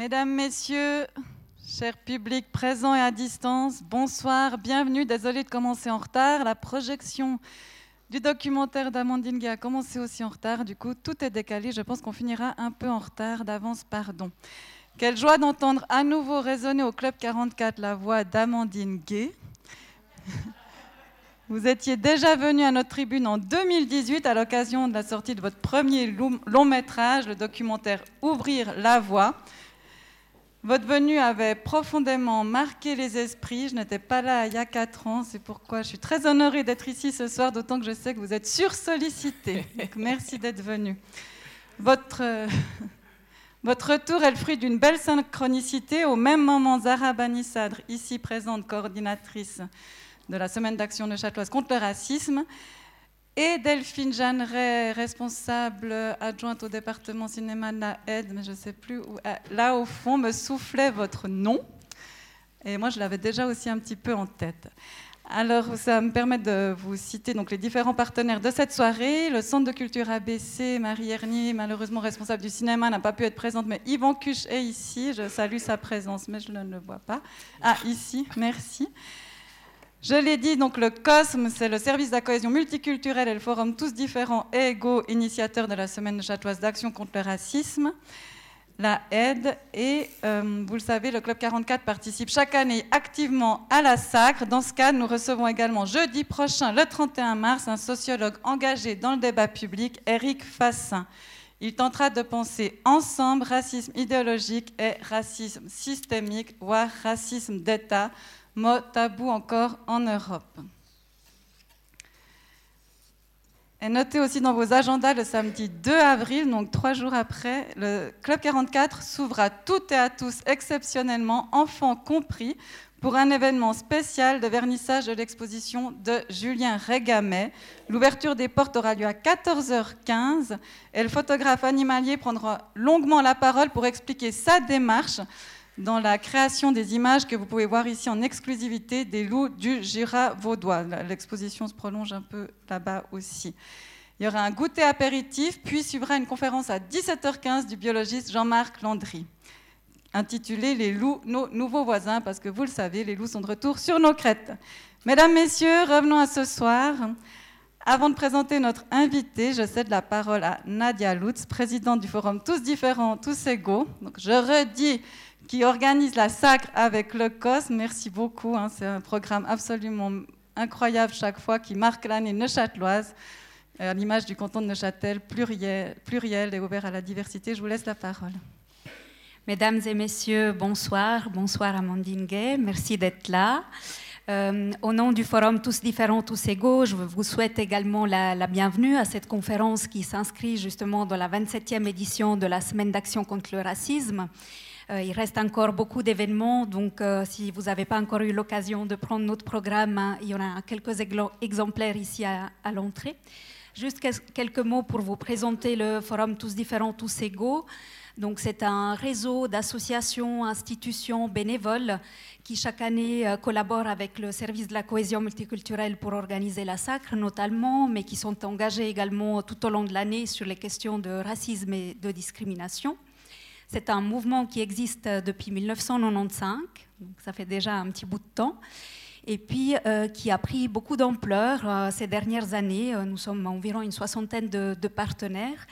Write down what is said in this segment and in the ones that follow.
Mesdames, Messieurs, chers publics présents et à distance, bonsoir, bienvenue. Désolée de commencer en retard. La projection du documentaire d'Amandine Gay a commencé aussi en retard. Du coup, tout est décalé. Je pense qu'on finira un peu en retard. D'avance, pardon. Quelle joie d'entendre à nouveau résonner au Club 44 la voix d'Amandine Gay. Vous étiez déjà venu à notre tribune en 2018 à l'occasion de la sortie de votre premier long métrage, le documentaire Ouvrir la voie. Votre venue avait profondément marqué les esprits. Je n'étais pas là il y a quatre ans, c'est pourquoi je suis très honorée d'être ici ce soir, d'autant que je sais que vous êtes sursollicité. Merci d'être venu. Votre, votre retour est le fruit d'une belle synchronicité. Au même moment, Zara Banissadre, ici présente, coordinatrice de la Semaine d'action de Châteloise contre le racisme, et Delphine Jeanneret, responsable adjointe au département cinéma de la aide, mais je ne sais plus où, euh, là au fond, me soufflait votre nom. Et moi, je l'avais déjà aussi un petit peu en tête. Alors, ça me permet de vous citer donc, les différents partenaires de cette soirée. Le Centre de culture ABC, Marie Hernier, malheureusement responsable du cinéma, n'a pas pu être présente, mais Yvan Cuche est ici. Je salue sa présence, mais je ne le vois pas. Ah, ici, merci. Je l'ai dit, donc le COSME, c'est le service de la cohésion multiculturelle et le forum Tous différents et égaux, initiateur de la semaine châtoise d'action contre le racisme, la aide. Et euh, vous le savez, le Club 44 participe chaque année activement à la Sacre. Dans ce cadre, nous recevons également jeudi prochain, le 31 mars, un sociologue engagé dans le débat public, Eric Fassin. Il tentera de penser ensemble racisme idéologique et racisme systémique, voire racisme d'État mot tabou encore en Europe. Et notez aussi dans vos agendas le samedi 2 avril, donc trois jours après, le Club 44 s'ouvre à toutes et à tous, exceptionnellement, enfants compris, pour un événement spécial de vernissage de l'exposition de Julien Régamet. L'ouverture des portes aura lieu à 14h15 et le photographe animalier prendra longuement la parole pour expliquer sa démarche dans la création des images que vous pouvez voir ici en exclusivité des loups du Jura vaudois. L'exposition se prolonge un peu là-bas aussi. Il y aura un goûter apéritif, puis suivra une conférence à 17h15 du biologiste Jean-Marc Landry, intitulée Les loups, nos nouveaux voisins, parce que vous le savez, les loups sont de retour sur nos crêtes. Mesdames, Messieurs, revenons à ce soir. Avant de présenter notre invité, je cède la parole à Nadia Lutz, présidente du forum Tous différents, tous égaux. Donc, je redis qui organise la Sacre avec le COS. Merci beaucoup. Hein. c'est un programme absolument incroyable chaque fois qui marque l'année neuchâteloise, à l'image du canton de Neuchâtel, pluriel, pluriel et ouvert à la diversité. Je vous laisse la parole. Mesdames et messieurs, bonsoir. Bonsoir Amandine Gay. Merci d'être là. Euh, au nom du Forum Tous différents, tous égaux, je vous souhaite également la, la bienvenue à cette conférence qui s'inscrit justement dans la 27e édition de la Semaine d'action contre le racisme. Euh, il reste encore beaucoup d'événements, donc euh, si vous n'avez pas encore eu l'occasion de prendre notre programme, hein, il y en a quelques exemplaires ici à, l'entrée. Juste quelques mots pour vous présenter le forum Tous différents, tous égaux. Donc c'est un réseau d'associations, institutions, bénévoles qui chaque année euh, collaborent avec le service de la cohésion multiculturelle pour organiser la sacre notamment, mais qui sont engagés également tout au long de l'année sur les questions de racisme et de discrimination. C'est un mouvement qui existe depuis 1995, donc ça fait déjà un petit bout de temps, et puis euh, qui a pris beaucoup d'ampleur euh, ces dernières années. Euh, nous sommes environ une soixantaine de, partenaires.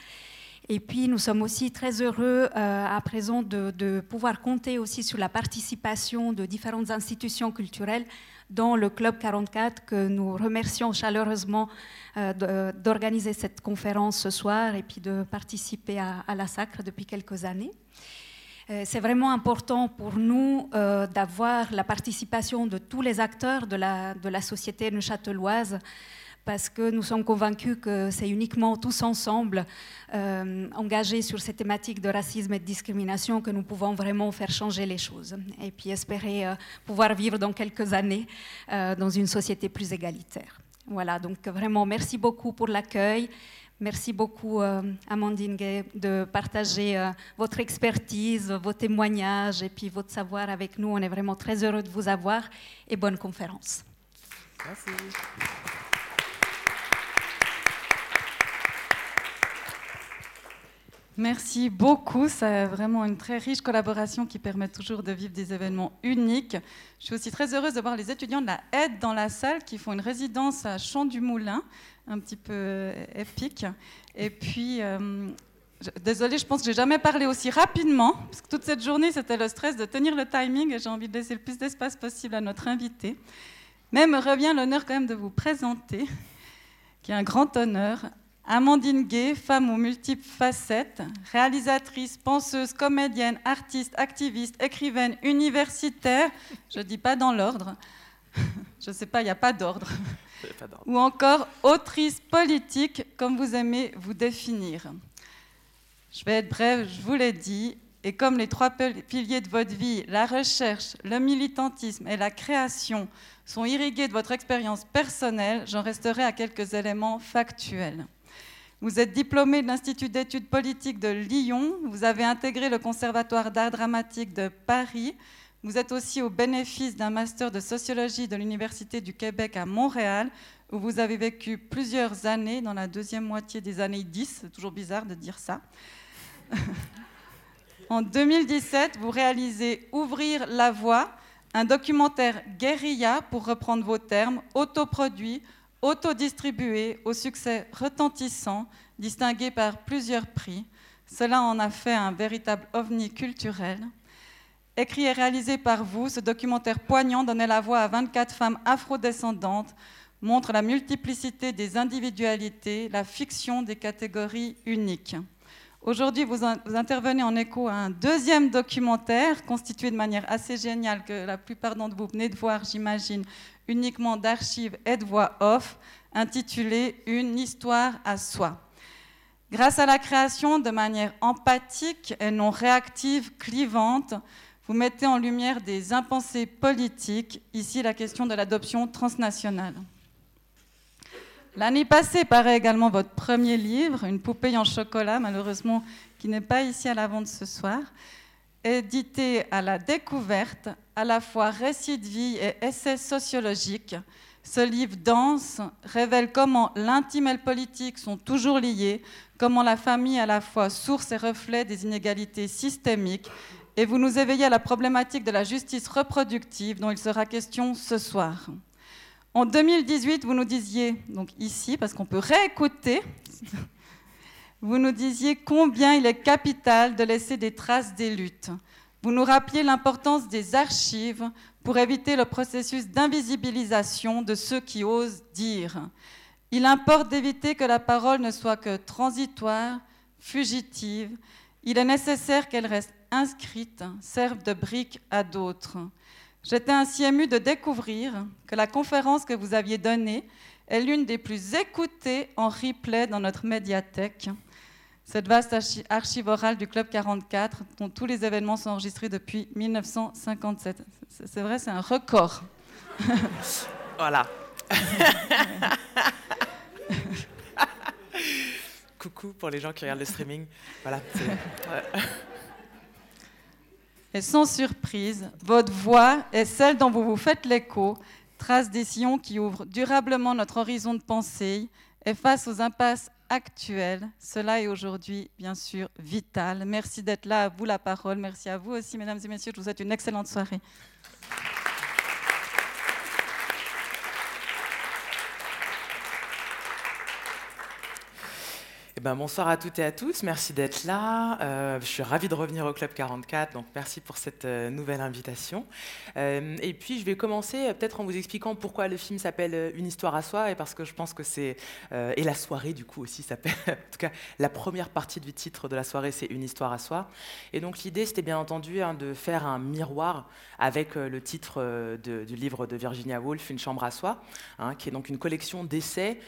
Et puis nous sommes aussi très heureux à présent de, pouvoir compter aussi sur la participation de différentes institutions culturelles dans le Club 44 que nous remercions chaleureusement d'organiser cette conférence ce soir et puis de participer à, à la Sacre depuis quelques années. Euh, c'est vraiment important pour nous euh, d'avoir la participation de tous les acteurs de la, de la société neuchâteloise parce que nous sommes convaincus que c'est uniquement tous ensemble, euh, engagés sur ces thématiques de racisme et de discrimination, que nous pouvons vraiment faire changer les choses et puis espérer pouvoir vivre dans quelques années dans une société plus égalitaire. Voilà, donc vraiment merci beaucoup pour l'accueil. Merci beaucoup, euh, Amandine Gay, de partager euh, votre expertise, vos témoignages et puis votre savoir avec nous. On est vraiment très heureux de vous avoir et bonne conférence. Merci. Merci beaucoup. C'est vraiment une très riche collaboration qui permet toujours de vivre des événements uniques. Je suis aussi très heureuse de voir les étudiants de la aide dans la salle qui font une résidence à Champ du Moulin, un petit peu euh, épique. Et puis, euh, désolée, je pense que j'ai jamais parlé aussi rapidement, parce que toute cette journée, c'était le stress de tenir le timing et j'ai envie de laisser le plus d'espace possible à notre invité. Mais me revient l'honneur quand même de vous présenter, qui est un grand honneur, Amandine Gay, femme aux multiples facettes, réalisatrice, penseuse, comédienne, artiste, activiste, écrivaine, universitaire, je ne dis pas dans l'ordre, je ne sais pas, il n'y a pas d'ordre, ou encore autrice politique, comme vous aimez vous définir. Je vais être brève, je vous l'ai dit, et comme les trois piliers de votre vie, la recherche, le militantisme et la création, sont irrigués de votre expérience personnelle, j'en resterai à quelques éléments factuels. Vous êtes diplômé de l'Institut d'études politiques de Lyon. Vous avez intégré le Conservatoire d'art dramatique de Paris. Vous êtes aussi au bénéfice d'un master de sociologie de l'Université du Québec à Montréal, où vous avez vécu plusieurs années, dans la deuxième moitié des années 10. C'est toujours bizarre de dire ça. en 2017, vous réalisez Ouvrir la voie, un documentaire guérilla, pour reprendre vos termes, autoproduit, autodistribué, au succès retentissant, distingué par plusieurs prix. Cela en a fait un véritable ovni culturel. Écrit et réalisé par vous, ce documentaire poignant donnait la voix à 24 femmes afrodescendantes, montre la multiplicité des individualités, la fiction des catégories uniques. Aujourd'hui, vous, vous, intervenez en écho à un deuxième documentaire constitué de manière assez géniale que la plupart d'entre vous venez de voir, j'imagine, uniquement d'archives et de voix off, intitulé Une histoire à soi. Grâce à la création de manière empathique et non réactive, clivante, vous mettez en lumière des impensés politiques, ici la question de l'adoption transnationale. L'année passée paraît également votre premier livre, Une poupée en chocolat, malheureusement qui n'est pas ici à la vente ce soir, édité à la découverte, à la fois récit de vie et essai sociologique. Ce livre dense révèle comment l'intime et le politique sont toujours liés, comment la famille est à la fois source et reflet des inégalités systémiques, et vous nous éveillez à la problématique de la justice reproductive dont il sera question ce soir. En 2018, vous nous disiez, donc ici, parce qu'on peut réécouter, vous nous disiez combien il est capital de laisser des traces des luttes. Vous nous rappeliez l'importance des archives pour éviter le processus d'invisibilisation de ceux qui osent dire. Il importe d'éviter que la parole ne soit que transitoire, fugitive. Il est nécessaire qu'elle reste inscrite, serve de brique à d'autres. J'étais ainsi émue de découvrir que la conférence que vous aviez donnée est l'une des plus écoutées en replay dans notre médiathèque cette vaste archive orale du Club 44, dont tous les événements sont enregistrés depuis 1957. C'est vrai, c'est un record. voilà. Coucou pour les gens qui regardent le streaming. Voilà. Et sans surprise, votre voix est celle dont vous vous faites l'écho, trace des sillons qui ouvrent durablement notre horizon de pensée et face aux impasses actuelle. Cela est aujourd'hui, bien sûr, vital. Merci d'être là. À vous la parole. Merci à vous aussi, mesdames et messieurs. Je vous souhaite une excellente soirée. Eh ben, bonsoir à toutes et à tous, merci d'être là. Euh, je suis ravie de revenir au Club 44, donc merci pour cette euh, nouvelle invitation. Euh, et puis je vais commencer peut-être en vous expliquant pourquoi le film s'appelle Une histoire à soi, et parce que je pense que c'est... et la soirée du coup aussi s'appelle... en tout cas, la première partie du titre de la soirée, c'est Une histoire à soi. Et donc l'idée, c'était bien entendu hein, de faire un miroir avec le titre du livre de Virginia Woolf, Une chambre à soi, hein, qui est donc une collection d'essais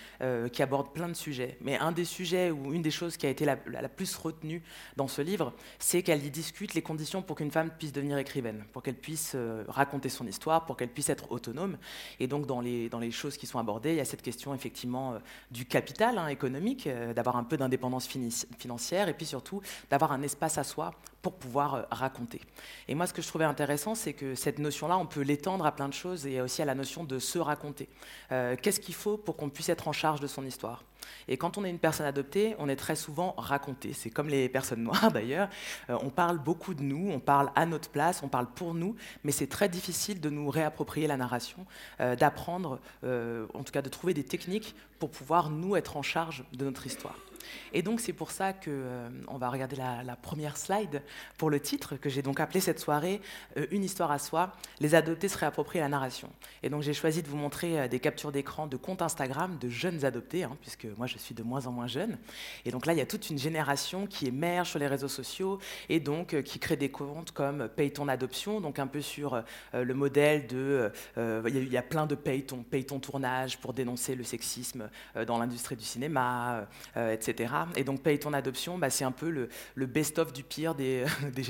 qui aborde plein de sujets. Mais un des sujets où une des choses qui a été la, plus retenue dans ce livre, c'est qu'elle y discute les conditions pour qu'une femme puisse devenir écrivaine, pour qu'elle puisse euh, raconter son histoire, pour qu'elle puisse être autonome. Et donc, dans les, dans les choses qui sont abordées, il y a cette question effectivement euh, du capital hein, économique, euh, d'avoir un peu d'indépendance financière, et puis surtout d'avoir un espace à soi pour pouvoir raconter. Et moi, ce que je trouvais intéressant, c'est que cette notion-là, on peut l'étendre à plein de choses et aussi à la notion de se raconter. Qu'est-ce qu'il faut pour qu'on puisse être en charge de son histoire? Et quand on est une personne adoptée, on est très souvent raconté. C'est comme les personnes noires d'ailleurs. Euh, on parle beaucoup de nous, on parle à notre place, on parle pour nous, mais c'est très difficile de nous réapproprier la narration, euh, d'apprendre, euh, en tout cas de trouver des techniques pour pouvoir nous être en charge de notre histoire. Et donc c'est pour ça que euh, on va regarder la, première slide pour le titre que j'ai donc appelé cette soirée euh, une histoire à soi. Les adoptés se réapproprient la narration. Et donc j'ai choisi de vous montrer euh, des captures d'écran de comptes Instagram de jeunes adoptés, hein, puisque moi je suis de moins en moins jeune. Et donc là il y a toute une génération qui émerge sur les réseaux sociaux et donc qui crée des comptes comme Paye ton adoption, donc un peu sur le modèle de il y, a plein de Paye ton, paye ton tournage pour dénoncer le sexisme dans l'industrie du cinéma, etc. Et donc, paye ton adoption, bah, c'est un peu le, best-of du pire des,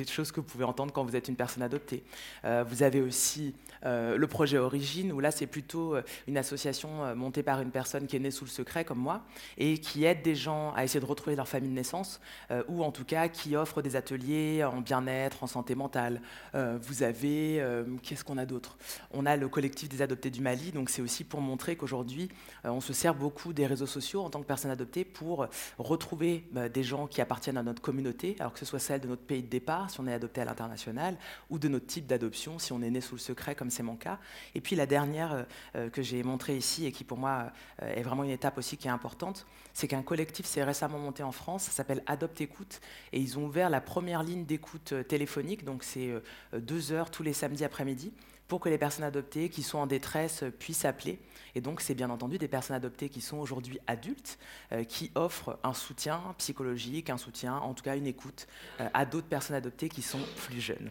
choses que vous pouvez entendre quand vous êtes une personne adoptée. Euh, vous avez aussi euh, le projet Origine, où là, c'est plutôt euh, une association montée par une personne qui est née sous le secret, comme moi, et qui aide des gens à essayer de retrouver leur famille de naissance, ou en tout cas qui offre des ateliers en bien-être, en santé mentale. vous avez, qu'est-ce qu'on a d'autre? On a le collectif des adoptés du Mali, donc c'est aussi pour montrer qu'aujourd'hui, on se sert beaucoup des réseaux sociaux en tant que personne adoptée pour retrouver bah, des gens qui appartiennent à notre communauté, alors que ce soit celle de notre pays de départ, si on est adopté à l'international, ou de notre type d'adoption, si on est né sous le secret, comme c'est mon cas. Et puis la dernière euh, euh, que j'ai montrée ici, et qui pour moi euh, est vraiment une étape aussi qui est importante, c'est qu'un collectif s'est récemment monté en France, ça s'appelle Adopte Écoute, et ils ont ouvert la première ligne d'écoute téléphonique, donc c'est deux heures tous les samedis après-midi, pour que les personnes adoptées qui sont en détresse puissent appeler et donc, c'est bien entendu des personnes adoptées qui sont aujourd'hui adultes, euh, qui offrent un soutien psychologique, un soutien, en tout cas une écoute, euh, à d'autres personnes adoptées qui sont plus jeunes.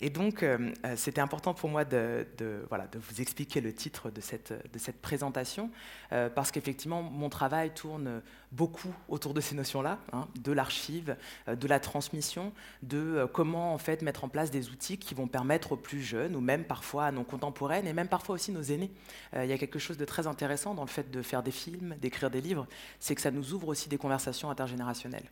Et donc, euh, c'était important pour moi de, voilà, de vous expliquer le titre de cette, de cette présentation, parce qu'effectivement, mon travail tourne beaucoup autour de ces notions-là, hein, de l'archive, de la transmission, de comment en fait mettre en place des outils qui vont permettre aux plus jeunes, ou même parfois à nos contemporaines, et même parfois aussi nos aînés. il y a quelque chose de très intéressant dans le fait de faire des films, d'écrire des livres, c'est que ça nous ouvre aussi des conversations intergénérationnelles.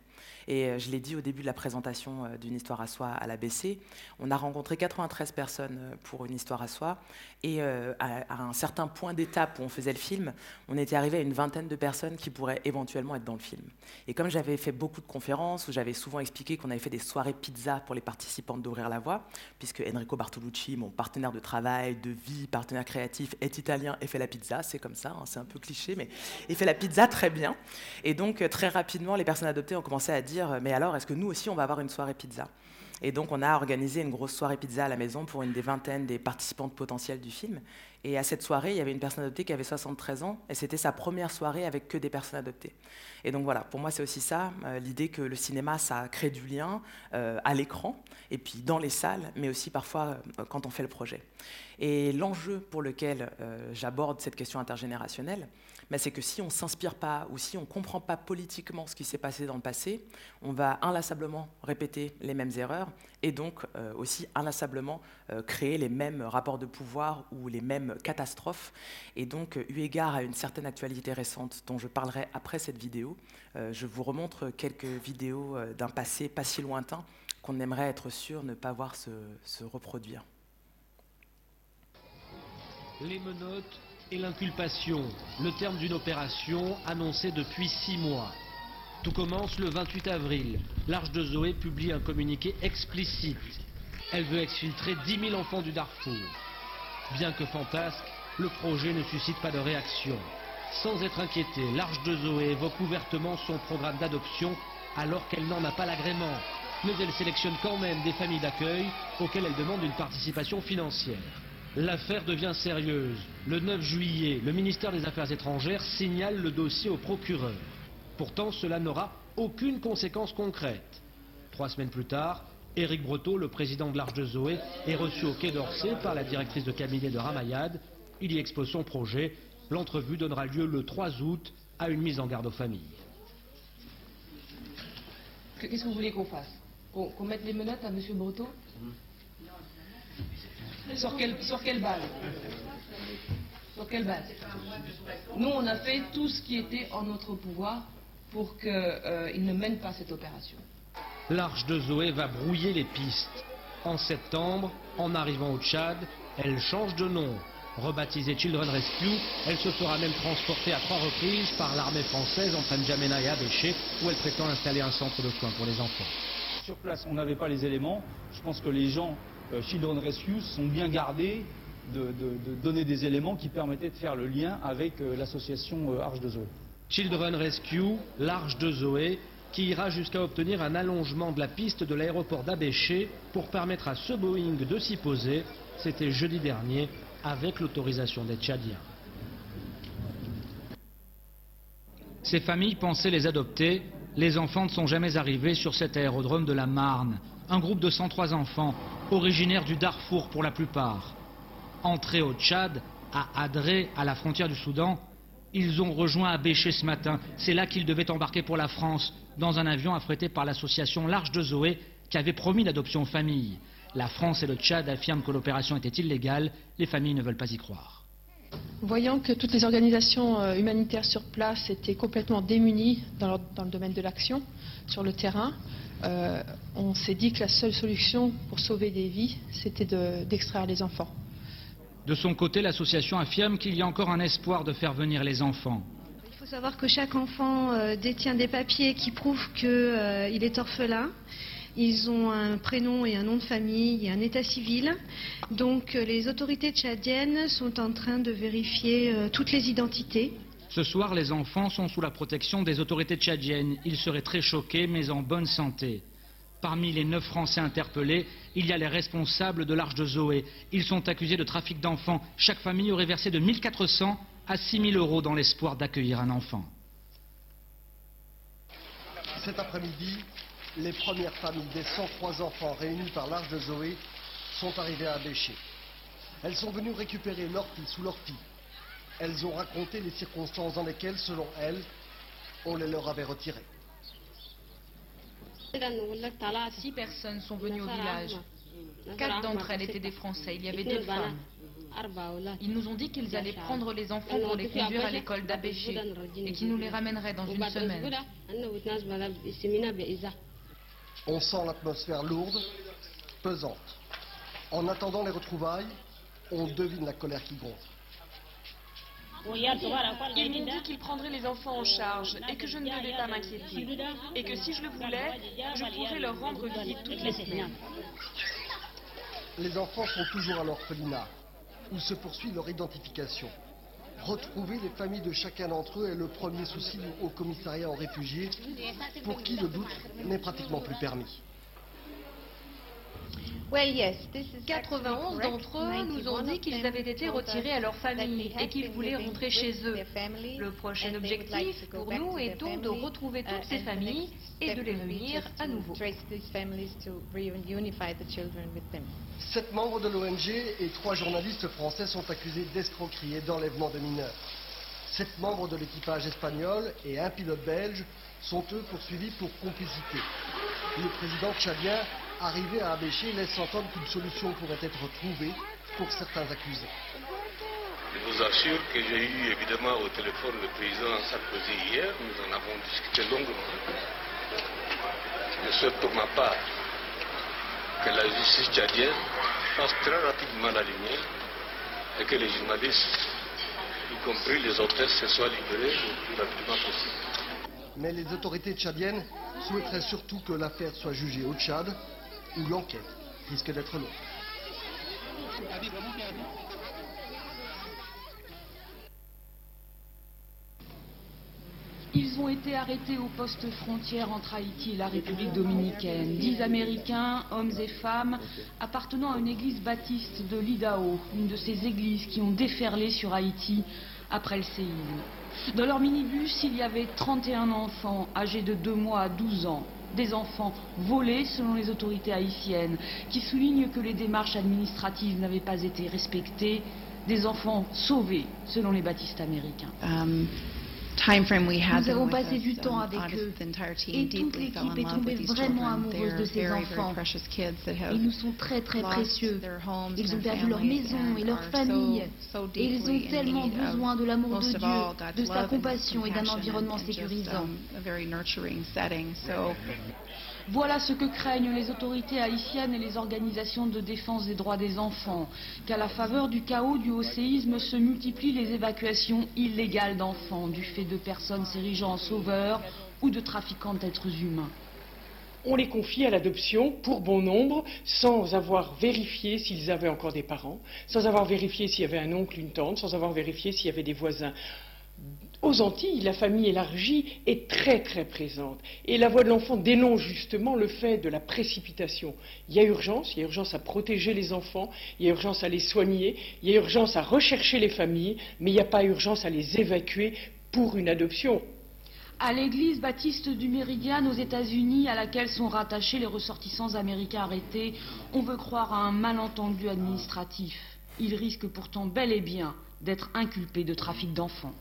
Et euh, je l'ai dit au début de la présentation euh, d'une histoire à soi à l'ABC, on a rencontré 93 personnes euh, pour une histoire à soi, et à, un certain point d'étape où on faisait le film, on était arrivé à une vingtaine de personnes qui pourraient éventuellement être dans le film. Et comme j'avais fait beaucoup de conférences, où j'avais souvent expliqué qu'on avait fait des soirées pizza pour les participants d'Ouvrir la Voix, puisque Enrico Bartolucci, mon partenaire de travail, de vie, partenaire créatif, est italien et fait la pizza, c'est comme ça, hein, c'est un peu cliché, mais il fait la pizza très bien. Et donc, euh, très rapidement, les personnes adoptées ont commencé à dire euh, Mais alors, est-ce que nous aussi, on va avoir une soirée pizza? Et donc, on a organisé une grosse soirée pizza à la maison pour une des vingtaines des participantes potentielles du film. Et à cette soirée, il y avait une personne adoptée qui avait 73 ans, et c'était sa première soirée avec que des personnes adoptées. Et donc voilà, pour moi, c'est aussi ça, euh, l'idée que le cinéma, ça crée du lien à l'écran, et puis dans les salles, mais aussi parfois quand on fait le projet. Et l'enjeu pour lequel euh, j'aborde cette question intergénérationnelle, bah, c'est que si on ne s'inspire pas ou si on ne comprend pas politiquement ce qui s'est passé dans le passé, on va inlassablement répéter les mêmes erreurs et donc euh, aussi inlassablement euh, créer les mêmes rapports de pouvoir ou les mêmes catastrophes. Et donc, eu égard à une certaine actualité récente dont je parlerai après cette vidéo, je vous remontre quelques vidéos d'un passé pas si lointain qu'on aimerait être sûr ne pas voir se reproduire les menottes et l'inculpation, le terme d'une opération annoncée depuis six mois. Tout commence le 28 avril. L'Arche de Zoé publie un communiqué explicite. Elle veut exfiltrer 10 000 enfants du Darfour. Bien que fantasque, le projet ne suscite pas de réaction. Sans être inquiétée, l'Arche de Zoé évoque ouvertement son programme d'adoption alors qu'elle n'en a pas l'agrément. Mais elle sélectionne quand même des familles d'accueil auxquelles elle demande une participation financière. L'affaire devient sérieuse. Le 9 juillet, le ministère des Affaires étrangères signale le dossier au procureur. Pourtant, cela n'aura aucune conséquence concrète. Trois semaines plus tard, Éric Breteau, le président de l'Arche de Zoé, est reçu au Quai d'Orsay par la directrice de cabinet de Ramayad. Il y expose son projet. L'entrevue donnera lieu le 3 août à une mise en garde aux familles. Qu'est-ce que vous voulez qu'on fasse? Qu'on mette les menottes à M. Breteau? Sur quelle, sur quelle base? Sur quelle base? Nous, on a fait tout ce qui était en notre pouvoir pour qu'il euh, ne mène pas cette opération. L'Arche de Zoé va brouiller les pistes. En septembre, en arrivant au Tchad, elle change de nom. Rebaptisée Children Rescue, elle se fera même transporter à trois reprises par l'armée française entre N'Djamena et Abéché, où elle prétend installer un centre de soins pour les enfants. Sur place, on n'avait pas les éléments. Je pense que les gens Children Rescue sont bien gardés de, de- de donner des éléments qui permettaient de faire le lien avec euh, l'association euh, Arche de Zoé. Children Rescue, l'Arche de Zoé, qui ira jusqu'à obtenir un allongement de la piste de l'aéroport d'Abéché pour permettre à ce Boeing de s'y poser. C'était jeudi dernier avec l'autorisation des Tchadiens. Ces familles pensaient les adopter. Les enfants ne sont jamais arrivés sur cet aérodrome de la Marne. Un groupe de 103 enfants, originaires du Darfour pour la plupart. Entrés au Tchad, à Adré, à la frontière du Soudan, ils ont rejoint Abéché ce matin. C'est là qu'ils devaient embarquer pour la France, dans un avion affrété par l'association L'Arche de Zoé, qui avait promis l'adoption aux familles. La France et le Tchad affirment que l'opération était illégale. Les familles ne veulent pas y croire. Voyant que toutes les organisations euh, humanitaires sur place étaient complètement démunies dans, leur- dans le domaine de l'action sur le terrain, euh, on s'est dit que la seule solution pour sauver des vies, c'était de- d'extraire les enfants. De son côté, l'association affirme qu'il y a encore un espoir de faire venir les enfants. Il faut savoir que chaque enfant euh, détient des papiers qui prouvent qu'il est orphelin. Ils ont un prénom et un nom de famille et un état civil. Donc euh, les autorités tchadiennes sont en train de vérifier euh, toutes les identités. Ce soir, les enfants sont sous la protection des autorités tchadiennes. Ils seraient très choqués, mais en bonne santé. Parmi les neuf Français interpellés, il y a les responsables de l'Arche de Zoé. Ils sont accusés de trafic d'enfants. Chaque famille aurait versé de 1400 à 6000 euros dans l'espoir d'accueillir un enfant. Cet après-midi, les premières familles des 103 enfants réunis par l'Arche de Zoé sont arrivées à Béché. Elles sont venues récupérer leur fille sous leur fille. Elles ont raconté les circonstances dans lesquelles, selon elles, on les leur avait retirées. Six personnes sont venues au village. Quatre d'entre elles étaient des Français. Il y avait deux femmes. Ils nous ont dit qu'ils allaient prendre les enfants pour les conduire à l'école d'Abéché et qu'ils nous les ramèneraient dans une semaine. On sent l'atmosphère lourde, pesante. En attendant les retrouvailles, on devine la colère qui gonfle. Ils m'ont dit qu'ils prendraient les enfants en charge et que je ne devais pas m'inquiéter. Et que si je le voulais, je pourrais leur rendre visite toutes les semaines. Les enfants sont toujours à l'orphelinat, où se poursuit leur identification. Retrouver les familles de chacun d'entre eux est le premier souci du Haut Commissariat aux réfugiés, pour qui le doute n'est pratiquement plus permis. 91 d'entre eux nous ont dit qu'ils avaient été retirés à leur famille et qu'ils voulaient rentrer chez eux. Le prochain objectif pour nous est donc de retrouver toutes ces familles et de les réunir à nouveau. Sept membres de l'ONG et trois journalistes français sont accusés d'escroquerie et d'enlèvement de mineurs. Sept membres de l'équipage espagnol et un pilote belge sont eux poursuivis pour complicité. Le président tchadien, arrivé à Abéché, laisse entendre qu'une solution pourrait être trouvée pour certains accusés. Je vous assure que j'ai eu évidemment au téléphone le président Sarkozy hier. Nous en avons discuté longuement. Je souhaite pour ma part que la justice tchadienne fasse très rapidement la lumière et que les journalistes, y compris les auteurs, se soient libérés le plus rapidement possible. Mais les autorités tchadiennes souhaiteraient surtout que l'affaire soit jugée au Tchad, où l'enquête risque d'être longue. Ils ont été arrêtés au poste frontière entre Haïti et la République dominicaine. Dix Américains, hommes et femmes, appartenant à une église baptiste de l'Idaho, une de ces églises qui ont déferlé sur Haïti après le séisme. Dans leur minibus, il y avait 31 enfants âgés de 2 mois à 12 ans. Des enfants volés selon les autorités haïtiennes, qui soulignent que les démarches administratives n'avaient pas été respectées. Des enfants sauvés selon les baptistes américains. Nous avons passé du temps avec eux et toute l'équipe est tombée vraiment amoureuse de ces enfants. Ils nous sont très très précieux. Ils ont perdu leur maison et leur famille et ils ont tellement besoin de l'amour de Dieu, de sa compassion et d'un environnement sécurisant. Voilà ce que craignent les autorités haïtiennes et les organisations de défense des droits des enfants, qu'à la faveur du chaos du haut séisme se multiplient les évacuations illégales d'enfants du fait de personnes s'érigeant en sauveurs ou de trafiquants d'êtres humains on les confie à l'adoption pour bon nombre, sans avoir vérifié s'ils avaient encore des parents, sans avoir vérifié s'il y avait un oncle, une tante, sans avoir vérifié s'il y avait des voisins. Aux Antilles, la famille élargie est très très présente. Et la voix de l'enfant dénonce justement le fait de la précipitation. Il y a urgence, il y a urgence à protéger les enfants, il y a urgence à les soigner, il y a urgence à rechercher les familles, mais il n'y a pas urgence à les évacuer pour une adoption à l'église baptiste du Méridien aux États-Unis, à laquelle sont rattachés les ressortissants américains arrêtés, on veut croire à un malentendu administratif. Il risque pourtant bel et bien d'être inculpé de trafic d'enfants.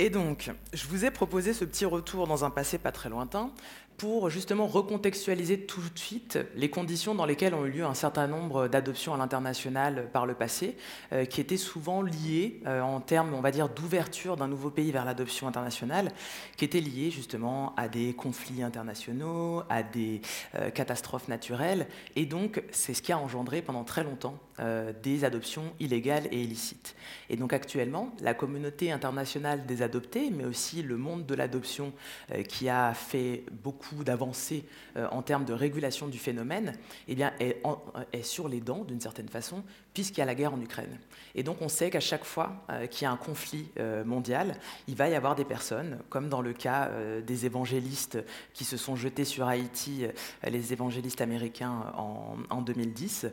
Et donc, je vous ai proposé ce petit retour dans un passé pas très lointain pour justement recontextualiser tout de suite les conditions dans lesquelles ont eu lieu un certain nombre d'adoptions à l'international par le passé, euh, qui étaient souvent liées euh, en termes, on va dire, d'ouverture d'un nouveau pays vers l'adoption internationale, qui étaient liées justement à des conflits internationaux, à des euh, catastrophes naturelles, et donc c'est ce qui a engendré pendant très longtemps des adoptions illégales et illicites. Et donc actuellement, la communauté internationale des adoptés, mais aussi le monde de l'adoption qui a fait beaucoup d'avancées euh, en termes de régulation du phénomène, eh bien, est sur les dents, d'une certaine façon, puisqu'il y a la guerre en Ukraine. Et donc on sait qu'à chaque fois euh, qu'il y a un conflit euh, mondial, il va y avoir des personnes, comme dans le cas des évangélistes qui se sont jetés sur Haïti, les évangélistes américains en, en 2010,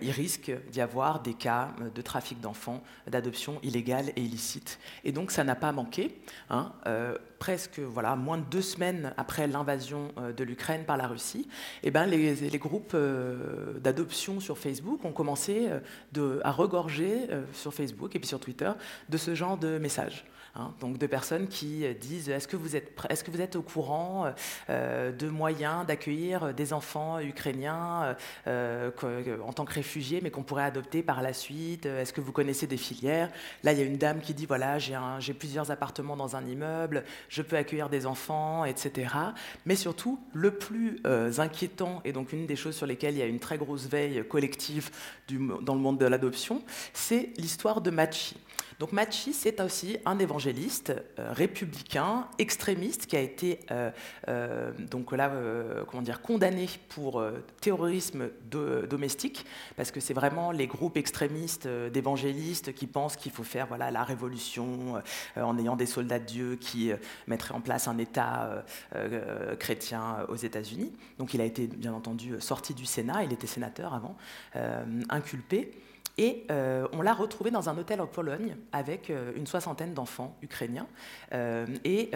il risque d'y avoir des cas de trafic d'enfants, d'adoption illégale et illicite. Et donc ça n'a pas manqué. Hein, presque voilà, moins de deux semaines après l'invasion euh, de l'Ukraine par la Russie, eh ben, les, groupes euh, d'adoption sur Facebook ont commencé euh, à regorger sur Facebook et puis sur Twitter de ce genre de messages. Hein, donc de personnes qui disent est-ce que vous êtes, au courant euh, de moyens d'accueillir des enfants ukrainiens euh, en tant que réfugiés, mais qu'on pourrait adopter par la suite Est-ce que vous connaissez des filières? Là, il y a une dame qui dit voilà, j'ai, plusieurs appartements dans un immeuble, je peux accueillir des enfants, etc. Mais surtout, le plus euh, inquiétant, et donc une des choses sur lesquelles il y a une très grosse veille collective dans le monde de l'adoption, c'est l'histoire de Machi. Donc Machi, c'est aussi un évangéliste euh, républicain, extrémiste, qui a été euh, euh, donc là, comment dire, condamné pour terrorisme domestique, parce que c'est vraiment les groupes extrémistes d'évangélistes qui pensent qu'il faut faire voilà, la révolution en ayant des soldats de Dieu qui mettraient en place un État chrétien aux États-Unis. Donc il a été bien entendu sorti du Sénat, il était sénateur avant, inculpé. Et euh, on l'a retrouvé dans un hôtel en Pologne avec euh, une soixantaine d'enfants ukrainiens. Euh, et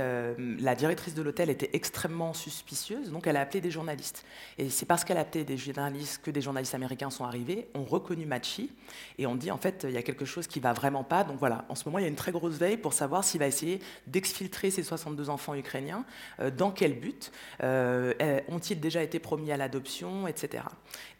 la directrice de l'hôtel était extrêmement suspicieuse, donc elle a appelé des journalistes. Et c'est parce qu'elle a appelé des journalistes que des journalistes américains sont arrivés, ont reconnu Machi, et on dit en fait il y a quelque chose qui va vraiment pas. Donc voilà, en ce moment il y a une très grosse veille pour savoir s'il va essayer d'exfiltrer ces 62 enfants ukrainiens, dans quel but, ont-ils déjà été promis à l'adoption, etc.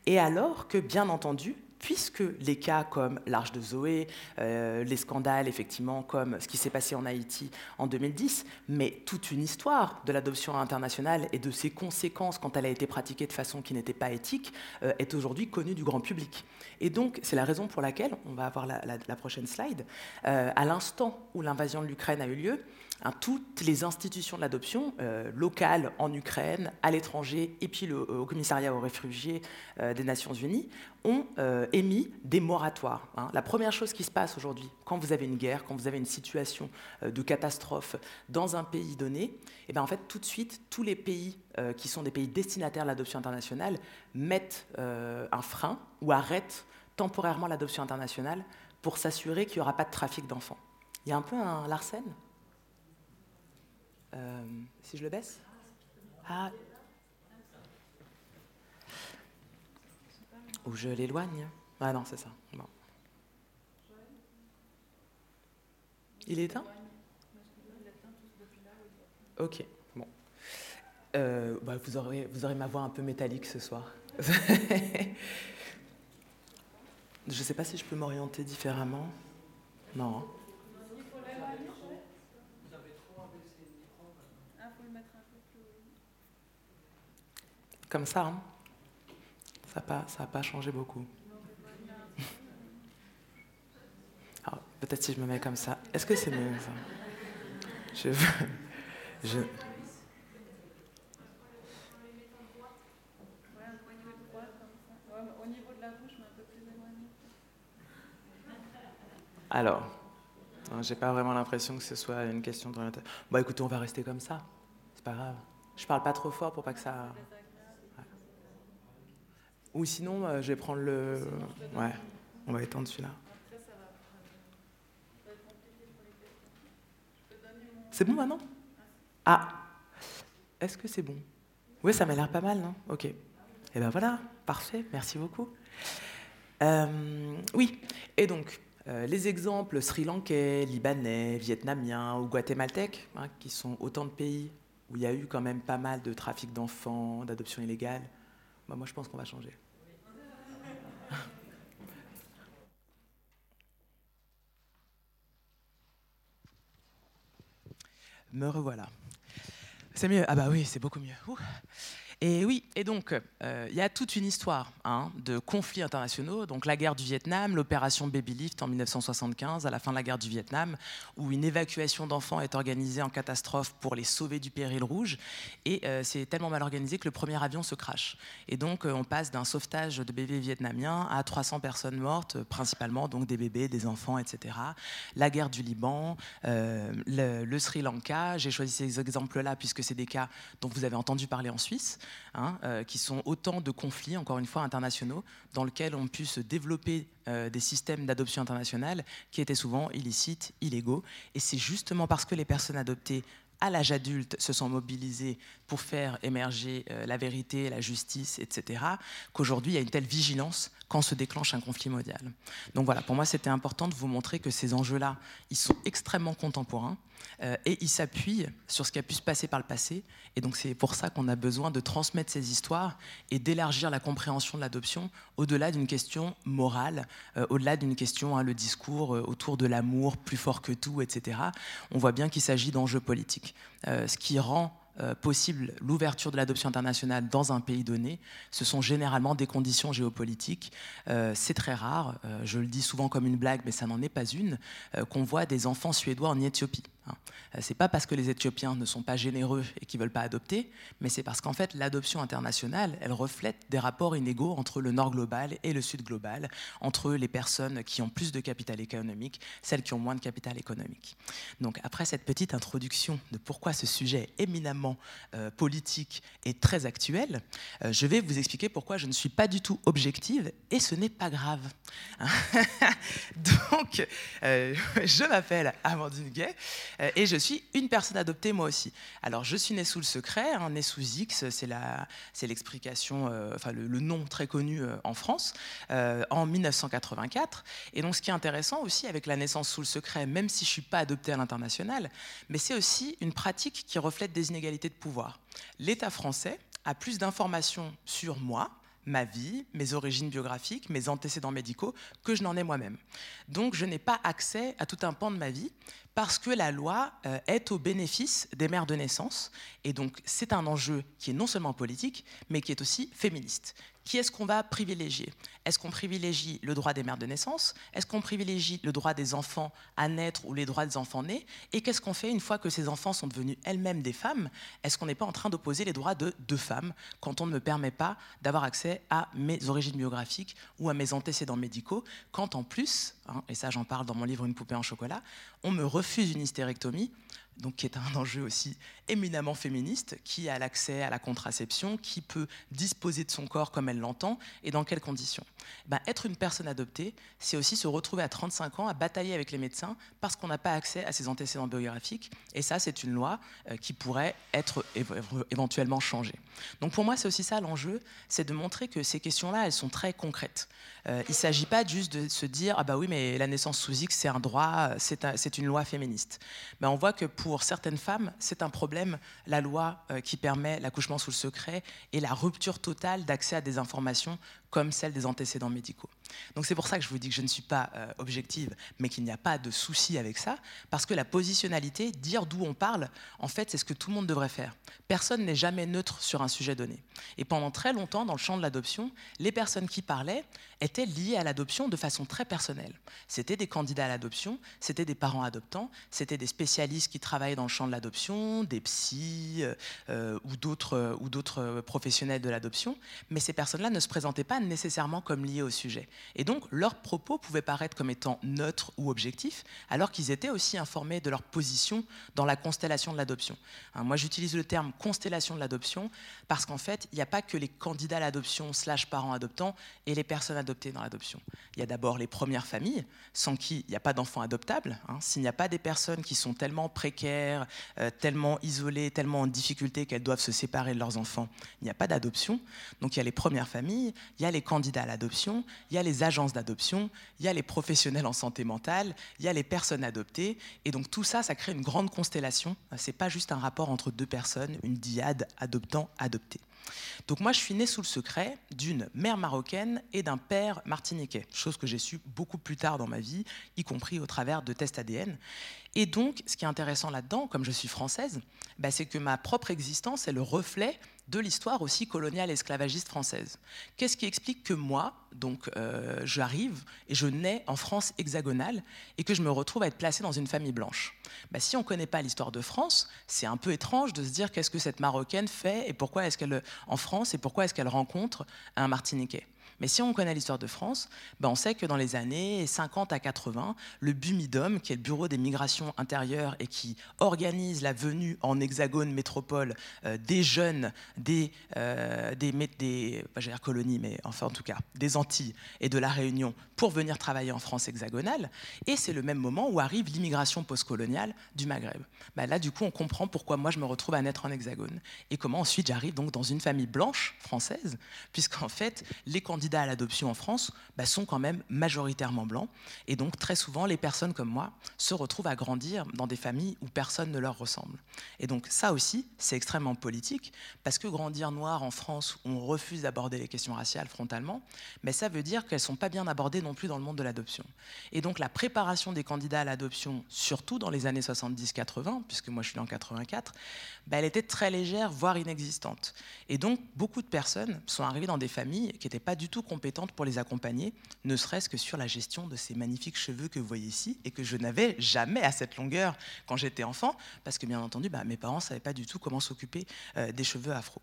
Et alors que, bien entendu, puisque les cas comme l'Arche de Zoé, euh, les scandales effectivement comme ce qui s'est passé en Haïti en 2010, mais toute une histoire de l'adoption internationale et de ses conséquences quand elle a été pratiquée de façon qui n'était pas éthique, euh, est aujourd'hui connue du grand public. Et donc c'est la raison pour laquelle, on va avoir la, prochaine slide, euh, à l'instant où l'invasion de l'Ukraine a eu lieu, Hein, toutes les institutions de l'adoption, euh, locales en Ukraine, à l'étranger, et puis le, euh, au commissariat aux réfugiés euh, des Nations Unies, ont émis des moratoires. Hein. La première chose qui se passe aujourd'hui, quand vous avez une guerre, quand vous avez une situation de catastrophe dans un pays donné, et eh bien en fait, tout de suite, tous les pays qui sont des pays destinataires de l'adoption internationale mettent un frein ou arrêtent temporairement l'adoption internationale pour s'assurer qu'il n'y aura pas de trafic d'enfants. Il y a un peu un Larsen euh, si je le baisse ah. Ou je l'éloigne Ah non, c'est ça. Il est éteint Ok, bon. Euh, bah, vous, aurez, vous aurez ma voix un peu métallique ce soir. je ne sais pas si je peux m'orienter différemment. Non. Comme ça, hein ça n'a pas, ça pas changé beaucoup. Peut-être si je me mets comme ça. Est-ce que c'est mieux ça? Je Je... Alors, j'ai pas vraiment l'impression que ce soit une question d'orientation. Bon, écoutez, on va rester comme ça. C'est pas grave. Je parle pas trop fort pour pas que ça. Ou sinon, euh, je vais prendre le. Ouais, on va étendre celui-là. C'est bon maintenant? Ah Est-ce que c'est bon? Oui, ça m'a l'air pas mal, non? Ok. Et eh ben voilà, parfait, merci beaucoup. Euh, oui, et donc, euh, les exemples sri-lankais, libanais, vietnamiens ou guatémaltèques, hein, qui sont autant de pays où il y a eu quand même pas mal de trafic d'enfants, d'adoption illégale, bah, moi je pense qu'on va changer. Me revoilà. C'est mieux Ah bah oui, c'est beaucoup mieux. Et oui, et donc, euh, il y a toute une histoire hein, de conflits internationaux. Donc, la guerre du Vietnam, l'opération Baby Lift en 1975, à la fin de la guerre du Vietnam, où une évacuation d'enfants est organisée en catastrophe pour les sauver du péril rouge. Et euh, c'est tellement mal organisé que le premier avion se crache. Et donc, euh, on passe d'un sauvetage de bébés vietnamiens à 300 personnes mortes, principalement donc des bébés, des enfants, etc. La guerre du Liban, le, Sri Lanka. J'ai choisi ces exemples-là puisque c'est des cas dont vous avez entendu parler en Suisse. Hein, euh, qui sont autant de conflits, encore une fois, internationaux, dans lesquels on pu se développer euh, des systèmes d'adoption internationale qui étaient souvent illicites, illégaux. Et c'est justement parce que les personnes adoptées à l'âge adulte se sont mobilisées pour faire émerger euh, la vérité, la justice, etc., qu'aujourd'hui il y a une telle vigilance quand se déclenche un conflit mondial. Donc voilà, pour moi c'était important de vous montrer que ces enjeux-là, ils sont extrêmement contemporains euh, et ils s'appuient sur ce qui a pu se passer par le passé. Et donc c'est pour ça qu'on a besoin de transmettre ces histoires et d'élargir la compréhension de l'adoption au-delà d'une question morale, euh, au-delà d'une question, hein, le discours autour de l'amour plus fort que tout, etc. On voit bien qu'il s'agit d'enjeux politiques. Ce qui rend euh, possible l'ouverture de l'adoption internationale dans un pays donné, ce sont généralement des conditions géopolitiques. Euh, c'est très rare, je le dis souvent comme une blague, mais ça n'en est pas une, qu'on voit des enfants suédois en Éthiopie. Hein. Euh, c'est pas parce que les Éthiopiens ne sont pas généreux et qu'ils veulent pas adopter, mais c'est parce qu'en fait l'adoption internationale, elle reflète des rapports inégaux entre le Nord global et le Sud global, entre les personnes qui ont plus de capital économique, celles qui ont moins de capital économique. Donc après cette petite introduction de pourquoi ce sujet éminemment euh, politique et très actuel, euh, je vais vous expliquer pourquoi je ne suis pas du tout objective et ce n'est pas grave. Donc je m'appelle Amandine Gay. Euh, et je suis une personne adoptée moi aussi. Alors je suis née sous le secret, hein, née sous X, c'est l'explication, euh, enfin le, nom très connu euh, en France, en 1984. Et donc ce qui est intéressant aussi avec la naissance sous le secret, même si je suis pas adoptée à l'international, mais c'est aussi une pratique qui reflète des inégalités de pouvoir. L'État français a plus d'informations sur moi, ma vie, mes origines biographiques, mes antécédents médicaux, que je n'en ai moi-même. Donc je n'ai pas accès à tout un pan de ma vie parce que la loi euh, est au bénéfice des mères de naissance. Et donc c'est un enjeu qui est non seulement politique, mais qui est aussi féministe. Qui est-ce qu'on va privilégier? Est-ce qu'on privilégie le droit des mères de naissance? Est-ce qu'on privilégie le droit des enfants à naître ou les droits des enfants nés? Et qu'est-ce qu'on fait une fois que ces enfants sont devenus elles-mêmes des femmes? Est-ce qu'on n'est pas en train d'opposer les droits de deux femmes quand on ne me permet pas d'avoir accès à mes origines biographiques ou à mes antécédents médicaux Quand en plus, hein, et ça j'en parle dans mon livre Une poupée en chocolat, on me refuse une hystérectomie donc qui est un enjeu aussi éminemment féministe, qui a l'accès à la contraception, qui peut disposer de son corps comme elle l'entend et dans quelles conditions? Ben, être une personne adoptée, c'est aussi se retrouver à 35 ans à batailler avec les médecins parce qu'on n'a pas accès à ses antécédents biographiques. Et ça, c'est une loi euh, qui pourrait être éventuellement changée. Donc pour moi, c'est aussi ça l'enjeu, c'est de montrer que ces questions-là, elles sont très concrètes. Euh, il ne s'agit pas juste de se dire ah bah oui, mais la naissance sous X, c'est un droit, c'est une loi féministe. Ben, on voit que pour certaines femmes, c'est un problème, la loi euh, qui permet l'accouchement sous le secret et la rupture totale d'accès à des informations comme celle des antécédents médicaux. Donc c'est pour ça que je vous dis que je ne suis pas euh, objective, mais qu'il n'y a pas de souci avec ça, parce que la positionnalité, dire d'où on parle, en fait, c'est ce que tout le monde devrait faire. Personne n'est jamais neutre sur un sujet donné. Et pendant très longtemps, dans le champ de l'adoption, les personnes qui parlaient étaient liées à l'adoption de façon très personnelle. C'était des candidats à l'adoption, c'était des parents adoptants, c'était des spécialistes qui travaillaient dans le champ de l'adoption, des psys euh, euh, ou d'autres ou d'autres professionnels de l'adoption, mais ces personnes-là ne se présentaient pas nécessairement comme liées au sujet. Et donc, leurs propos pouvaient paraître comme étant neutres ou objectifs, alors qu'ils étaient aussi informés de leur position dans la constellation de l'adoption. Hein, moi, j'utilise le terme constellation de l'adoption parce qu'en fait, il n'y a pas que les candidats à l'adoption slash parents adoptants et les personnes adoptées dans l'adoption. Il y a d'abord les premières familles, sans qui il n'y a pas d'enfants adoptables. Hein. S'il n'y a pas des personnes qui sont tellement précaires, euh, tellement isolées, tellement en difficulté qu'elles doivent se séparer de leurs enfants, il n'y a pas d'adoption. Donc il y a les premières familles, il y a les candidats à l'adoption, il y a les agences d'adoption, il y a les professionnels en santé mentale, il y a les personnes adoptées. Et donc tout ça, ça crée une grande constellation. Ce n'est pas juste un rapport entre deux personnes, une diade adoptant-adopté. Donc moi, je suis née sous le secret d'une mère marocaine et d'un père martiniquais, chose que j'ai su beaucoup plus tard dans ma vie, y compris au travers de tests ADN. Et donc, ce qui est intéressant là-dedans, comme je suis française, bah, c'est que ma propre existence est le reflet de l'histoire aussi coloniale esclavagiste française. Qu'est-ce qui explique que moi, donc, euh, j'arrive et je nais en France hexagonale et que je me retrouve à être placée dans une famille blanche? Bah, Si on ne connaît pas l'histoire de France, c'est un peu étrange de se dire qu'est-ce que cette Marocaine fait et pourquoi est-ce qu'elle en France et pourquoi est-ce qu'elle rencontre un Martiniquais. Mais si on connaît l'histoire de France, ben on sait que dans les années 50 à 80, le BUMIDOM, qui est le Bureau des migrations intérieures et qui organise la venue en hexagone métropole euh, des jeunes des, euh, des, des dire colonies, mais enfin en tout cas des Antilles et de la Réunion pour venir travailler en France hexagonale. Et c'est le même moment où arrive l'immigration postcoloniale du Maghreb. Ben là, du coup, on comprend pourquoi moi je me retrouve à naître en hexagone et comment ensuite j'arrive donc dans une famille blanche française, puisqu'en fait les candidats à l'adoption en France bah, sont quand même majoritairement blancs. Et donc, très souvent, les personnes comme moi se retrouvent à grandir dans des familles où personne ne leur ressemble. Et donc, ça aussi, c'est extrêmement politique, parce que grandir noir en France, on refuse d'aborder les questions raciales frontalement, mais ça veut dire qu'elles ne sont pas bien abordées non plus dans le monde de l'adoption. Et donc, la préparation des candidats à l'adoption, surtout dans les années 70-80, puisque moi je suis en 84, bah, elle était très légère, voire inexistante. Et donc, beaucoup de personnes sont arrivées dans des familles qui n'étaient pas du tout compétentes pour les accompagner, ne serait-ce que sur la gestion de ces magnifiques cheveux que vous voyez ici et que je n'avais jamais à cette longueur quand j'étais enfant, parce que bien entendu, bah, mes parents ne savaient pas du tout comment s'occuper euh, des cheveux afro.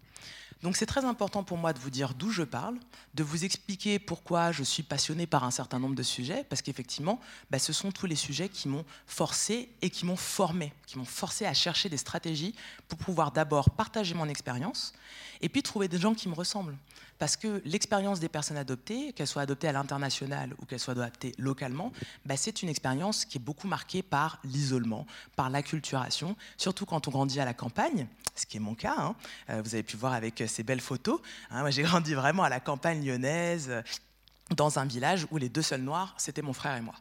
Donc c'est très important pour moi de vous dire d'où je parle, de vous expliquer pourquoi je suis passionnée par un certain nombre de sujets, parce qu'effectivement, bah, ce sont tous les sujets qui m'ont forcé et qui m'ont formé, qui m'ont forcé à chercher des stratégies pour pouvoir d'abord partager mon expérience et puis trouver des gens qui me ressemblent. Parce que l'expérience des personnes adoptées, qu'elles soient adoptées à l'international ou qu'elles soient adoptées localement, bah, c'est une expérience qui est beaucoup marquée par l'isolement, par l'acculturation, surtout quand on grandit à la campagne, ce qui est mon cas. Hein. Euh, vous avez pu voir avec ces belles photos. Hein. moi, j'ai grandi vraiment à la campagne lyonnaise, dans un village où les deux seuls noirs, c'était mon frère et moi.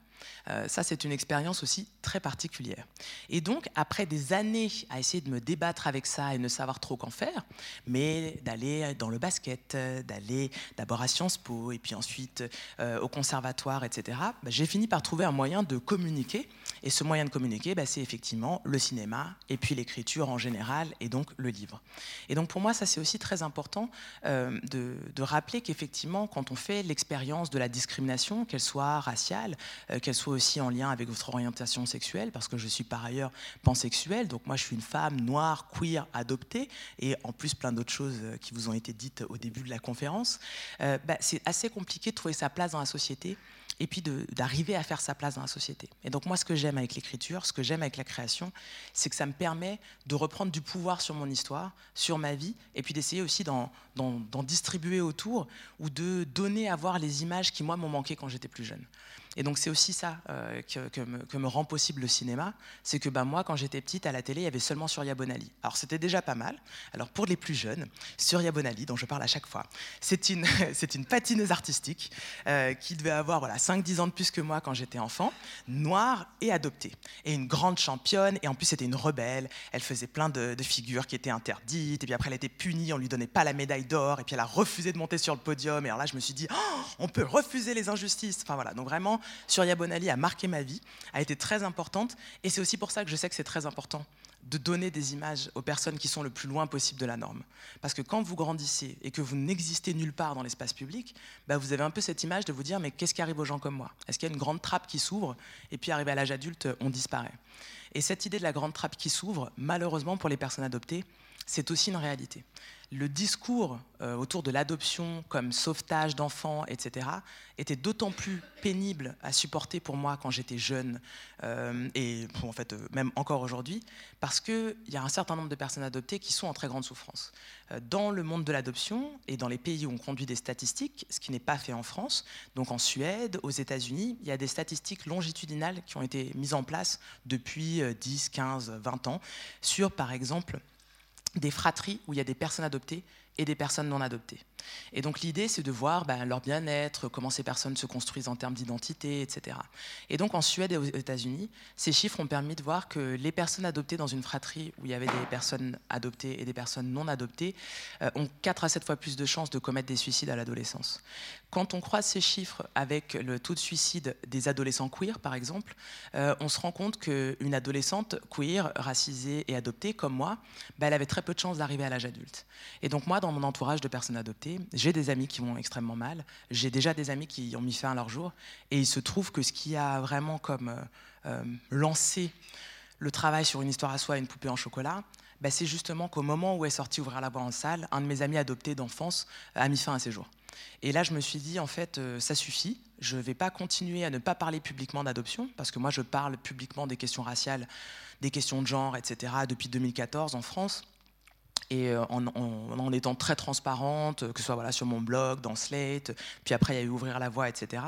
Euh, ça, c'est une expérience aussi très particulière. Et donc, après des années à essayer de me débattre avec ça et ne savoir trop qu'en faire, mais d'aller dans le basket, d'aller d'abord à Sciences Po et puis ensuite euh, au conservatoire, etc., bah, j'ai fini par trouver un moyen de communiquer. Et ce moyen de communiquer, bah, c'est effectivement le cinéma et puis l'écriture en général et donc le livre. Et donc, pour moi, ça, c'est aussi très important euh, de, de, rappeler qu'effectivement, quand on fait l'expérience de la discrimination, qu'elle soit raciale, qu'elle soit aussi en lien avec votre orientation sexuelle, parce que je suis par ailleurs pansexuelle, donc moi je suis une femme noire, queer, adoptée, et en plus plein d'autres choses euh, qui vous ont été dites au début de la conférence, euh, bah, c'est assez compliqué de trouver sa place dans la société et puis d'arriver à faire sa place dans la société. Et donc moi, ce que j'aime avec l'écriture, ce que j'aime avec la création, c'est que ça me permet de reprendre du pouvoir sur mon histoire, sur ma vie, et puis d'essayer aussi d'en distribuer autour ou de donner à voir les images qui, moi, m'ont manqué quand j'étais plus jeune. Et donc c'est aussi ça euh, que, me, rend possible le cinéma, c'est que bah, moi, quand j'étais petite, à la télé, il y avait seulement Surya Bonali. Alors c'était déjà pas mal. Alors pour les plus jeunes, Surya Bonali, dont je parle à chaque fois, c'est une, patineuse artistique euh, qui devait avoir voilà, 5-10 ans de plus que moi quand j'étais enfant, noire et adoptée. Et une grande championne, et en plus c'était une rebelle, elle faisait plein de, figures qui étaient interdites, et puis après elle était punie, on lui donnait pas la médaille d'or, et puis elle a refusé de monter sur le podium, et alors là je me suis dit, oh, on peut refuser les injustices. Enfin voilà, donc vraiment, Surya Bonali a marqué ma vie, a été très importante, et c'est aussi pour ça que je sais que c'est très important de donner des images aux personnes qui sont le plus loin possible de la norme. Parce que quand vous grandissez et que vous n'existez nulle part dans l'espace public, bah vous avez un peu cette image de vous dire mais qu'est-ce qui arrive aux gens comme moi? Est-ce qu'il y a une grande trappe qui s'ouvre et puis arrivé à l'âge adulte, on disparaît? Et cette idée de la grande trappe qui s'ouvre, malheureusement pour les personnes adoptées, c'est aussi une réalité le discours euh, autour de l'adoption comme sauvetage d'enfants, etc., était d'autant plus pénible à supporter pour moi quand j'étais jeune, euh, et en fait euh, même encore aujourd'hui, parce qu'il y a un certain nombre de personnes adoptées qui sont en très grande souffrance. dans le monde de l'adoption et dans les pays où on conduit des statistiques, ce qui n'est pas fait en France, donc en Suède, aux États-Unis, il y a des statistiques longitudinales qui ont été mises en place depuis 10, 15, 20 ans sur, par exemple, des fratries où il y a des personnes adoptées et des personnes non adoptées. Et donc l'idée, c'est de voir ben, leur bien-être, comment ces personnes se construisent en termes d'identité, etc. Et donc en Suède et aux États-Unis, ces chiffres ont permis de voir que les personnes adoptées dans une fratrie où il y avait des personnes adoptées et des personnes non adoptées euh, ont 4 à 7 fois plus de chances de commettre des suicides à l'adolescence. Quand on croise ces chiffres avec le taux de suicide des adolescents queer, par exemple, euh, on se rend compte qu'une adolescente queer, racisée et adoptée, comme moi, ben, elle avait très peu de chances d'arriver à l'âge adulte. Et donc moi, dans mon entourage de personnes adoptées, j'ai des amis qui vont extrêmement mal, j'ai déjà des amis qui ont mis fin à leur jour, et il se trouve que ce qui a vraiment comme euh, euh, lancé le travail sur une histoire à soi, une poupée en chocolat, bah, c'est justement qu'au moment où est sorti Ouvrir la voie en salle, un de mes amis adoptés d'enfance a mis fin à ses jours. Et là, je me suis dit, en fait, euh, ça suffit. Je ne vais pas continuer à ne pas parler publiquement d'adoption, parce que moi, je parle publiquement des questions raciales, des questions de genre, etc., depuis 2014 en France et euh, en, étant très transparente, que ce soit voilà, sur mon blog, dans Slate, puis après il y a eu Ouvrir la voie, etc.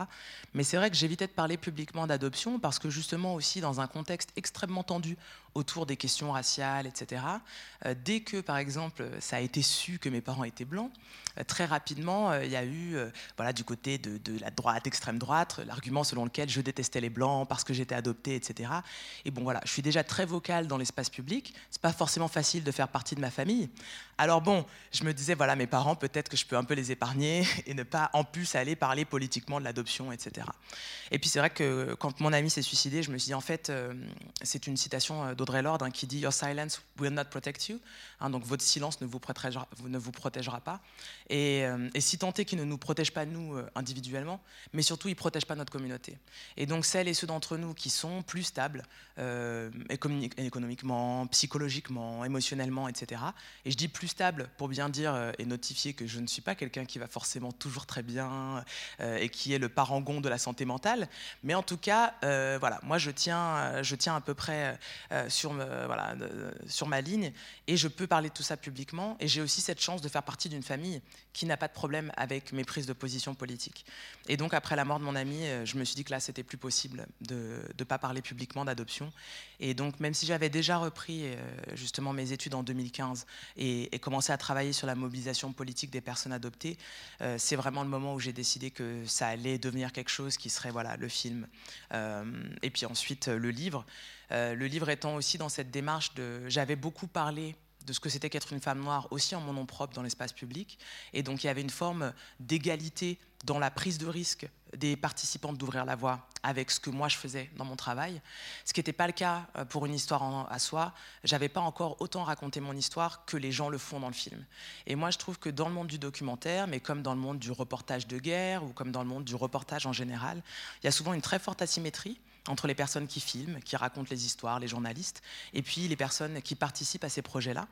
Mais c'est vrai que j'évitais de parler publiquement d'adoption parce que justement aussi dans un contexte extrêmement tendu autour des questions raciales, etc., euh, dès que par exemple ça a été su que mes parents étaient blancs, euh, très rapidement il y a eu voilà, du côté de, de la droite, extrême droite, l'argument selon lequel je détestais les blancs parce que j'étais adoptée, etc. Et bon voilà, je suis déjà très vocale dans l'espace public, c'est pas forcément facile de faire partie de ma famille, alors bon, je me disais, voilà, mes parents, peut-être que je peux un peu les épargner et ne pas en plus aller parler politiquement de l'adoption, etc. Et puis c'est vrai que quand mon ami s'est suicidé, je me suis dit, en fait, euh, c'est une citation euh, d'Audrey Lorde hein, qui dit Your silence will not protect you. Hein, donc votre silence ne vous protégera, pas. Et, euh, si tant est qu'il ne nous protège pas nous individuellement, mais surtout il ne protège pas notre communauté. Et donc celles et ceux d'entre nous qui sont plus stables économiquement, psychologiquement, émotionnellement, etc. Et je dis plus stable pour bien dire euh, et notifier que je ne suis pas quelqu'un qui va forcément toujours très bien euh, et qui est le parangon de la santé mentale. Mais en tout cas, euh, voilà, moi je tiens, je tiens à peu près sur, voilà, sur ma ligne et je peux parler de tout ça publiquement. Et j'ai aussi cette chance de faire partie d'une famille qui n'a pas de problème avec mes prises de position politiques. Et donc après la mort de mon ami, je me suis dit que là c'était plus possible de ne pas parler publiquement d'adoption. Et donc même si j'avais déjà repris justement mes études en 2015 et, commencer à travailler sur la mobilisation politique des personnes adoptées, euh, c'est vraiment le moment où j'ai décidé que ça allait devenir quelque chose qui serait voilà, le film. Euh, et puis ensuite, euh, le livre. Le livre étant aussi dans cette démarche de... J'avais beaucoup parlé de ce que c'était qu'être une femme noire aussi en mon nom propre dans l'espace public. Et donc il y avait une forme d'égalité dans la prise de risque des participantes d'ouvrir la voie avec ce que moi je faisais dans mon travail, ce qui n'était pas le cas euh, pour une histoire à soi. J'avais pas encore autant raconté mon histoire que les gens le font dans le film. Et moi je trouve que dans le monde du documentaire, mais comme dans le monde du reportage de guerre ou comme dans le monde du reportage en général, il y a souvent une très forte asymétrie entre les personnes qui filment, qui racontent les histoires, les journalistes, et puis les personnes qui participent à ces projets-là.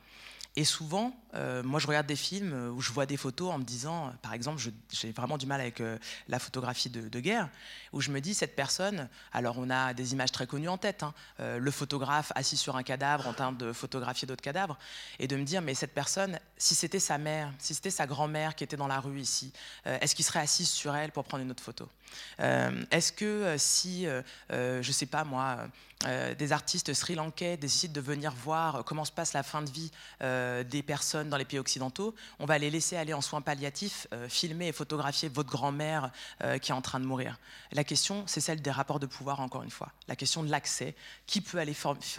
Et souvent, euh, moi, je regarde des films où je vois des photos en me disant, par exemple, j'ai vraiment du mal avec euh, la photographie de, guerre, où je me dis, cette personne, alors on a des images très connues en tête, hein, euh, le photographe assis sur un cadavre en train de photographier d'autres cadavres, et de me dire, mais cette personne, si c'était sa mère, si c'était sa grand-mère qui était dans la rue ici, est-ce qu'il serait assis sur elle pour prendre une autre photo? Est-ce que si, je ne sais pas moi, des artistes sri-lankais décident de venir voir comment se passe la fin de vie euh, des personnes dans les pays occidentaux, on va les laisser aller en soins palliatifs, euh, filmer et photographier votre grand-mère euh, qui est en train de mourir. La question, c'est celle des rapports de pouvoir, encore une fois. La question de l'accès. Qui peut aller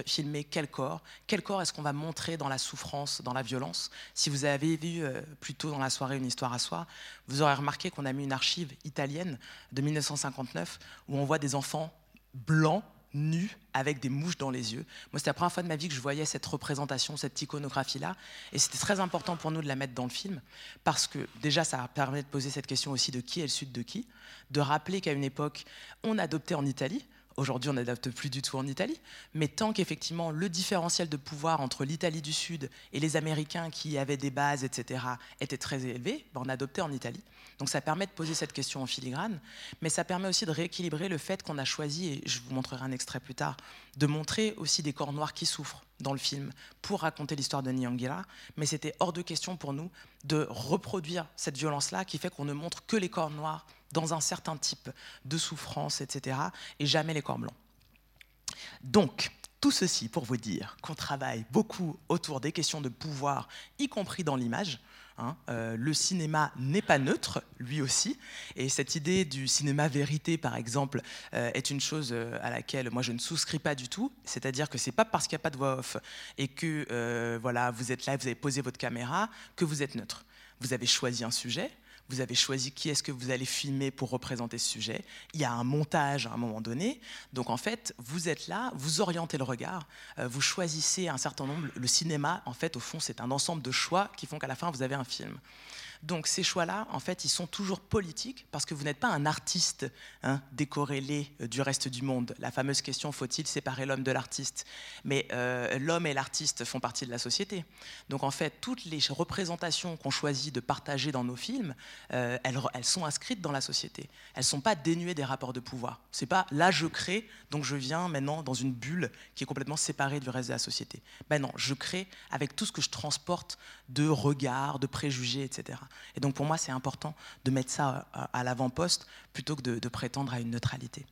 filmer quel corps? Quel corps est-ce qu'on va montrer dans la souffrance, dans la violence? Si vous avez vu plus tôt dans la soirée une histoire à soi, vous aurez remarqué qu'on a mis une archive italienne de 1959 où on voit des enfants blancs nu avec des mouches dans les yeux. Moi, c'était la première fois de ma vie que je voyais cette représentation, cette iconographie-là. Et c'était très important pour nous de la mettre dans le film, parce que déjà, ça permet de poser cette question aussi de qui est le sud de qui, de rappeler qu'à une époque, on adoptait en Italie, Aujourd'hui, on n'adapte plus du tout en Italie, mais tant qu'effectivement le différentiel de pouvoir entre l'Italie du Sud et les Américains qui avaient des bases, etc., était très élevé, ben, on adoptait en Italie. Donc ça permet de poser cette question en filigrane, mais ça permet aussi de rééquilibrer le fait qu'on a choisi, et je vous montrerai un extrait plus tard, de montrer aussi des corps noirs qui souffrent dans le film pour raconter l'histoire de Nyangila, mais c'était hors de question pour nous de reproduire cette violence-là qui fait qu'on ne montre que les corps noirs dans un certain type de souffrance, etc., et jamais les corps blancs. Donc, tout ceci pour vous dire qu'on travaille beaucoup autour des questions de pouvoir, y compris dans l'image. Hein. Euh, le cinéma n'est pas neutre, lui aussi, et cette idée du cinéma vérité, par exemple, euh, est une chose euh, à laquelle moi je ne souscris pas du tout. C'est-à-dire que c'est pas parce qu'il n'y a pas de voix off et que voilà, vous êtes là, vous avez posé votre caméra, que vous êtes neutre. Vous avez choisi un sujet, vous avez choisi qui est-ce que vous allez filmer pour représenter ce sujet. Il y a un montage à un moment donné. Donc en fait, vous êtes là, vous orientez le regard, euh, vous choisissez un certain nombre. Le cinéma, en fait, au fond, c'est un ensemble de choix qui font qu'à la fin, vous avez un film. Donc ces choix-là, en fait, ils sont toujours politiques parce que vous n'êtes pas un artiste hein, décorrélé euh, du reste du monde. La fameuse question faut-il séparer l'homme de l'artiste? Mais euh, l'homme et l'artiste font partie de la société. Donc en fait, toutes les représentations qu'on choisit de partager dans nos films, euh, elles, sont inscrites dans la société. Elles ne sont pas dénuées des rapports de pouvoir. C'est pas là je crée, donc je viens maintenant dans une bulle qui est complètement séparée du reste de la société. Ben non, je crée avec tout ce que je transporte de regards, de préjugés, etc. Et donc pour moi, c'est important de mettre ça euh, à l'avant-poste plutôt que de, prétendre à une neutralité.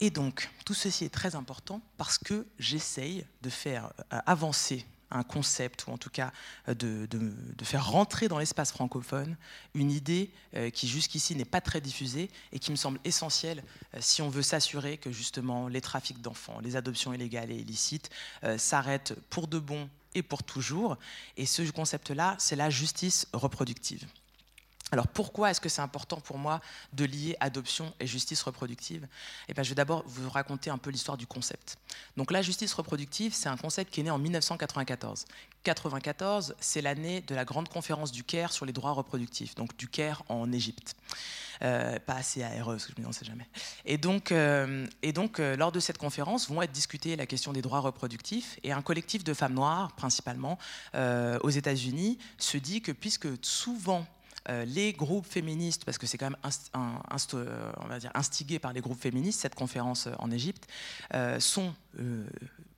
Et donc, tout ceci est très important parce que j'essaye de faire euh, avancer un concept, ou en tout cas euh, de, faire rentrer dans l'espace francophone une idée qui jusqu'ici n'est pas très diffusée et qui me semble essentielle si on veut s'assurer que justement les trafics d'enfants, les adoptions illégales et illicites s'arrêtent pour de bon et pour toujours. Et ce concept-là, c'est la justice reproductive. Alors pourquoi est-ce que c'est important pour moi de lier adoption et justice reproductive? Eh bien, Je vais d'abord vous raconter un peu l'histoire du concept. Donc la justice reproductive, c'est un concept qui est né en 1994. 1994, c'est l'année de la grande conférence du Caire sur les droits reproductifs, donc du Caire en Égypte. Euh, pas assez ARE, parce que je me dis, on sait jamais. Et donc, euh, et donc euh, lors de cette conférence, vont être discutées la question des droits reproductifs, et un collectif de femmes noires, principalement, aux États-Unis, se dit que puisque souvent les groupes féministes, parce que c'est quand même va dire instigé par les groupes féministes, cette conférence en Égypte, sont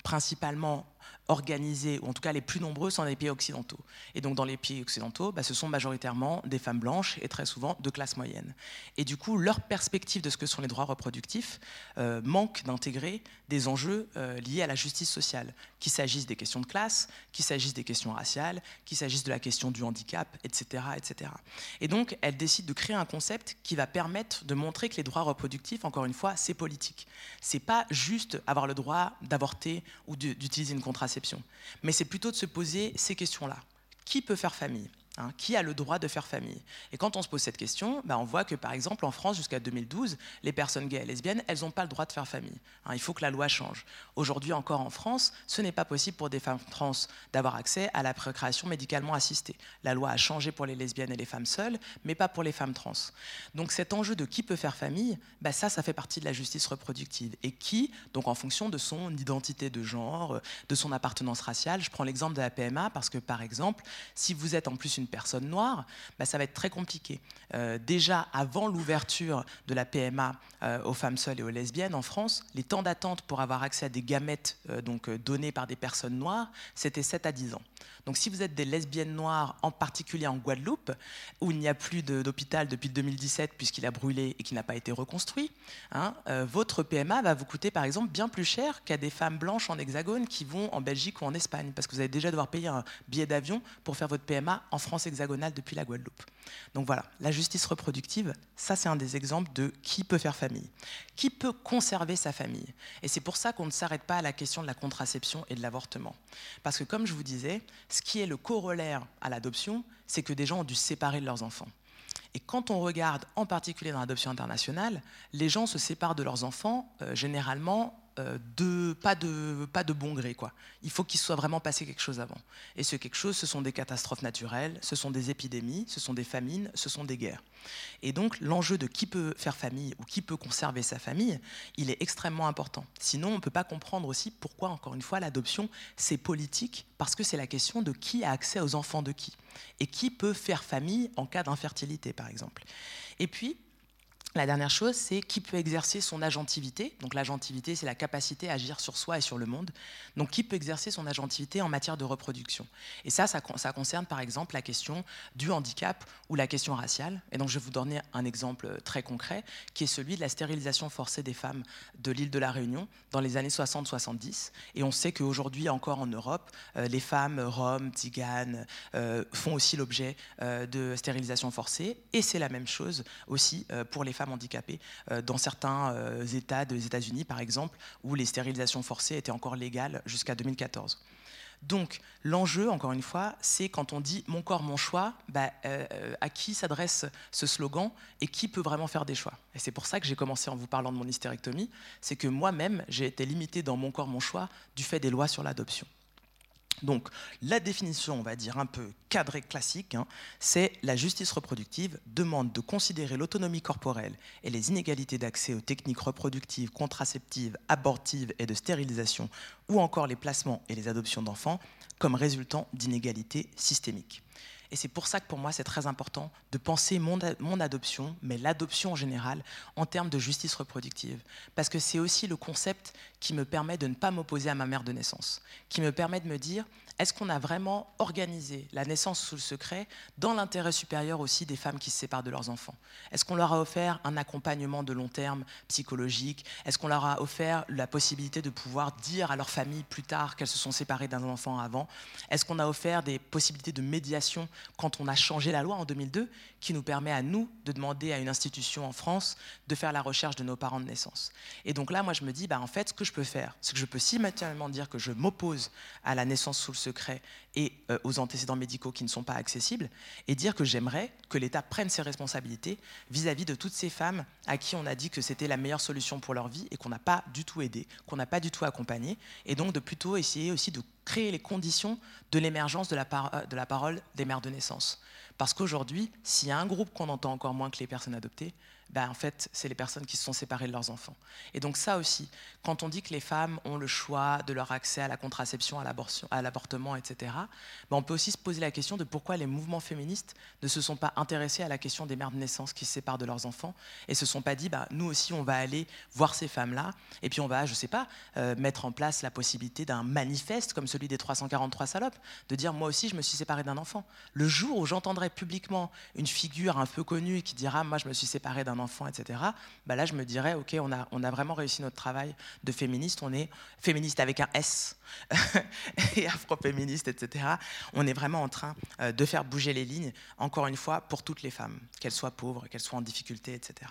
principalement organisées, ou en tout cas les plus nombreuses, sont dans les pays occidentaux. Et donc dans les pays occidentaux, bah, ce sont majoritairement des femmes blanches et très souvent de classe moyenne. Et du coup, leur perspective de ce que sont les droits reproductifs euh, manque d'intégrer des enjeux euh, liés à la justice sociale, qu'il s'agisse des questions de classe, qu'il s'agisse des questions raciales, qu'il s'agisse de la question du handicap, etc., etc. Et donc, elle décide de créer un concept qui va permettre de montrer que les droits reproductifs, encore une fois, c'est politique. C'est pas juste avoir le droit d'avorter ou d'utiliser une contraception mais c'est plutôt de se poser ces questions-là. Qui peut faire famille? Hein, qui a le droit de faire famille Et quand on se pose cette question, bah, on voit que par exemple en France jusqu'à 2012, les personnes gays et lesbiennes, elles n'ont pas le droit de faire famille. Hein, il faut que la loi change. Aujourd'hui encore en France, ce n'est pas possible pour des femmes trans d'avoir accès à la procréation médicalement assistée. La loi a changé pour les lesbiennes et les femmes seules, mais pas pour les femmes trans. Donc cet enjeu de qui peut faire famille, bah, ça, ça fait partie de la justice reproductive. Et qui, donc en fonction de son identité de genre, de son appartenance raciale, je prends l'exemple de la PMA parce que par exemple, si vous êtes en plus une personne noire, bah, ça va être très compliqué. Euh, déjà, avant l'ouverture de la PMA euh, aux femmes seules et aux lesbiennes en France, les temps d'attente pour avoir accès à des gamètes euh, donc, donnés par des personnes noires, c'était 7 à 10 ans. Donc si vous êtes des lesbiennes noires, en particulier en Guadeloupe, où il n'y a plus d'hôpital depuis 2017 puisqu'il a brûlé et qu'il n'a pas été reconstruit, hein, votre PMA va vous coûter par exemple bien plus cher qu'à des femmes blanches en hexagone qui vont en Belgique ou en Espagne, parce que vous allez déjà devoir payer un billet d'avion pour faire votre PMA en France hexagonale depuis la Guadeloupe. Donc voilà, la justice reproductive, ça c'est un des exemples de qui peut faire famille, qui peut conserver sa famille. Et c'est pour ça qu'on ne s'arrête pas à la question de la contraception et de l'avortement. Parce que comme je vous disais, ce qui est le corollaire à l'adoption, c'est que des gens ont dû séparer de leurs enfants. Et quand on regarde, en particulier dans l'adoption internationale, les gens se séparent de leurs enfants euh, généralement de, pas, de, pas de bon gré. Quoi. Il faut qu'il soit vraiment passé quelque chose avant. Et ce quelque chose, ce sont des catastrophes naturelles, ce sont des épidémies, ce sont des famines, ce sont des guerres. Et donc l'enjeu de qui peut faire famille ou qui peut conserver sa famille, il est extrêmement important. Sinon, on ne peut pas comprendre aussi pourquoi, encore une fois, l'adoption, c'est politique, parce que c'est la question de qui a accès aux enfants de qui. Et qui peut faire famille en cas d'infertilité, par exemple. Et puis, la dernière chose, c'est qui peut exercer son agentivité. Donc l'agentivité, c'est la capacité à agir sur soi et sur le monde. Donc qui peut exercer son agentivité en matière de reproduction. Et ça, ça, concerne par exemple la question du handicap ou la question raciale. Et donc je vais vous donner un exemple très concret, qui est celui de la stérilisation forcée des femmes de l'île de la Réunion dans les années 60-70. Et on sait qu'aujourd'hui encore en Europe, euh, les femmes roms, tziganes euh, font aussi l'objet euh, de stérilisation forcée. Et c'est la même chose aussi pour les femmes handicapées euh, dans certains euh, États des États-Unis, par exemple, où les stérilisations forcées étaient encore légales jusqu'à 2014. Donc l'enjeu, encore une fois, c'est quand on dit mon corps, mon choix, bah, euh, à qui s'adresse ce slogan et qui peut vraiment faire des choix? Et c'est pour ça que j'ai commencé en vous parlant de mon hystérectomie, c'est que moi-même, j'ai été limitée dans mon corps, mon choix du fait des lois sur l'adoption. Donc la définition, on va dire un peu cadrée classique, hein, c'est la justice reproductive demande de considérer l'autonomie corporelle et les inégalités d'accès aux techniques reproductives, contraceptives, abortives et de stérilisation, ou encore les placements et les adoptions d'enfants, comme résultant d'inégalités systémiques. Et c'est pour ça que pour moi, c'est très important de penser mon, mon adoption, mais l'adoption en général, en termes de justice reproductive. Parce que c'est aussi le concept qui me permet de ne pas m'opposer à ma mère de naissance, qui me permet de me dire, est-ce qu'on a vraiment organisé la naissance sous le secret dans l'intérêt supérieur aussi des femmes qui se séparent de leurs enfants? Est-ce qu'on leur a offert un accompagnement de long terme psychologique? Est-ce qu'on leur a offert la possibilité de pouvoir dire à leur famille plus tard qu'elles se sont séparées d'un enfant avant? Est-ce qu'on a offert des possibilités de médiation quand on a changé la loi en 2002 qui nous permet à nous de demander à une institution en France de faire la recherche de nos parents de naissance? Et donc là, moi, je me dis, bah, en fait, ce que je peux faire, c'est que je peux simultanément dire que je m'oppose à la naissance sous le secret et euh, aux antécédents médicaux qui ne sont pas accessibles, et dire que j'aimerais que l'État prenne ses responsabilités vis-à-vis de toutes ces femmes à qui on a dit que c'était la meilleure solution pour leur vie et qu'on n'a pas du tout aidé, qu'on n'a pas du tout accompagné, et donc de plutôt essayer aussi de créer les conditions de l'émergence de, euh, de la parole des mères de naissance. Parce qu'aujourd'hui, s'il y a un groupe qu'on entend encore moins que les personnes adoptées, ben, en fait, c'est les personnes qui se sont séparées de leurs enfants. Et donc ça aussi, quand on dit que les femmes ont le choix de leur accès à la contraception, à l'avortement, etc., ben, on peut aussi se poser la question de pourquoi les mouvements féministes ne se sont pas intéressés à la question des mères de naissance qui se séparent de leurs enfants et se sont pas dit, ben, nous aussi, on va aller voir ces femmes-là, et puis on va, je sais pas, euh, mettre en place la possibilité d'un manifeste comme celui des 343 salopes, de dire, moi aussi, je me suis séparée d'un enfant. Le jour où j'entendrai publiquement une figure un peu connue qui dira, moi, je me suis séparée d'un enfant, etc., bah là, je me dirais, OK, on a, on a vraiment réussi notre travail de féministe. On est féministe avec un S et afro-féministe, etc. On est vraiment en train euh, de faire bouger les lignes, encore une fois, pour toutes les femmes, qu'elles soient pauvres, qu'elles soient en difficulté, etc.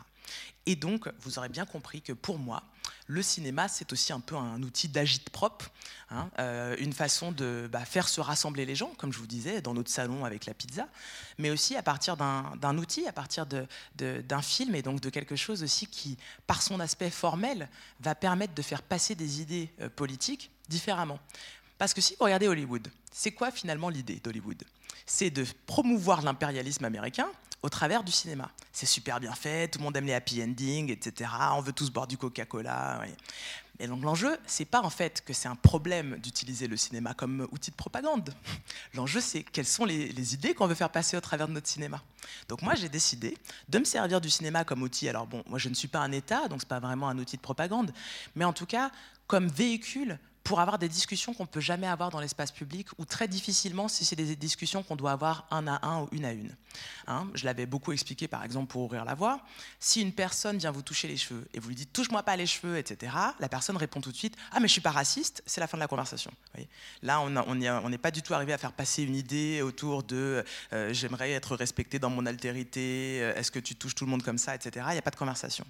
Et donc, vous aurez bien compris que pour moi, le cinéma, c'est aussi un peu un outil d'agite propre, hein, euh, une façon de bah, faire se rassembler les gens, comme je vous disais, dans notre salon avec la pizza, mais aussi à partir d'un outil, à partir d'un film et donc de quelque chose aussi qui, par son aspect formel, va permettre de faire passer des idées euh, politiques différemment. Parce que si vous regardez Hollywood, c'est quoi finalement l'idée d'Hollywood? C'est de promouvoir l'impérialisme américain au travers du cinéma. C'est super bien fait, tout le monde aime les happy endings, etc. On veut tous boire du Coca-Cola. Et donc l'enjeu, c'est pas en fait que c'est un problème d'utiliser le cinéma comme outil de propagande. L'enjeu, c'est quelles sont les, les idées qu'on veut faire passer au travers de notre cinéma. Donc moi, j'ai décidé de me servir du cinéma comme outil. Alors bon, moi, je ne suis pas un État, donc c'est pas vraiment un outil de propagande, mais en tout cas comme véhicule pour avoir des discussions qu'on ne peut jamais avoir dans l'espace public ou très difficilement si c'est des discussions qu'on doit avoir un à un ou une à une. Hein, je l'avais beaucoup expliqué par exemple pour ouvrir la voie. Si une personne vient vous toucher les cheveux et vous lui dites touche-moi pas les cheveux, etc., la personne répond tout de suite ah mais je suis pas raciste, c'est la fin de la conversation. Là on n'est pas du tout arrivé à faire passer une idée autour de euh, j'aimerais être respecté dans mon altérité, euh, est-ce que tu touches tout le monde comme ça, etc. Il n'y a pas de conversation.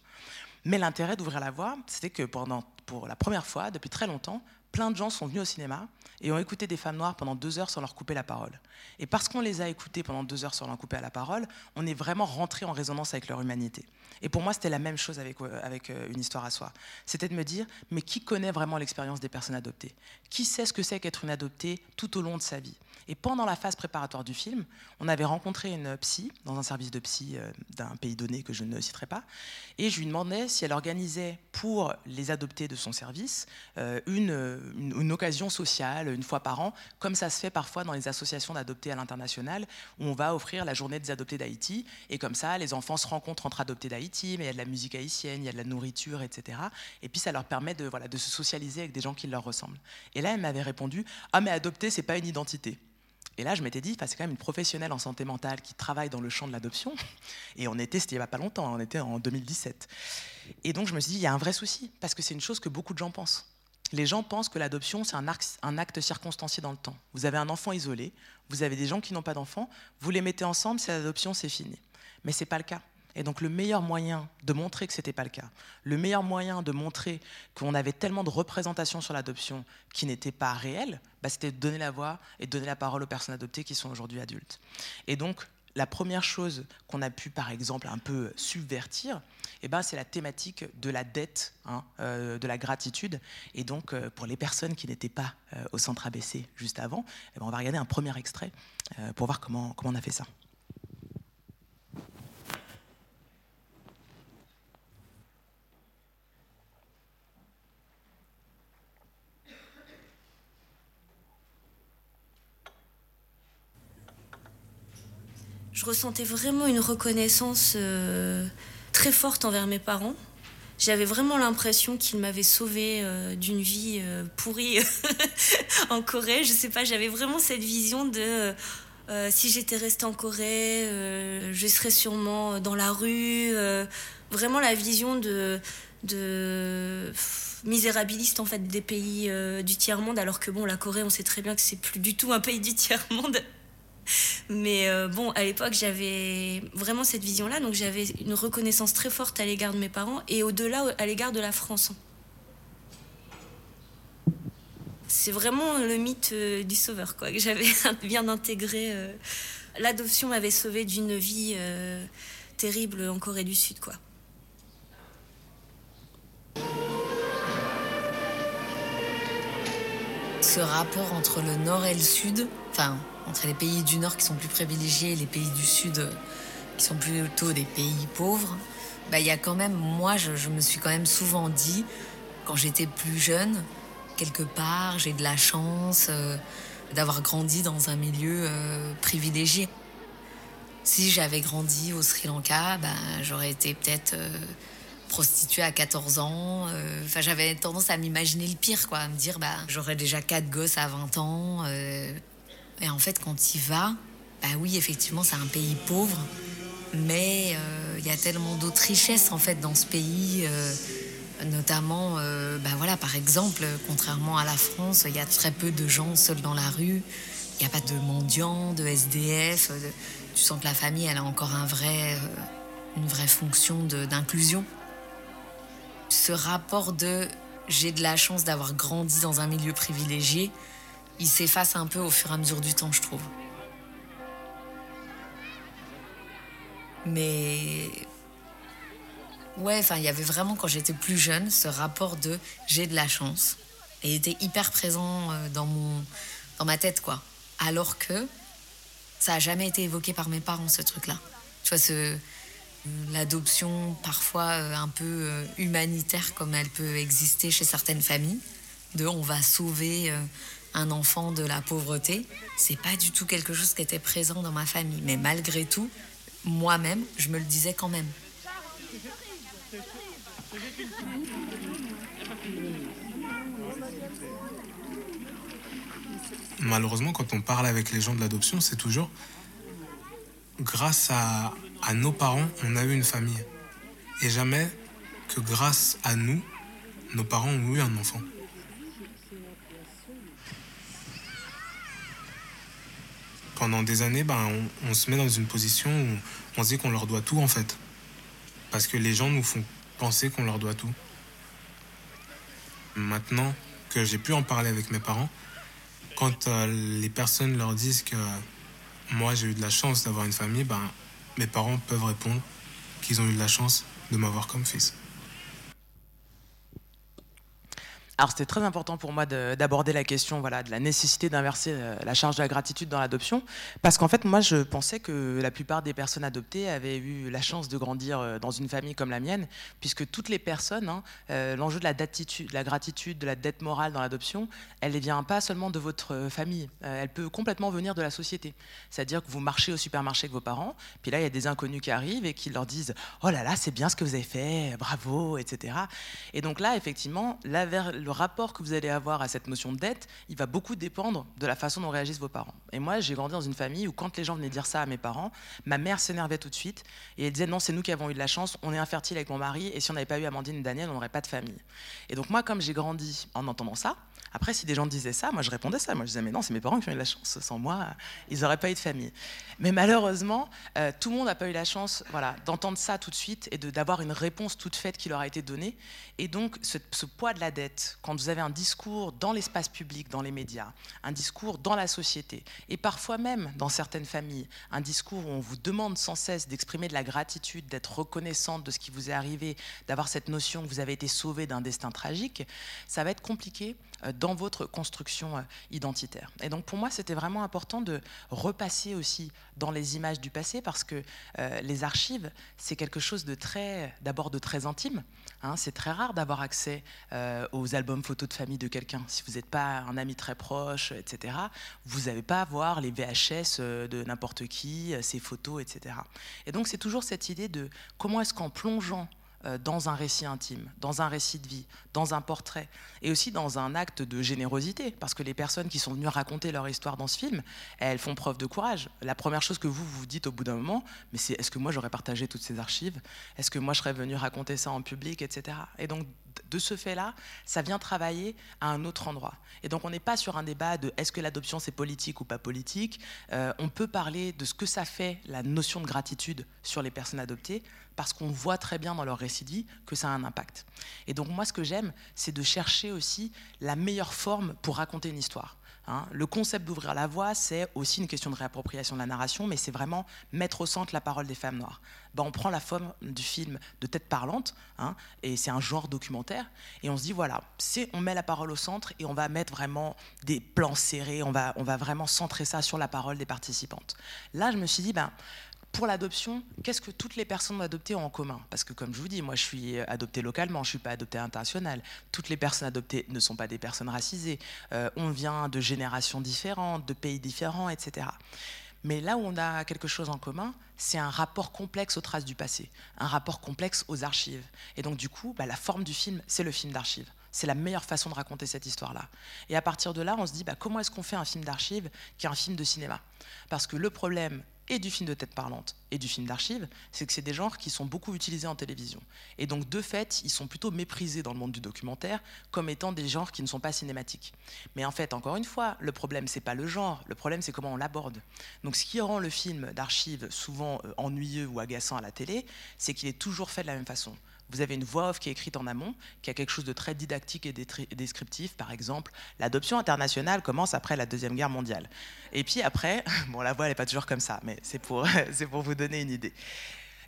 Mais l'intérêt d'ouvrir la voie, c'était que pendant, pour la première fois, depuis très longtemps, plein de gens sont venus au cinéma et ont écouté des femmes noires pendant deux heures sans leur couper la parole. Et parce qu'on les a écoutées pendant deux heures sans leur couper la parole, on est vraiment rentré en résonance avec leur humanité. Et pour moi, c'était la même chose avec, euh, avec euh, une histoire à soi. C'était de me dire, mais qui connaît vraiment l'expérience des personnes adoptées? Qui sait ce que c'est qu'être une adoptée tout au long de sa vie? Et pendant la phase préparatoire du film, on avait rencontré une psy dans un service de psy euh, d'un pays donné que je ne citerai pas, et je lui demandais si elle organisait pour les adoptés de son service une, une, occasion sociale une fois par an, comme ça se fait parfois dans les associations d'adoptés à l'international, où on va offrir la journée des adoptés d'Haïti, et comme ça, les enfants se rencontrent entre adoptés d'Haïti mais il y a de la musique haïtienne, il y a de la nourriture, etc. Et puis ça leur permet de, voilà, de se socialiser avec des gens qui leur ressemblent. Et là, elle m'avait répondu Ah, mais adopter, c'est pas une identité. Et là, je m'étais dit, c'est quand même une professionnelle en santé mentale qui travaille dans le champ de l'adoption. Et on était, c'était il n'y a pas longtemps, on était en 2017. Et donc, je me suis dit, il y a un vrai souci, parce que c'est une chose que beaucoup de gens pensent. Les gens pensent que l'adoption, c'est un acte, circonstancié dans le temps. Vous avez un enfant isolé, vous avez des gens qui n'ont pas d'enfant, vous les mettez ensemble, c'est l'adoption, c'est fini. Mais ce n'est pas le cas. Et donc le meilleur moyen de montrer que ce n'était pas le cas, le meilleur moyen de montrer qu'on avait tellement de représentations sur l'adoption qui n'étaient pas réelles, bah, c'était de donner la voix et de donner la parole aux personnes adoptées qui sont aujourd'hui adultes. Et donc la première chose qu'on a pu, par exemple, un peu subvertir, eh ben, c'est la thématique de la dette, hein, euh, de la gratitude. Et donc, euh, pour les personnes qui n'étaient pas euh, au centre ABC juste avant, eh ben, on va regarder un premier extrait pour voir comment, comment on a fait ça. Ressentais vraiment une reconnaissance euh, très forte envers mes parents. J'avais vraiment l'impression qu'ils m'avaient sauvée euh, d'une vie euh, pourrie en Corée. Je sais pas, j'avais vraiment cette vision de si j'étais restée en Corée, je serais sûrement dans la rue. vraiment la vision de, de misérabiliste en fait des pays du tiers monde alors que bon la Corée on sait très bien que c'est plus du tout un pays du tiers monde mais euh, bon, à l'époque, j'avais vraiment cette vision-là, donc j'avais une reconnaissance très forte à l'égard de mes parents et au-delà, à l'égard de la France. C'est vraiment le mythe euh, du sauveur, quoi, que j'avais bien intégré. Euh. L'adoption m'avait sauvé d'une vie terrible en Corée du Sud, quoi. Ce rapport entre le Nord et le Sud, enfin, entre les pays du Nord qui sont plus privilégiés et les pays du Sud euh, qui sont plutôt des pays pauvres, bah, il y a quand même, moi, je, me suis quand même souvent dit, quand j'étais plus jeune, quelque part, j'ai de la chance euh, d'avoir grandi dans un milieu euh, privilégié. Si j'avais grandi au Sri Lanka, bah, j'aurais été peut-être prostituée à 14 ans. J'avais tendance à m'imaginer le pire, quoi, à me dire, bah, j'aurais déjà quatre gosses à 20 ans. Et en fait, quand il va, bah oui, effectivement, c'est un pays pauvre, mais euh, il y a tellement d'autres richesses en fait dans ce pays. Euh, notamment, euh, bah voilà, par exemple, contrairement à la France, il y a très peu de gens seuls dans la rue. Il n'y a pas de mendiants, de SDF. Tu sens que la famille, elle a encore un vrai, une vraie fonction d'inclusion. Ce rapport de j'ai de la chance d'avoir grandi dans un milieu privilégié, il s'efface un peu au fur et à mesure du temps, je trouve. Mais ouais, enfin, il y avait vraiment quand j'étais plus jeune ce rapport de j'ai de la chance et était hyper présent euh, dans mon dans ma tête quoi. Alors que ça a jamais été évoqué par mes parents ce truc-là. Tu vois ce l'adoption parfois euh, un peu euh, humanitaire comme elle peut exister chez certaines familles, de on va sauver euh, un enfant de la pauvreté, c'est pas du tout quelque chose qui était présent dans ma famille. Mais malgré tout, moi-même, je me le disais quand même. Malheureusement, quand on parle avec les gens de l'adoption, c'est toujours grâce à, à nos parents, on a eu une famille. Et jamais que grâce à nous, nos parents ont eu un enfant. Pendant des années, ben, on, se met dans une position où on se dit qu'on leur doit tout en fait. Parce que les gens nous font penser qu'on leur doit tout. Maintenant que j'ai pu en parler avec mes parents, quand euh, les personnes leur disent que moi j'ai eu de la chance d'avoir une famille, ben, mes parents peuvent répondre qu'ils ont eu de la chance de m'avoir comme fils. Alors c'était très important pour moi d'aborder la question voilà, de la nécessité d'inverser euh, la charge de la gratitude dans l'adoption, parce qu'en fait moi je pensais que la plupart des personnes adoptées avaient eu la chance de grandir euh, dans une famille comme la mienne, puisque toutes les personnes, hein, euh, l'enjeu de la, de la gratitude, de la dette morale dans l'adoption, elle ne vient pas seulement de votre famille, elle peut complètement venir de la société. C'est-à-dire que vous marchez au supermarché avec vos parents, puis là il y a des inconnus qui arrivent et qui leur disent « Oh là là, c'est bien ce que vous avez fait, bravo, etc. » Et donc là effectivement, la, le rapport que vous allez avoir à cette notion de dette, il va beaucoup dépendre de la façon dont réagissent vos parents. Et moi, j'ai grandi dans une famille où quand les gens venaient dire ça à mes parents, ma mère s'énervait tout de suite et elle disait non, c'est nous qui avons eu de la chance, on est infertile avec mon mari et si on n'avait pas eu Amandine et Daniel, on n'aurait pas de famille. Et donc moi, comme j'ai grandi en entendant ça, après, si des gens disaient ça, moi je répondais ça. Moi je disais, mais non, c'est mes parents qui ont eu la chance. Sans moi, ils n'auraient pas eu de famille. Mais malheureusement, euh, tout le monde n'a pas eu la chance voilà, d'entendre ça tout de suite et d'avoir une réponse toute faite qui leur a été donnée. Et donc, ce, ce, poids de la dette, quand vous avez un discours dans l'espace public, dans les médias, un discours dans la société, et parfois même dans certaines familles, un discours où on vous demande sans cesse d'exprimer de la gratitude, d'être reconnaissante de ce qui vous est arrivé, d'avoir cette notion que vous avez été sauvé d'un destin tragique, ça va être compliqué dans votre construction euh, identitaire. Et donc pour moi, c'était vraiment important de repasser aussi dans les images du passé parce que euh, les archives, c'est quelque chose de très, d'abord de très intime. Hein. c'est très rare d'avoir accès aux albums photos de famille de quelqu'un. Si vous n'êtes pas un ami très proche, etc., vous n'avez pas à voir les VHS de n'importe qui, ses photos, etc. Et donc c'est toujours cette idée de comment est-ce qu'en plongeant euh, dans un récit intime, dans un récit de vie, dans un portrait, et aussi dans un acte de générosité, parce que les personnes qui sont venues raconter leur histoire dans ce film, elles font preuve de courage. La première chose que vous vous dites au bout d'un moment, mais c'est est-ce que moi j'aurais partagé toutes ces archives? Est-ce que moi je serais venu raconter ça en public, etc. Et donc de ce fait-là, ça vient travailler à un autre endroit. Et donc on n'est pas sur un débat de est-ce que l'adoption c'est politique ou pas politique. Euh, on peut parler de ce que ça fait la notion de gratitude sur les personnes adoptées parce qu'on voit très bien dans leur récit de vie que ça a un impact. Et donc moi, ce que j'aime, c'est de chercher aussi la meilleure forme pour raconter une histoire. Hein. le concept d'ouvrir la voie, c'est aussi une question de réappropriation de la narration, mais c'est vraiment mettre au centre la parole des femmes noires. Ben, on prend la forme du film de tête parlante, hein, et c'est un genre documentaire, et on se dit voilà, on met la parole au centre et on va mettre vraiment des plans serrés, on va, on va vraiment centrer ça sur la parole des participantes. Là, je me suis dit, ben, pour l'adoption, qu'est-ce que toutes les personnes adoptées ont en commun? Parce que comme je vous dis, moi je suis adoptée localement, je ne suis pas adoptée internationale. Toutes les personnes adoptées ne sont pas des personnes racisées. Euh, on vient de générations différentes, de pays différents, etc. Mais là où on a quelque chose en commun, c'est un rapport complexe aux traces du passé, un rapport complexe aux archives. Et donc du coup, bah, la forme du film, c'est le film d'archives. C'est la meilleure façon de raconter cette histoire-là. Et à partir de là, on se dit, bah, comment est-ce qu'on fait un film d'archives qui est un film de cinéma? Parce que le problème et du film de tête parlante et du film d'archives, c'est que c'est des genres qui sont beaucoup utilisés en télévision. Et donc, de fait, ils sont plutôt méprisés dans le monde du documentaire comme étant des genres qui ne sont pas cinématiques. Mais en fait, encore une fois, le problème, c'est pas le genre, le problème, c'est comment on l'aborde. Donc, ce qui rend le film d'archives souvent euh, ennuyeux ou agaçant à la télé, c'est qu'il est toujours fait de la même façon. Vous avez une voix off qui est écrite en amont, qui a quelque chose de très didactique et descriptif. Par exemple, l'adoption internationale commence après la Deuxième Guerre mondiale. Et puis après, bon, la voix, elle n'est pas toujours comme ça, mais c'est pour, pour vous donner une idée.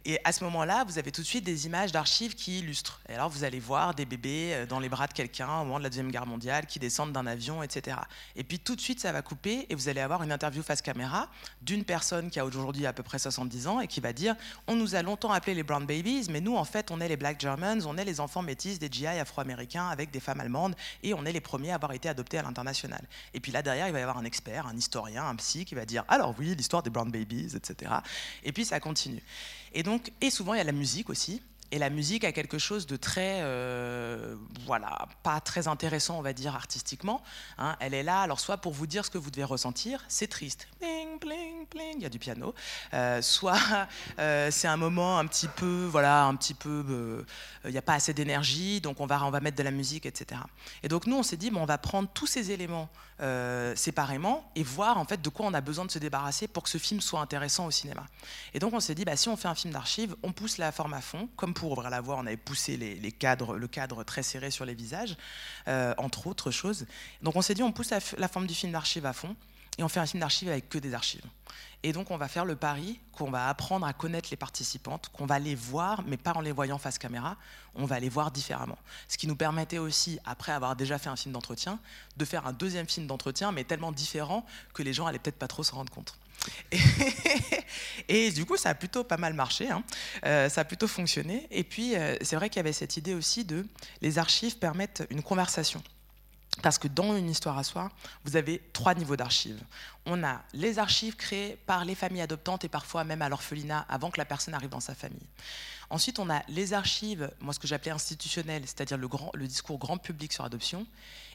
Et à ce moment-là, vous avez tout de suite des images d'archives qui illustrent. Et alors, vous allez voir des bébés euh, dans les bras de quelqu'un au moment de la Deuxième Guerre mondiale qui descendent d'un avion, etc. Et puis tout de suite, ça va couper et vous allez avoir une interview face caméra d'une personne qui a aujourd'hui à peu près 70 ans et qui va dire On nous a longtemps appelés les Brown Babies, mais nous, en fait, on est les Black Germans, on est les enfants métis des GI afro-américains avec des femmes allemandes et on est les premiers à avoir été adoptés à l'international. Et puis là, derrière, il va y avoir un expert, un historien, un psy qui va dire Alors oui, l'histoire des Brown Babies, etc. Et puis ça continue. Et donc, et souvent il y a la musique aussi. Et la musique a quelque chose de très, euh, voilà, pas très intéressant, on va dire, artistiquement. Hein. Elle est là, alors soit pour vous dire ce que vous devez ressentir, c'est triste, bling, bling, bling, il y a du piano. Euh, soit euh, c'est un moment un petit peu, voilà, un petit peu, il n'y a pas assez d'énergie, donc on va, on va mettre de la musique, etc. Et donc nous, on s'est dit, bon, on va prendre tous ces éléments séparément et voir en fait de quoi on a besoin de se débarrasser pour que ce film soit intéressant au cinéma. Et donc on s'est dit, bah, si on fait un film d'archives, on pousse la forme à fond, comme pour ouvrir la voie, on avait poussé les, cadres, le cadre très serré sur les visages, euh, entre autres choses. Donc on s'est dit, on pousse la, forme du film d'archive à fond, et on fait un film d'archive avec que des archives. Et donc on va faire le pari qu'on va apprendre à connaître les participantes, qu'on va les voir, mais pas en les voyant face caméra, on va les voir différemment. Ce qui nous permettait aussi, après avoir déjà fait un film d'entretien, de faire un deuxième film d'entretien, mais tellement différent que les gens allaient peut-être pas trop se rendre compte. Et, du coup, ça a plutôt pas mal marché, hein. euh, ça a plutôt fonctionné. Et puis, euh, c'est vrai qu'il y avait cette idée aussi de les archives permettent une conversation. Parce que dans une histoire à soi, vous avez trois niveaux d'archives. On a les archives créées par les familles adoptantes et parfois même à l'orphelinat avant que la personne arrive dans sa famille. Ensuite, on a les archives, moi ce que j'appelais institutionnelles, c'est-à-dire le, le discours grand public sur adoption.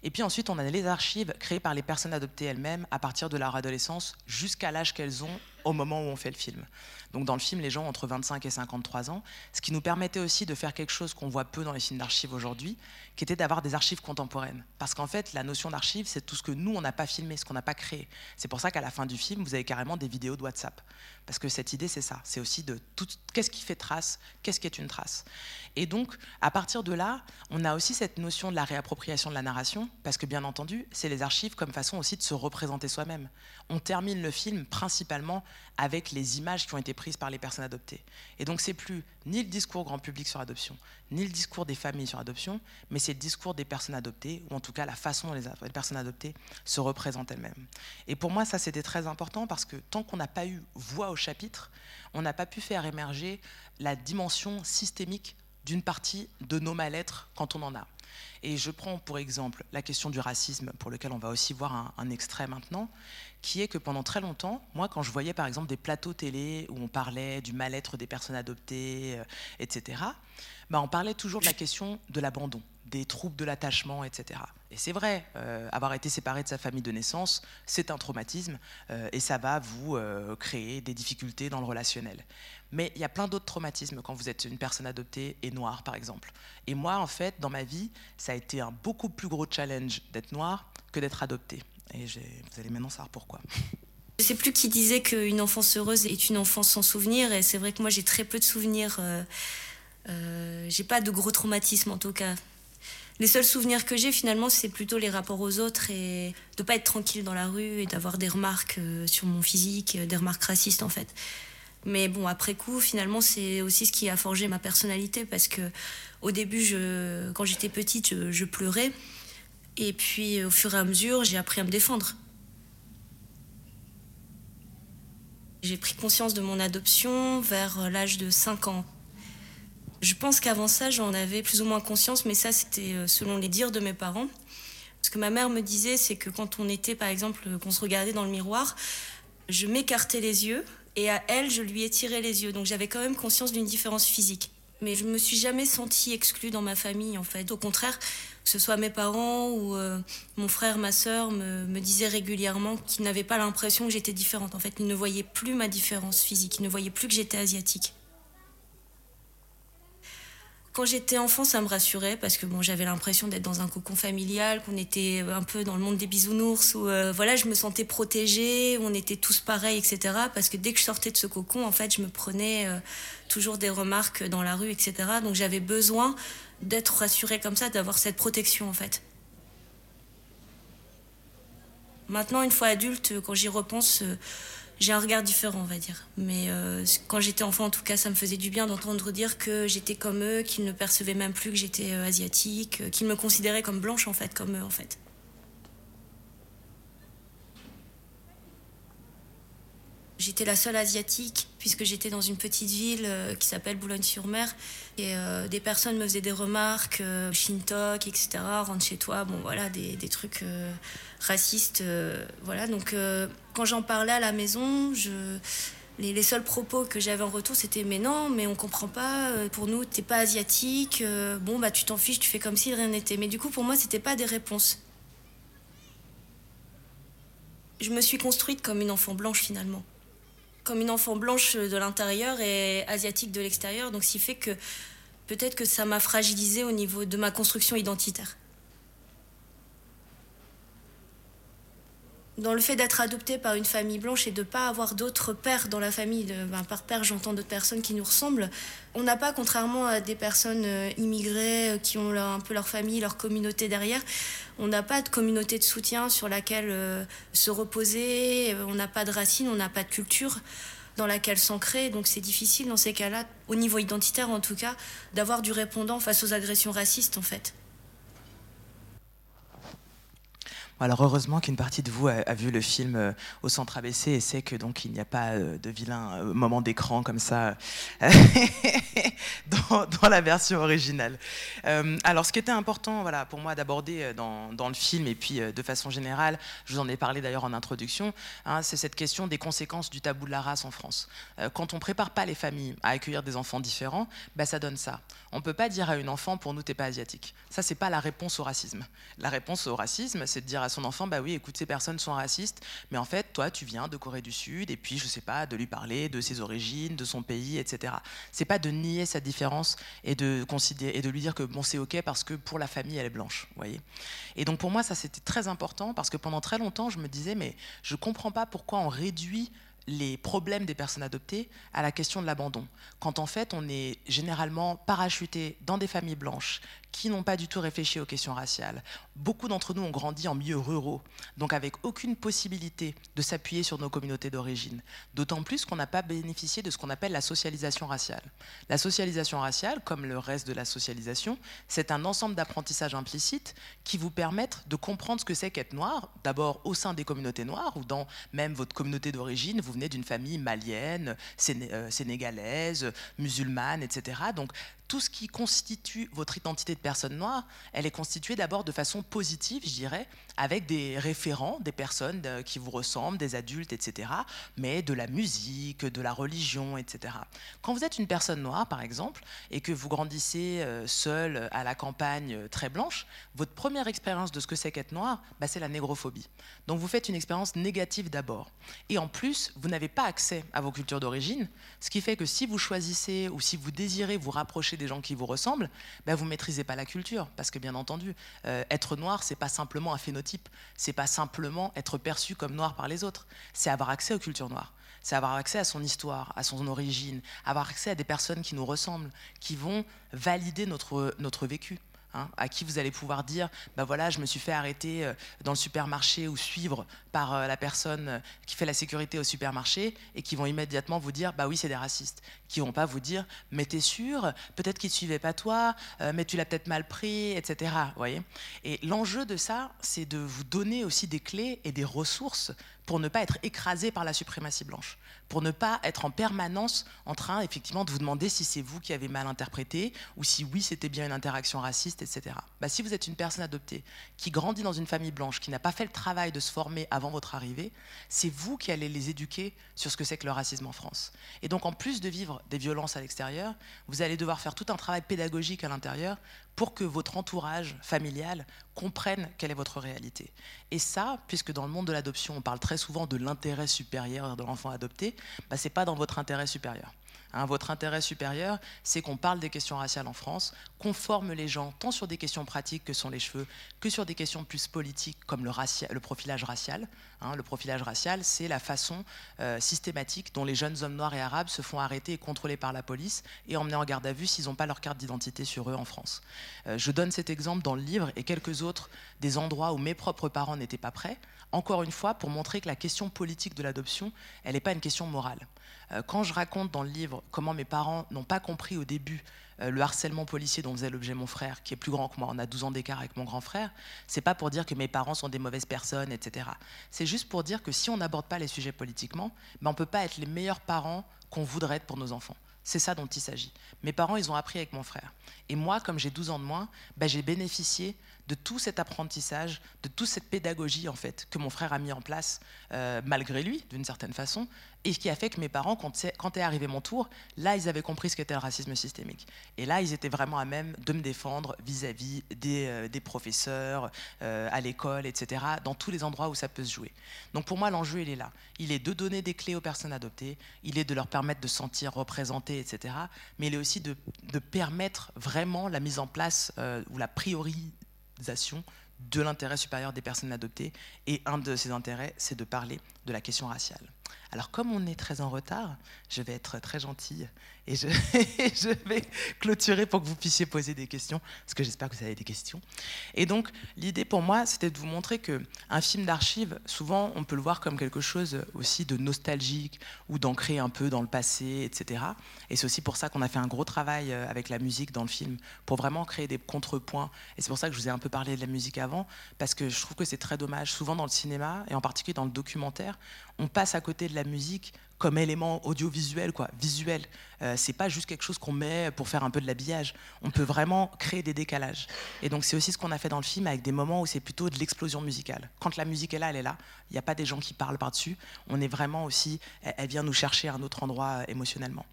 Et puis ensuite, on a les archives créées par les personnes adoptées elles-mêmes à partir de leur adolescence jusqu'à l'âge qu'elles ont au moment où on fait le film. Donc dans le film, les gens entre 25 et 53 ans, ce qui nous permettait aussi de faire quelque chose qu'on voit peu dans les films d'archives aujourd'hui, qui était d'avoir des archives contemporaines. Parce qu'en fait, la notion d'archive, c'est tout ce que nous, on n'a pas filmé, ce qu'on n'a pas créé. C'est pour ça qu'à la fin du film, vous avez carrément des vidéos de WhatsApp. Parce que cette idée, c'est ça. C'est aussi de tout, qu'est-ce qui fait trace, qu'est-ce qui est une trace. Et donc, à partir de là, on a aussi cette notion de la réappropriation de la narration, parce que bien entendu, c'est les archives comme façon aussi de se représenter soi-même. On termine le film principalement avec les images qui ont été prises par les personnes adoptées. Et donc, c'est plus ni le discours grand public sur l'adoption, ni le discours des familles sur l'adoption, mais c'est le discours des personnes adoptées, ou en tout cas la façon dont les personnes adoptées se représentent elles-mêmes. Et pour moi, ça, c'était très important parce que tant qu'on n'a pas eu voix au chapitre, on n'a pas pu faire émerger la dimension systémique d'une partie de nos mal-être quand on en a. Et je prends pour exemple la question du racisme, pour lequel on va aussi voir un, extrait maintenant, qui est que pendant très longtemps, moi, quand je voyais par exemple des plateaux télé où on parlait du mal-être des personnes adoptées, euh, etc., bah, on parlait toujours de la question de l'abandon des troubles de l'attachement, etc. Et c'est vrai, euh, avoir été séparé de sa famille de naissance, c'est un traumatisme euh, et ça va vous euh, créer des difficultés dans le relationnel. Mais il y a plein d'autres traumatismes quand vous êtes une personne adoptée et noire, par exemple. Et moi, en fait, dans ma vie, ça a été un beaucoup plus gros challenge d'être noire que d'être adoptée. Et vous allez maintenant savoir pourquoi. Je sais plus qui disait qu'une enfance heureuse est une enfance sans souvenirs, et c'est vrai que moi j'ai très peu de souvenirs. J'ai pas de gros traumatismes en tout cas les seuls souvenirs que j'ai finalement, c'est plutôt les rapports aux autres et de pas être tranquille dans la rue et d'avoir des remarques euh, sur mon physique, euh, des remarques racistes en fait. Mais bon, après coup, finalement, c'est aussi ce qui a forgé ma personnalité parce que au début, je, quand j'étais petite, je, pleurais. Et puis, au fur et à mesure, j'ai appris à me défendre. J'ai pris conscience de mon adoption vers l'âge de 5 ans. Je pense qu'avant ça, j'en avais plus ou moins conscience, mais ça, c'était euh, selon les dires de mes parents. Ce que ma mère me disait, c'est que quand on était, par exemple, qu'on se regardait dans le miroir, je m'écartais les yeux et à elle, je lui étirais les yeux. Donc j'avais quand même conscience d'une différence physique. Mais je me suis jamais sentie exclue dans ma famille, en fait. Au contraire, que ce soit mes parents ou euh, mon frère, ma sœur, me disaient régulièrement qu'ils n'avaient pas l'impression que j'étais différente. En fait, ils ne voyaient plus ma différence physique, ils ne voyaient plus que j'étais asiatique. Quand j'étais enfant, ça me rassurait parce que bon, j'avais l'impression d'être dans un cocon familial, qu'on était un peu dans le monde des bisounours, où euh, voilà, je me sentais protégée, on était tous pareils, etc. Parce que dès que je sortais de ce cocon, en fait, je me prenais euh, toujours des remarques dans la rue, etc. Donc j'avais besoin d'être rassurée comme ça, d'avoir cette protection, en fait. Maintenant, une fois adulte, quand j'y repense, euh, j'ai un regard différent, on va dire. Mais euh, quand j'étais enfant, en tout cas, ça me faisait du bien d'entendre dire que j'étais comme eux, qu'ils ne percevaient même plus que j'étais euh, asiatique, euh, qu'ils me considéraient comme blanche, en fait, comme eux, en fait. J'étais la seule asiatique puisque j'étais dans une petite ville qui s'appelle Boulogne-sur-Mer et des personnes me faisaient des remarques, Shintok, etc. Rentre chez toi, bon voilà, des, des trucs racistes, voilà. Donc quand j'en parlais à la maison, je les, les, seuls propos que j'avais en retour, c'était mais non, mais on comprend pas. Pour nous, t'es pas asiatique. bon bah tu t'en fiches, tu fais comme si rien n'était. Mais du coup, pour moi, c'était pas des réponses. Je me suis construite comme une enfant blanche finalement comme une enfant blanche de l'intérieur et asiatique de l'extérieur. Donc, ce qui fait que peut-être que ça m'a fragilisée au niveau de ma construction identitaire. Dans le fait d'être adoptée par une famille blanche et de ne pas avoir d'autres pères dans la famille, ben, par père j'entends d'autres personnes qui nous ressemblent, on n'a pas, contrairement à des personnes immigrées qui ont un peu leur famille, leur communauté derrière, on n'a pas de communauté de soutien sur laquelle euh, se reposer, on n'a pas de racines, on n'a pas de culture dans laquelle s'ancrer. Donc c'est difficile dans ces cas-là, au niveau identitaire en tout cas, d'avoir du répondant face aux agressions racistes en fait. Alors heureusement qu'une partie de vous a, vu le film euh, au centre ABC et sait que donc il n'y a pas euh, de vilain euh, moment d'écran comme ça dans, dans, la version originale. Euh, alors ce qui était important voilà, pour moi d'aborder dans, dans, le film et puis de façon générale, je vous en ai parlé d'ailleurs en introduction, hein, c'est cette question des conséquences du tabou de la race en France. quand on prépare pas les familles à accueillir des enfants différents, bah, ça donne ça. On peut pas dire à une enfant pour nous t'es pas asiatique. Ça c'est pas la réponse au racisme. La réponse au racisme, c'est de dire à son enfant, bah oui, écoute, ces personnes sont racistes, mais en fait, toi, tu viens de Corée du Sud, et puis, je sais pas, de lui parler de ses origines, de son pays, etc. C'est pas de nier sa différence et de, considérer, et de lui dire que bon, c'est OK parce que pour la famille, elle est blanche, voyez. Et donc, pour moi, ça, c'était très important parce que pendant très longtemps, je me disais, mais je comprends pas pourquoi on réduit les problèmes des personnes adoptées à la question de l'abandon. Quand en fait on est généralement parachuté dans des familles blanches qui n'ont pas du tout réfléchi aux questions raciales. Beaucoup d'entre nous ont grandi en milieux ruraux, donc avec aucune possibilité de s'appuyer sur nos communautés d'origine. D'autant plus qu'on n'a pas bénéficié de ce qu'on appelle la socialisation raciale. La socialisation raciale, comme le reste de la socialisation, c'est un ensemble d'apprentissages implicites qui vous permettent de comprendre ce que c'est qu'être noir, d'abord au sein des communautés noires ou dans même votre communauté d'origine, vous venez d'une famille malienne, sénégalaise, musulmane, etc. Donc tout ce qui constitue votre identité de personne noire, elle est constituée d'abord de façon positive, je dirais, avec des référents, des personnes euh, qui vous ressemblent, des adultes, etc., mais de la musique, de la religion, etc. Quand vous êtes une personne noire, par exemple, et que vous grandissez euh, seul à la campagne euh, très blanche, votre première expérience de ce que c'est qu'être noir, bah, c'est la négrophobie. Donc vous faites une expérience négative d'abord. Et en plus, vous n'avez pas accès à vos cultures d'origine, ce qui fait que si vous choisissez ou si vous désirez vous rapprocher des gens qui vous ressemblent, bah, vous maîtrisez pas la culture, parce que bien entendu, être noir, c'est pas simplement un phénotype, c'est pas simplement être perçu comme noir par les autres, c'est avoir accès aux cultures noires, c'est avoir accès à son histoire, à son origine, avoir accès à des personnes qui nous ressemblent, qui vont valider notre, notre vécu. Hein, à qui vous allez pouvoir dire, bah voilà, je me suis fait arrêter euh, dans le supermarché ou suivre par euh, la personne qui fait la sécurité au supermarché et qui vont immédiatement vous dire, bah oui, c'est des racistes. Qui vont pas vous dire, mais t'es sûr, peut-être qu'ils ne suivaient pas toi, euh, mais tu l'as peut-être mal pris, etc. Voyez? Et l'enjeu de ça, c'est de vous donner aussi des clés et des ressources pour ne pas être écrasé par la suprématie blanche, pour ne pas être en permanence en train effectivement de vous demander si c'est vous qui avez mal interprété ou si oui c'était bien une interaction raciste, etc. Bah, si vous êtes une personne adoptée qui grandit dans une famille blanche, qui n'a pas fait le travail de se former avant votre arrivée, c'est vous qui allez les éduquer sur ce que c'est que le racisme en France. Et donc en plus de vivre des violences à l'extérieur, vous allez devoir faire tout un travail pédagogique à l'intérieur pour que votre entourage familial comprenne quelle est votre réalité. Et ça, puisque dans le monde de l'adoption, on parle très souvent de l'intérêt supérieur de l'enfant adopté, bah, ce n'est pas dans votre intérêt supérieur. Hein, votre intérêt supérieur, c'est qu'on parle des questions raciales en France, qu'on forme les gens tant sur des questions pratiques que sont les cheveux, que sur des questions plus politiques comme le, profilage racial. Hein, le profilage racial, c'est la façon euh, systématique dont les jeunes hommes noirs et arabes se font arrêter et contrôler par la police et emmener en garde à vue s'ils n'ont pas leur carte d'identité sur eux en France. Euh, je donne cet exemple dans le livre et quelques autres des endroits où mes propres parents n'étaient pas prêts, encore une fois pour montrer que la question politique de l'adoption, elle n'est pas une question morale. Euh, quand je raconte dans le livre comment mes parents n'ont pas compris au début euh, le harcèlement policier dont faisait l'objet mon frère, qui est plus grand que moi, on a 12 ans d'écart avec mon grand frère, c'est pas pour dire que mes parents sont des mauvaises personnes, etc. C'est juste pour dire que si on n'aborde pas les sujets politiquement, ben on peut pas être les meilleurs parents qu'on voudrait être pour nos enfants. C'est ça dont il s'agit. Mes parents, ils ont appris avec mon frère. Et moi, comme j'ai 12 ans de moins, ben, j'ai bénéficié de tout cet apprentissage, de toute cette pédagogie en fait que mon frère a mis en place euh, malgré lui, d'une certaine façon, et qui a fait que mes parents, quand, est arrivé mon tour, là, ils avaient compris ce qu'était le racisme systémique. Et là, ils étaient vraiment à même de me défendre vis-à-vis des, euh, professeurs, euh, à l'école, etc., dans tous les endroits où ça peut se jouer. Donc pour moi, l'enjeu, il est là. Il est de donner des clés aux personnes adoptées, il est de leur permettre de se sentir représentées, etc., mais il est aussi de, de permettre vraiment la mise en place ou la priorisation de l'intérêt supérieur des personnes adoptées. Et un de ces intérêts, c'est de parler de la question raciale. Alors comme on est très en retard, je vais être très gentille et je, vais clôturer pour que vous puissiez poser des questions, parce que j'espère que vous avez des questions. Et donc l'idée pour moi, c'était de vous montrer qu'un film d'archives, souvent on peut le voir comme quelque chose aussi de nostalgique ou d'ancrer un peu dans le passé, etc. Et c'est aussi pour ça qu'on a fait un gros travail euh, avec la musique dans le film, pour vraiment créer des contrepoints. Et c'est pour ça que je vous ai un peu parlé de la musique avant, parce que je trouve que c'est très dommage. Souvent dans le cinéma, et en particulier dans le documentaire, on passe à côté de la musique comme élément audiovisuel, quoi, visuel. Euh, c'est pas juste quelque chose qu'on met pour faire un peu de l'habillage. On peut vraiment créer des décalages. Et donc c'est aussi ce qu'on a fait dans le film avec des moments où c'est plutôt de l'explosion musicale. Quand la musique est là, elle est là. Il n'y a pas des gens qui parlent par-dessus. On est vraiment aussi, elle, vient nous chercher à un autre endroit euh, émotionnellement.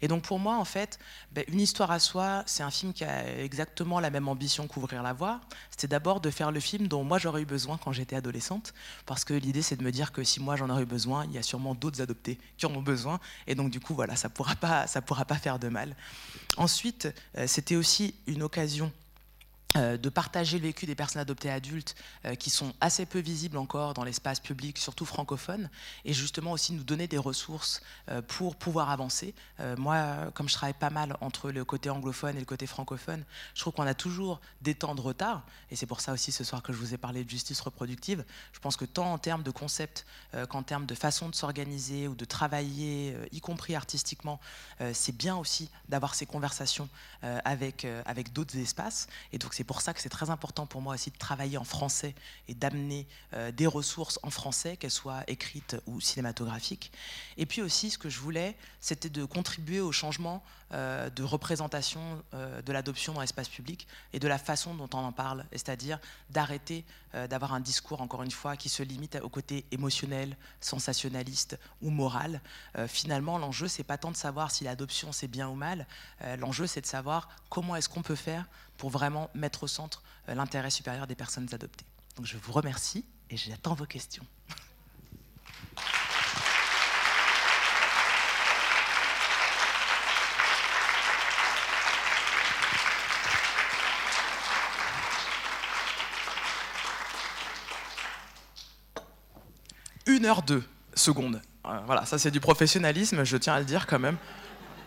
Et donc pour moi, en fait, ben, une histoire à soi, c'est un film qui a exactement la même ambition qu'ouvrir la voie. C'était d'abord de faire le film dont moi j'aurais eu besoin quand j'étais adolescente, parce que l'idée c'est de me dire que si moi j'en aurais eu besoin, il y a sûrement d'autres adoptés qui en ont besoin. Et donc, du coup, voilà, ça pourra, pas, ça pourra pas faire de mal. Ensuite, euh, c'était aussi une occasion de partager le vécu des personnes adoptées adultes euh, qui sont assez peu visibles encore dans l'espace public, surtout francophone, et justement aussi nous donner des ressources euh, pour pouvoir avancer. moi, comme je travaille pas mal entre le côté anglophone et le côté francophone, je trouve qu'on a toujours des temps de retard, et c'est pour ça aussi ce soir que je vous ai parlé de justice reproductive. Je pense que tant en termes de concept qu'en termes de façon de s'organiser ou de travailler, y compris artistiquement, c'est bien aussi d'avoir ces conversations avec, avec d'autres espaces, et donc c'est pour ça que c'est très important pour moi aussi de travailler en français et d'amener euh, des ressources en français, qu'elles soient écrites ou cinématographiques. Et puis aussi, ce que je voulais, c'était de contribuer au changement euh, de représentation euh, de l'adoption dans l'espace public et de la façon dont on en parle, c'est-à-dire d'arrêter d'avoir un discours, encore une fois, qui se limite au côté émotionnel, sensationnaliste ou moral. finalement, l'enjeu, c'est pas tant de savoir si l'adoption c'est bien ou mal, l'enjeu, c'est de savoir comment est-ce qu'on peut faire pour vraiment mettre au centre euh, l'intérêt supérieur des personnes adoptées. Donc je vous remercie et j'attends vos questions. Une heure deux secondes. Euh, voilà, ça c'est du professionnalisme, je tiens à le dire quand même.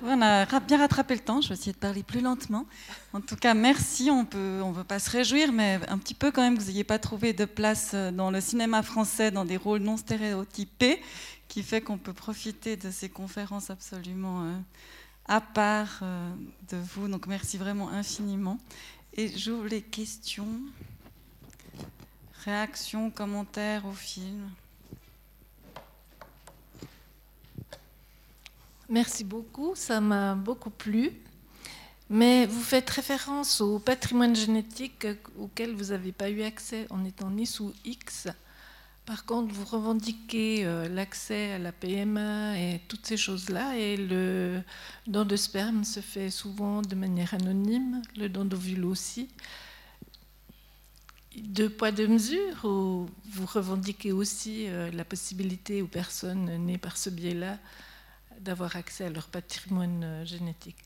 On a bien rattrapé le temps, je vais essayer de parler plus lentement. En tout cas, merci, on ne on veut pas se réjouir, mais un petit peu quand même que vous n'ayez pas trouvé de place euh, dans le cinéma français dans des rôles non stéréotypés, qui fait qu'on peut profiter de ces conférences absolument euh, à part de vous. Donc merci vraiment infiniment. Et j'ouvre les questions, réactions, commentaires au film. Merci beaucoup, ça m'a beaucoup plu. Mais vous faites référence au patrimoine génétique auquel vous n'avez pas eu accès en étant ni sous X. Par contre, vous revendiquez euh, l'accès à la PMA et toutes ces choses-là, et le don de sperme se fait souvent de manière anonyme, le don d'ovule aussi. Deux poids, deux mesures, ou vous revendiquez aussi euh, la possibilité aux personnes nées par ce biais-là d'avoir accès à leur patrimoine euh, génétique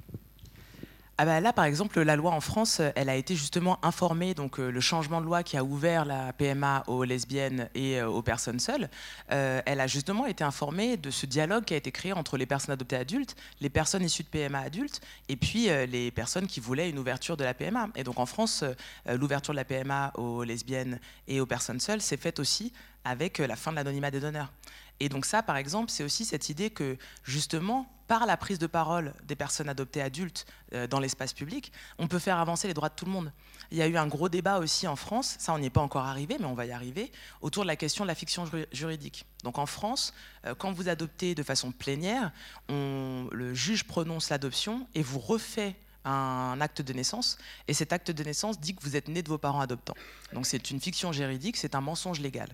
ah bah là, par exemple, la loi en France, elle a été justement informée, donc euh, le changement de loi qui a ouvert la PMA aux lesbiennes et euh, aux personnes seules, euh, elle a justement été informée de ce dialogue qui a été créé entre les personnes adoptées adultes, les personnes issues de PMA adultes, et puis les personnes qui voulaient une ouverture de la PMA. Et donc en France, l'ouverture de la PMA aux lesbiennes et aux personnes seules s'est faite aussi avec la fin de l'anonymat des donneurs. Et donc ça, par exemple, c'est aussi cette idée que justement, par la prise de parole des personnes adoptées adultes euh, dans l'espace public, on peut faire avancer les droits de tout le monde. Il y a eu un gros débat aussi en France, ça on n'y est pas encore arrivé, mais on va y arriver, autour de la question de la fiction juridique. Donc en France, euh, quand vous adoptez de façon plénière, le juge prononce l'adoption et vous refait un acte de naissance, et cet acte de naissance dit que vous êtes né de vos parents adoptants. Donc c'est une fiction juridique, c'est un mensonge légal.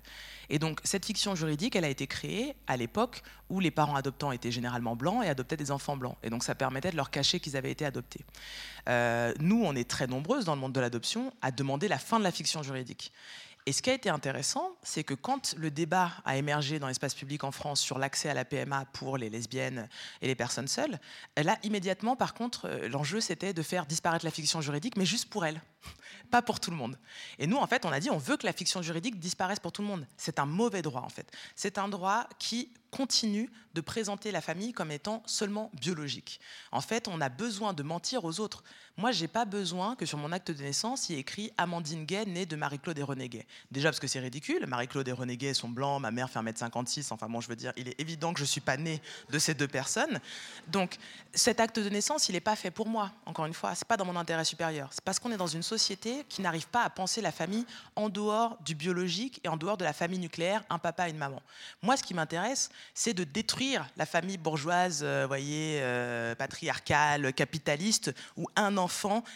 Et donc cette fiction juridique, elle a été créée à l'époque où les parents adoptants étaient généralement blancs et adoptaient des enfants blancs. Et donc ça permettait de leur cacher qu'ils avaient été adoptés. Euh, nous, on est très nombreuses dans le monde de l'adoption à demander la fin de la fiction juridique. Et ce qui a été intéressant, c'est que quand le débat a émergé dans l'espace public en France sur l'accès à la PMA pour les lesbiennes et les personnes seules, là, immédiatement, par contre, euh, l'enjeu, c'était de faire disparaître la fiction juridique, mais juste pour elles, pas pour tout le monde. Et nous, en fait, on a dit, on veut que la fiction juridique disparaisse pour tout le monde. C'est un mauvais droit, en fait. C'est un droit qui continue de présenter la famille comme étant seulement biologique. En fait, on a besoin de mentir aux autres. Moi, j'ai pas besoin que sur mon acte de naissance, il y ait écrit Amandine Gay, née de Marie-Claude et René. Déjà parce que c'est ridicule, Marie-Claude et René sont blancs, ma mère fait 1m56, enfin bon, je veux dire, il est évident que je suis pas née de ces deux personnes. Donc, cet acte de naissance, il n'est pas fait pour moi, encore une fois, c'est pas dans mon intérêt supérieur. C'est parce qu'on est dans une société qui n'arrive pas à penser la famille en dehors du biologique et en dehors de la famille nucléaire, un papa et une maman. Moi, ce qui m'intéresse, c'est de détruire la famille bourgeoise, euh, voyez, euh, patriarcale, capitaliste, où un enfant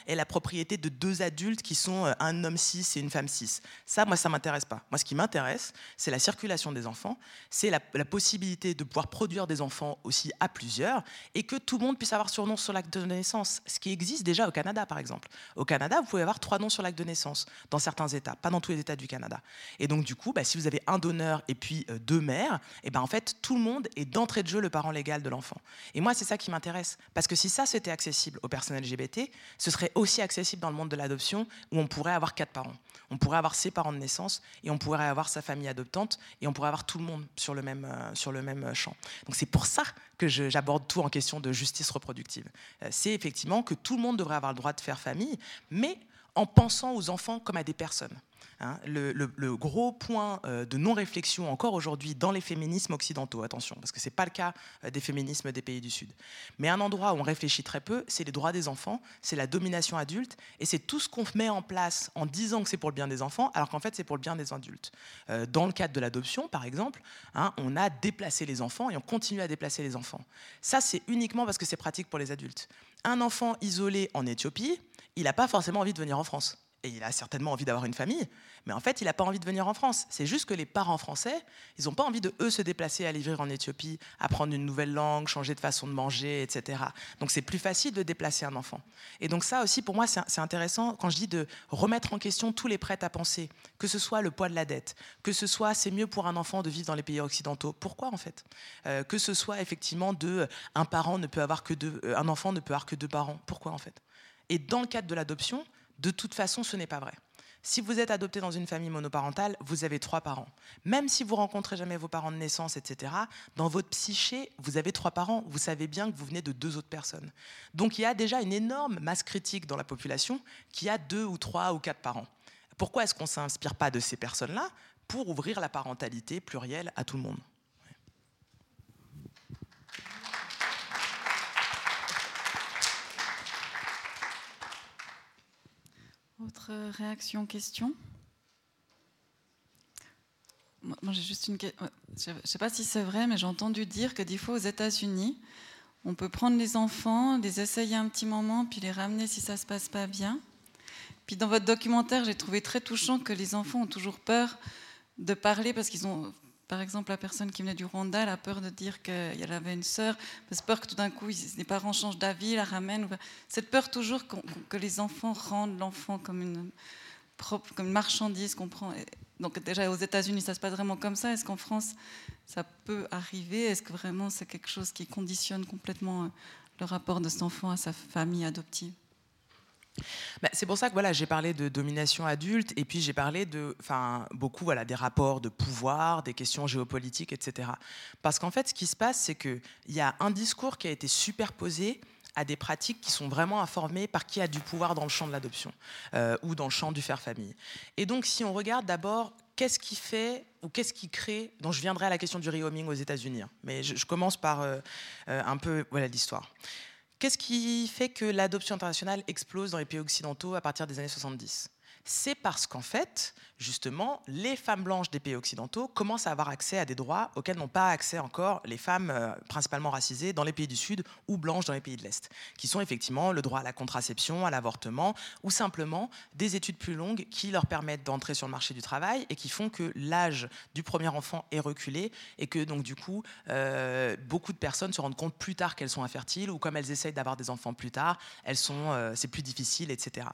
est la propriété de deux adultes qui sont euh, un homme cis et une femme cis. Ça, moi, ça m'intéresse pas. Moi, ce qui m'intéresse, c'est la circulation des enfants, c'est la, possibilité de pouvoir produire des enfants aussi à plusieurs et que tout le monde puisse avoir son nom sur l'acte de naissance, ce qui existe déjà au Canada, par exemple. Au Canada, vous pouvez avoir trois noms sur l'acte de naissance dans certains États, pas dans tous les États du Canada. Et donc, du coup, bah, si vous avez un donneur et puis euh, deux mères, et ben en fait, tout le monde est d'entrée de jeu le parent légal de l'enfant. Et moi, c'est ça qui m'intéresse, parce que si ça c'était accessible aux personnes LGBT, ce serait aussi accessible dans le monde de l'adoption où on pourrait avoir quatre parents. On pourrait avoir ses parents de naissance et on pourrait avoir sa famille adoptante et on pourrait avoir tout le monde sur le même, euh, sur le même champ. Donc c'est pour ça que j'aborde tout en question de justice reproductive. Euh, c'est effectivement que tout le monde devrait avoir le droit de faire famille, mais en pensant aux enfants comme à des personnes. Hein, le, gros point euh, de non-réflexion encore aujourd'hui dans les féminismes occidentaux, attention, parce que ce n'est pas le cas euh, des féminismes des pays du Sud. Mais un endroit où on réfléchit très peu, c'est les droits des enfants, c'est la domination adulte, et c'est tout ce qu'on met en place en disant que c'est pour le bien des enfants, alors qu'en fait c'est pour le bien des adultes. Euh, dans le cadre de l'adoption, par exemple, hein, on a déplacé les enfants et on continue à déplacer les enfants. Ça, c'est uniquement parce que c'est pratique pour les adultes. Un enfant isolé en Éthiopie, il n'a pas forcément envie de venir en France et il a certainement envie d'avoir une famille, mais en fait, il n'a pas envie de venir en France. C'est juste que les parents français, ils n'ont pas envie de, eux, se déplacer, aller vivre en Éthiopie, apprendre une nouvelle langue, changer de façon de manger, etc. Donc c'est plus facile de déplacer un enfant. Et donc ça aussi, pour moi, c'est intéressant quand je dis de remettre en question tous les prêts à penser, que ce soit le poids de la dette, que ce soit c'est mieux pour un enfant de vivre dans les pays occidentaux. Pourquoi en fait? Euh, Que ce soit effectivement de un parent ne peut avoir que deux, euh, un enfant ne peut avoir que deux parents. Pourquoi en fait? Et dans le cadre de l'adoption, de toute façon, ce n'est pas vrai. Si vous êtes adopté dans une famille monoparentale, vous avez trois parents. Même si vous rencontrez jamais vos parents de naissance, etc., dans votre psyché, vous avez trois parents. Vous savez bien que vous venez de deux autres personnes. Donc il y a déjà une énorme masse critique dans la population qui a deux ou trois ou quatre parents. Pourquoi est-ce qu'on ne s'inspire pas de ces personnes-là? Pour ouvrir la parentalité plurielle à tout le monde Autre réaction, question? Moi, j'ai juste une Je ne sais pas si c'est vrai, mais j'ai entendu dire que des fois aux États-Unis, on peut prendre les enfants, les essayer un petit moment, puis les ramener si ça se passe pas bien. Puis dans votre documentaire, j'ai trouvé très touchant que les enfants ont toujours peur de parler parce qu'ils ont, par exemple, la personne qui venait du Rwanda, elle a peur de dire qu'elle avait une sœur, parce peur que tout d'un coup les parents changent d'avis, la ramènent. Cette peur toujours que les enfants rendent l'enfant comme une, comme une marchandise qu'on prend. Donc déjà aux États-Unis, ça se passe vraiment comme ça. Est-ce qu'en France, ça peut arriver? Est-ce que vraiment c'est quelque chose qui conditionne complètement euh, le rapport de cet enfant à sa famille adoptive? Bah, c'est pour ça que voilà, j'ai parlé de domination adulte et puis j'ai parlé de, enfin, beaucoup voilà, des rapports de pouvoir, des questions géopolitiques, etc. Parce qu'en fait, ce qui se passe, c'est qu'il y a un discours qui a été superposé à des pratiques qui sont vraiment informées par qui a du pouvoir dans le champ de l'adoption euh, ou dans le champ du faire famille. Et donc, si on regarde d'abord qu'est-ce qui fait ou qu'est-ce qui crée, dont je viendrai à la question du rehoming aux États-Unis, hein, mais je, commence par euh, euh, un peu l'histoire. Qu'est-ce qui fait que l'adoption internationale explose dans les pays occidentaux à partir des années 70 c'est parce qu'en fait, justement, les femmes blanches des pays occidentaux commencent à avoir accès à des droits auxquels n'ont pas accès encore les femmes euh, principalement racisées dans les pays du Sud ou blanches dans les pays de l'Est, qui sont effectivement le droit à la contraception, à l'avortement, ou simplement des études plus longues qui leur permettent d'entrer sur le marché du travail et qui font que l'âge du premier enfant est reculé et que donc du coup, euh, beaucoup de personnes se rendent compte plus tard qu'elles sont infertiles ou comme elles essayent d'avoir des enfants plus tard, elles sont, euh, c'est plus difficile, etc.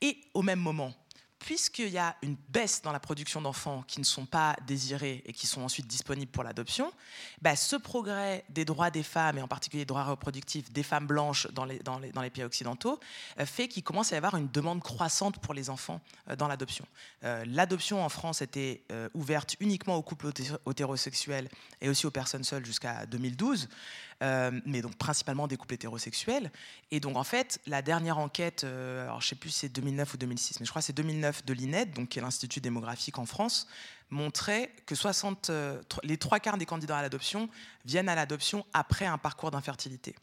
Et au même moment, puisqu'il y a une baisse dans la production d'enfants qui ne sont pas désirés et qui sont ensuite disponibles pour l'adoption, bah, ce progrès des droits des femmes, et en particulier des droits reproductifs des femmes blanches dans les, pays occidentaux, euh, fait qu'il commence à y avoir une demande croissante pour les enfants euh, dans l'adoption. Euh, l'adoption en France était ouverte uniquement aux couples hétérosexuels et aussi aux personnes seules jusqu'à 2012. Euh, mais donc principalement des couples hétérosexuels. Et donc en fait, la dernière enquête, euh, alors je sais plus si c'est 2009 ou 2006, mais je crois que c'est 2009 de l'INED, donc qui est l'Institut démographique en France, montrait que 60, euh, les trois quarts des candidats à l'adoption viennent à l'adoption après un parcours d'infertilité.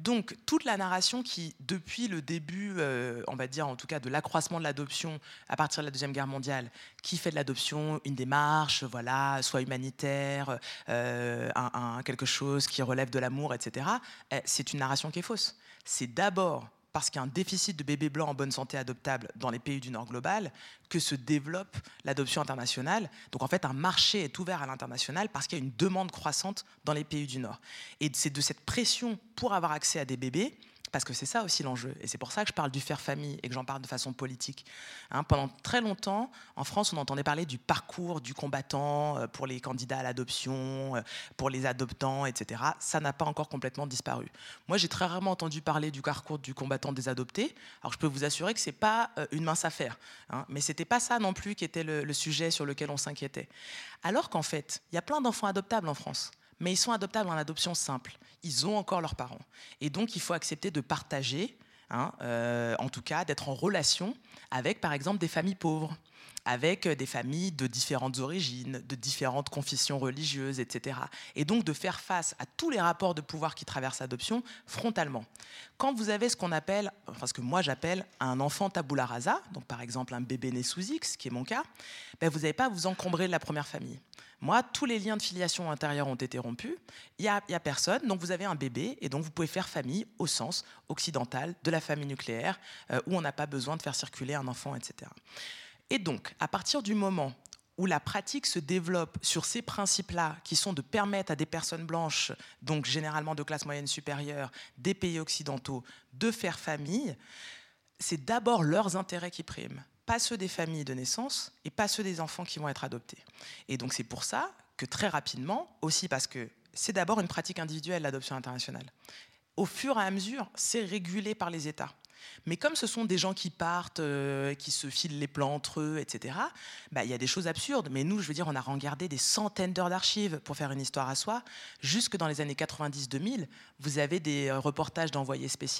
Donc toute la narration qui, depuis le début, euh, on va dire en tout cas de l'accroissement de l'adoption à partir de la Deuxième Guerre mondiale, qui fait de l'adoption une démarche, voilà, soit humanitaire, euh, un, quelque chose qui relève de l'amour, etc., eh, c'est une narration qui est fausse. C'est d'abord parce qu'il y a un déficit de bébés blancs en bonne santé adoptables dans les pays du Nord global, que se développe l'adoption internationale. Donc en fait, un marché est ouvert à l'international parce qu'il y a une demande croissante dans les pays du Nord. Et c'est de cette pression pour avoir accès à des bébés parce que c'est ça aussi l'enjeu. Et c'est pour ça que je parle du faire famille et que j'en parle de façon politique. Hein, pendant très longtemps, en France, on entendait parler du parcours du combattant euh, pour les candidats à l'adoption, euh, pour les adoptants, etc. Ça n'a pas encore complètement disparu. Moi, j'ai très rarement entendu parler du parcours du combattant des adoptés. Alors, je peux vous assurer que ce n'est pas euh, une mince affaire. Hein, mais ce n'était pas ça non plus qui était le, le sujet sur lequel on s'inquiétait. Alors qu'en fait, il y a plein d'enfants adoptables en France mais ils sont adoptables en adoption simple. Ils ont encore leurs parents. Et donc, il faut accepter de partager, hein, euh, en tout cas, d'être en relation avec, par exemple, des familles pauvres avec des familles de différentes origines, de différentes confessions religieuses, etc. Et donc de faire face à tous les rapports de pouvoir qui traversent l'adoption frontalement. Quand vous avez ce qu'on appelle, enfin ce que moi j'appelle un enfant tabula rasa, donc par exemple un bébé né sous X, qui est mon cas, ben vous n'avez pas à vous encombrer de la première famille. Moi, tous les liens de filiation intérieure ont été rompus. Il n'y a, a, personne. Donc, vous avez un bébé et donc vous pouvez faire famille au sens occidental de la famille nucléaire, euh, où on n'a pas besoin de faire circuler un enfant, etc. Et donc, à partir du moment où la pratique se développe sur ces principes-là, qui sont de permettre à des personnes blanches, donc généralement de classe moyenne supérieure, des pays occidentaux, de faire famille, c'est d'abord leurs intérêts qui priment pas ceux des familles de naissance et pas ceux des enfants qui vont être adoptés. Et donc c'est pour ça que très rapidement, aussi parce que c'est d'abord une pratique individuelle, l'adoption internationale. Au fur et à mesure, c'est régulé par les États. Mais comme ce sont des gens qui partent, euh, qui se filent les plans entre eux, etc., bah, il y a des choses absurdes. Mais nous, je veux dire, on a regardé des centaines d'heures d'archives pour faire une histoire à soi. Jusque dans les années 90-2000, vous avez des euh, reportages d'envoyés spéciaux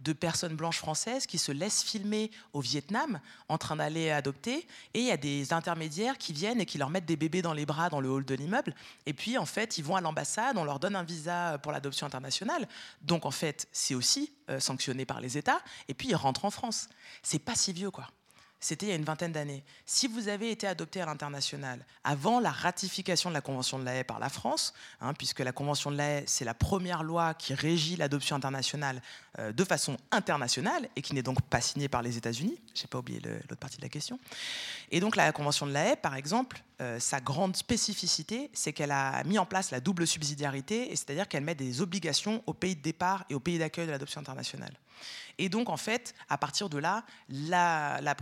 de personnes blanches françaises qui se laissent filmer au Vietnam en train d'aller adopter. Et il y a des intermédiaires qui viennent et qui leur mettent des bébés dans les bras dans le hall de l'immeuble. Et puis, en fait, ils vont à l'ambassade, on leur donne un visa pour l'adoption internationale. Donc, en fait, c'est aussi euh, sanctionné par les États et puis ils rentrent en France. C'est pas si vieux, quoi. c'était il y a une vingtaine d'années. Si vous avez été adopté à l'international avant la ratification de la Convention de la haie par la France, hein, puisque la Convention de la haie, c'est la première loi qui régit l'adoption internationale euh, de façon internationale et qui n'est donc pas signée par les États-Unis, je n'ai pas oublié l'autre partie de la question. Et donc la Convention de la haie, par exemple, euh, sa grande spécificité, c'est qu'elle a mis en place la double subsidiarité, c'est-à-dire qu'elle met des obligations au pays de départ et au pays d'accueil de l'adoption internationale. Et donc, en fait, à partir de là, la,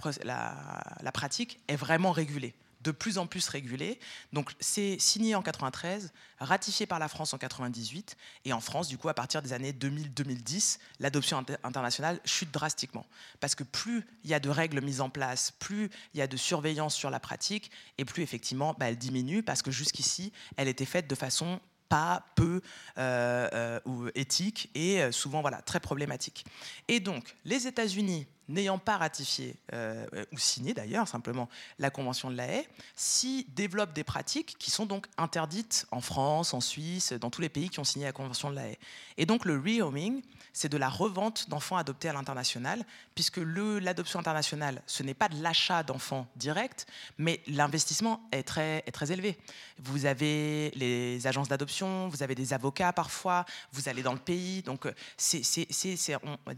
pratique est vraiment régulée de plus en plus régulée. Donc c'est signé en 93, ratifié par la France en 98, et en France, du coup, à partir des années 2000-2010, l'adoption internationale chute drastiquement. Parce que plus il y a de règles mises en place, plus il y a de surveillance sur la pratique, et plus effectivement, bah, elle diminue, parce que jusqu'ici, elle était faite de façon pas peu euh, euh, éthique et euh, souvent voilà, très problématique. Et donc, les États-Unis n'ayant pas ratifié, euh, ou signé d'ailleurs simplement, la Convention de la haie, s'y développent des pratiques qui sont donc interdites en France, en Suisse, dans tous les pays qui ont signé la Convention de la haie. Et donc le rehoming, c'est de la revente d'enfants adoptés à l'international, puisque l'adoption internationale, ce n'est pas de l'achat d'enfants direct, mais l'investissement est très, est très élevé. Vous avez les agences d'adoption, vous avez des avocats parfois, vous allez dans le pays, donc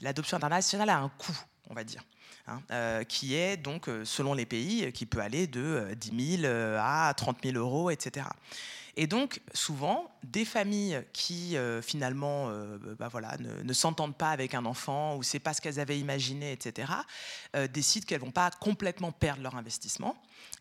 l'adoption internationale a un coût on va dire. Hein, euh, qui est donc, euh, selon les pays, qui peut aller de 10 euh, 000 à 30 000 euros, etc. Et donc, souvent, des familles qui finalement bah voilà, ne, s'entendent pas avec un enfant ou c'est pas ce qu'elles avaient imaginé, etc., décident qu'elles vont pas complètement perdre leur investissement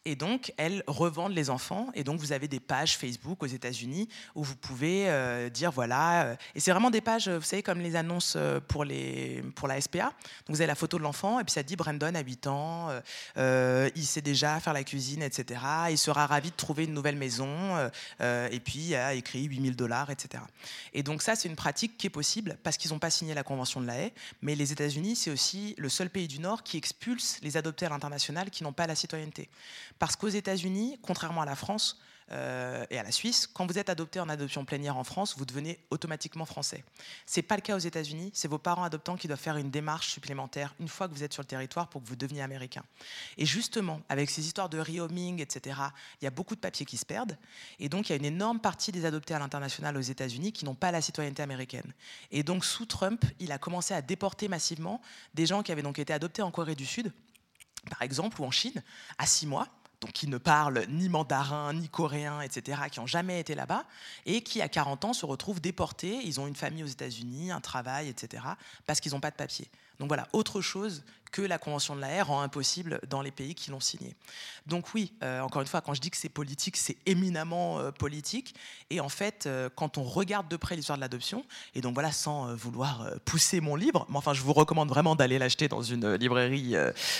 et donc, elles revendent les enfants. Et donc, vous avez des pages Facebook aux États-Unis où vous pouvez euh, dire voilà. Euh, et c'est vraiment des pages, vous savez, comme les annonces euh, pour, les, pour la SPA. Donc, vous avez la photo de l'enfant et puis ça dit Brandon a 8 ans, il sait déjà faire la cuisine, etc. Il sera ravi de trouver une nouvelle maison. et puis, a écrit 8000 dollars, etc. Et donc, ça, c'est une pratique qui est possible parce qu'ils n'ont pas signé la Convention de la haie. Mais les États-Unis, c'est aussi le seul pays du Nord qui expulse les adoptés à l'international qui n'ont pas la citoyenneté. Parce qu'aux États-Unis, contrairement à la France euh, et à la Suisse, quand vous êtes adopté en adoption plénière en France, vous devenez automatiquement français. Ce n'est pas le cas aux États-Unis. C'est vos parents adoptants qui doivent faire une démarche supplémentaire une fois que vous êtes sur le territoire pour que vous deveniez américain. Et justement, avec ces histoires de rehoming, etc., il y a beaucoup de papiers qui se perdent. Et donc, il y a une énorme partie des adoptés à l'international aux États-Unis qui n'ont pas la citoyenneté américaine. Et donc, sous Trump, il a commencé à déporter massivement des gens qui avaient donc été adoptés en Corée du Sud, par exemple, ou en Chine, à six mois donc qui ne parlent ni mandarin, ni coréen, etc., qui n'ont jamais été là-bas, et qui, à 40 ans, se retrouvent déportés. Ils ont une famille aux États-Unis, un travail, etc., parce qu'ils n'ont pas de papier. Donc voilà, autre chose que la Convention de la haie rend impossible dans les pays qui l'ont signée. Donc oui, euh, encore une fois, quand je dis que c'est politique, c'est éminemment euh, politique. Et en fait, euh, quand on regarde de près l'histoire de l'adoption, et donc voilà, sans vouloir pousser mon livre, mais enfin, je vous recommande vraiment d'aller l'acheter dans une librairie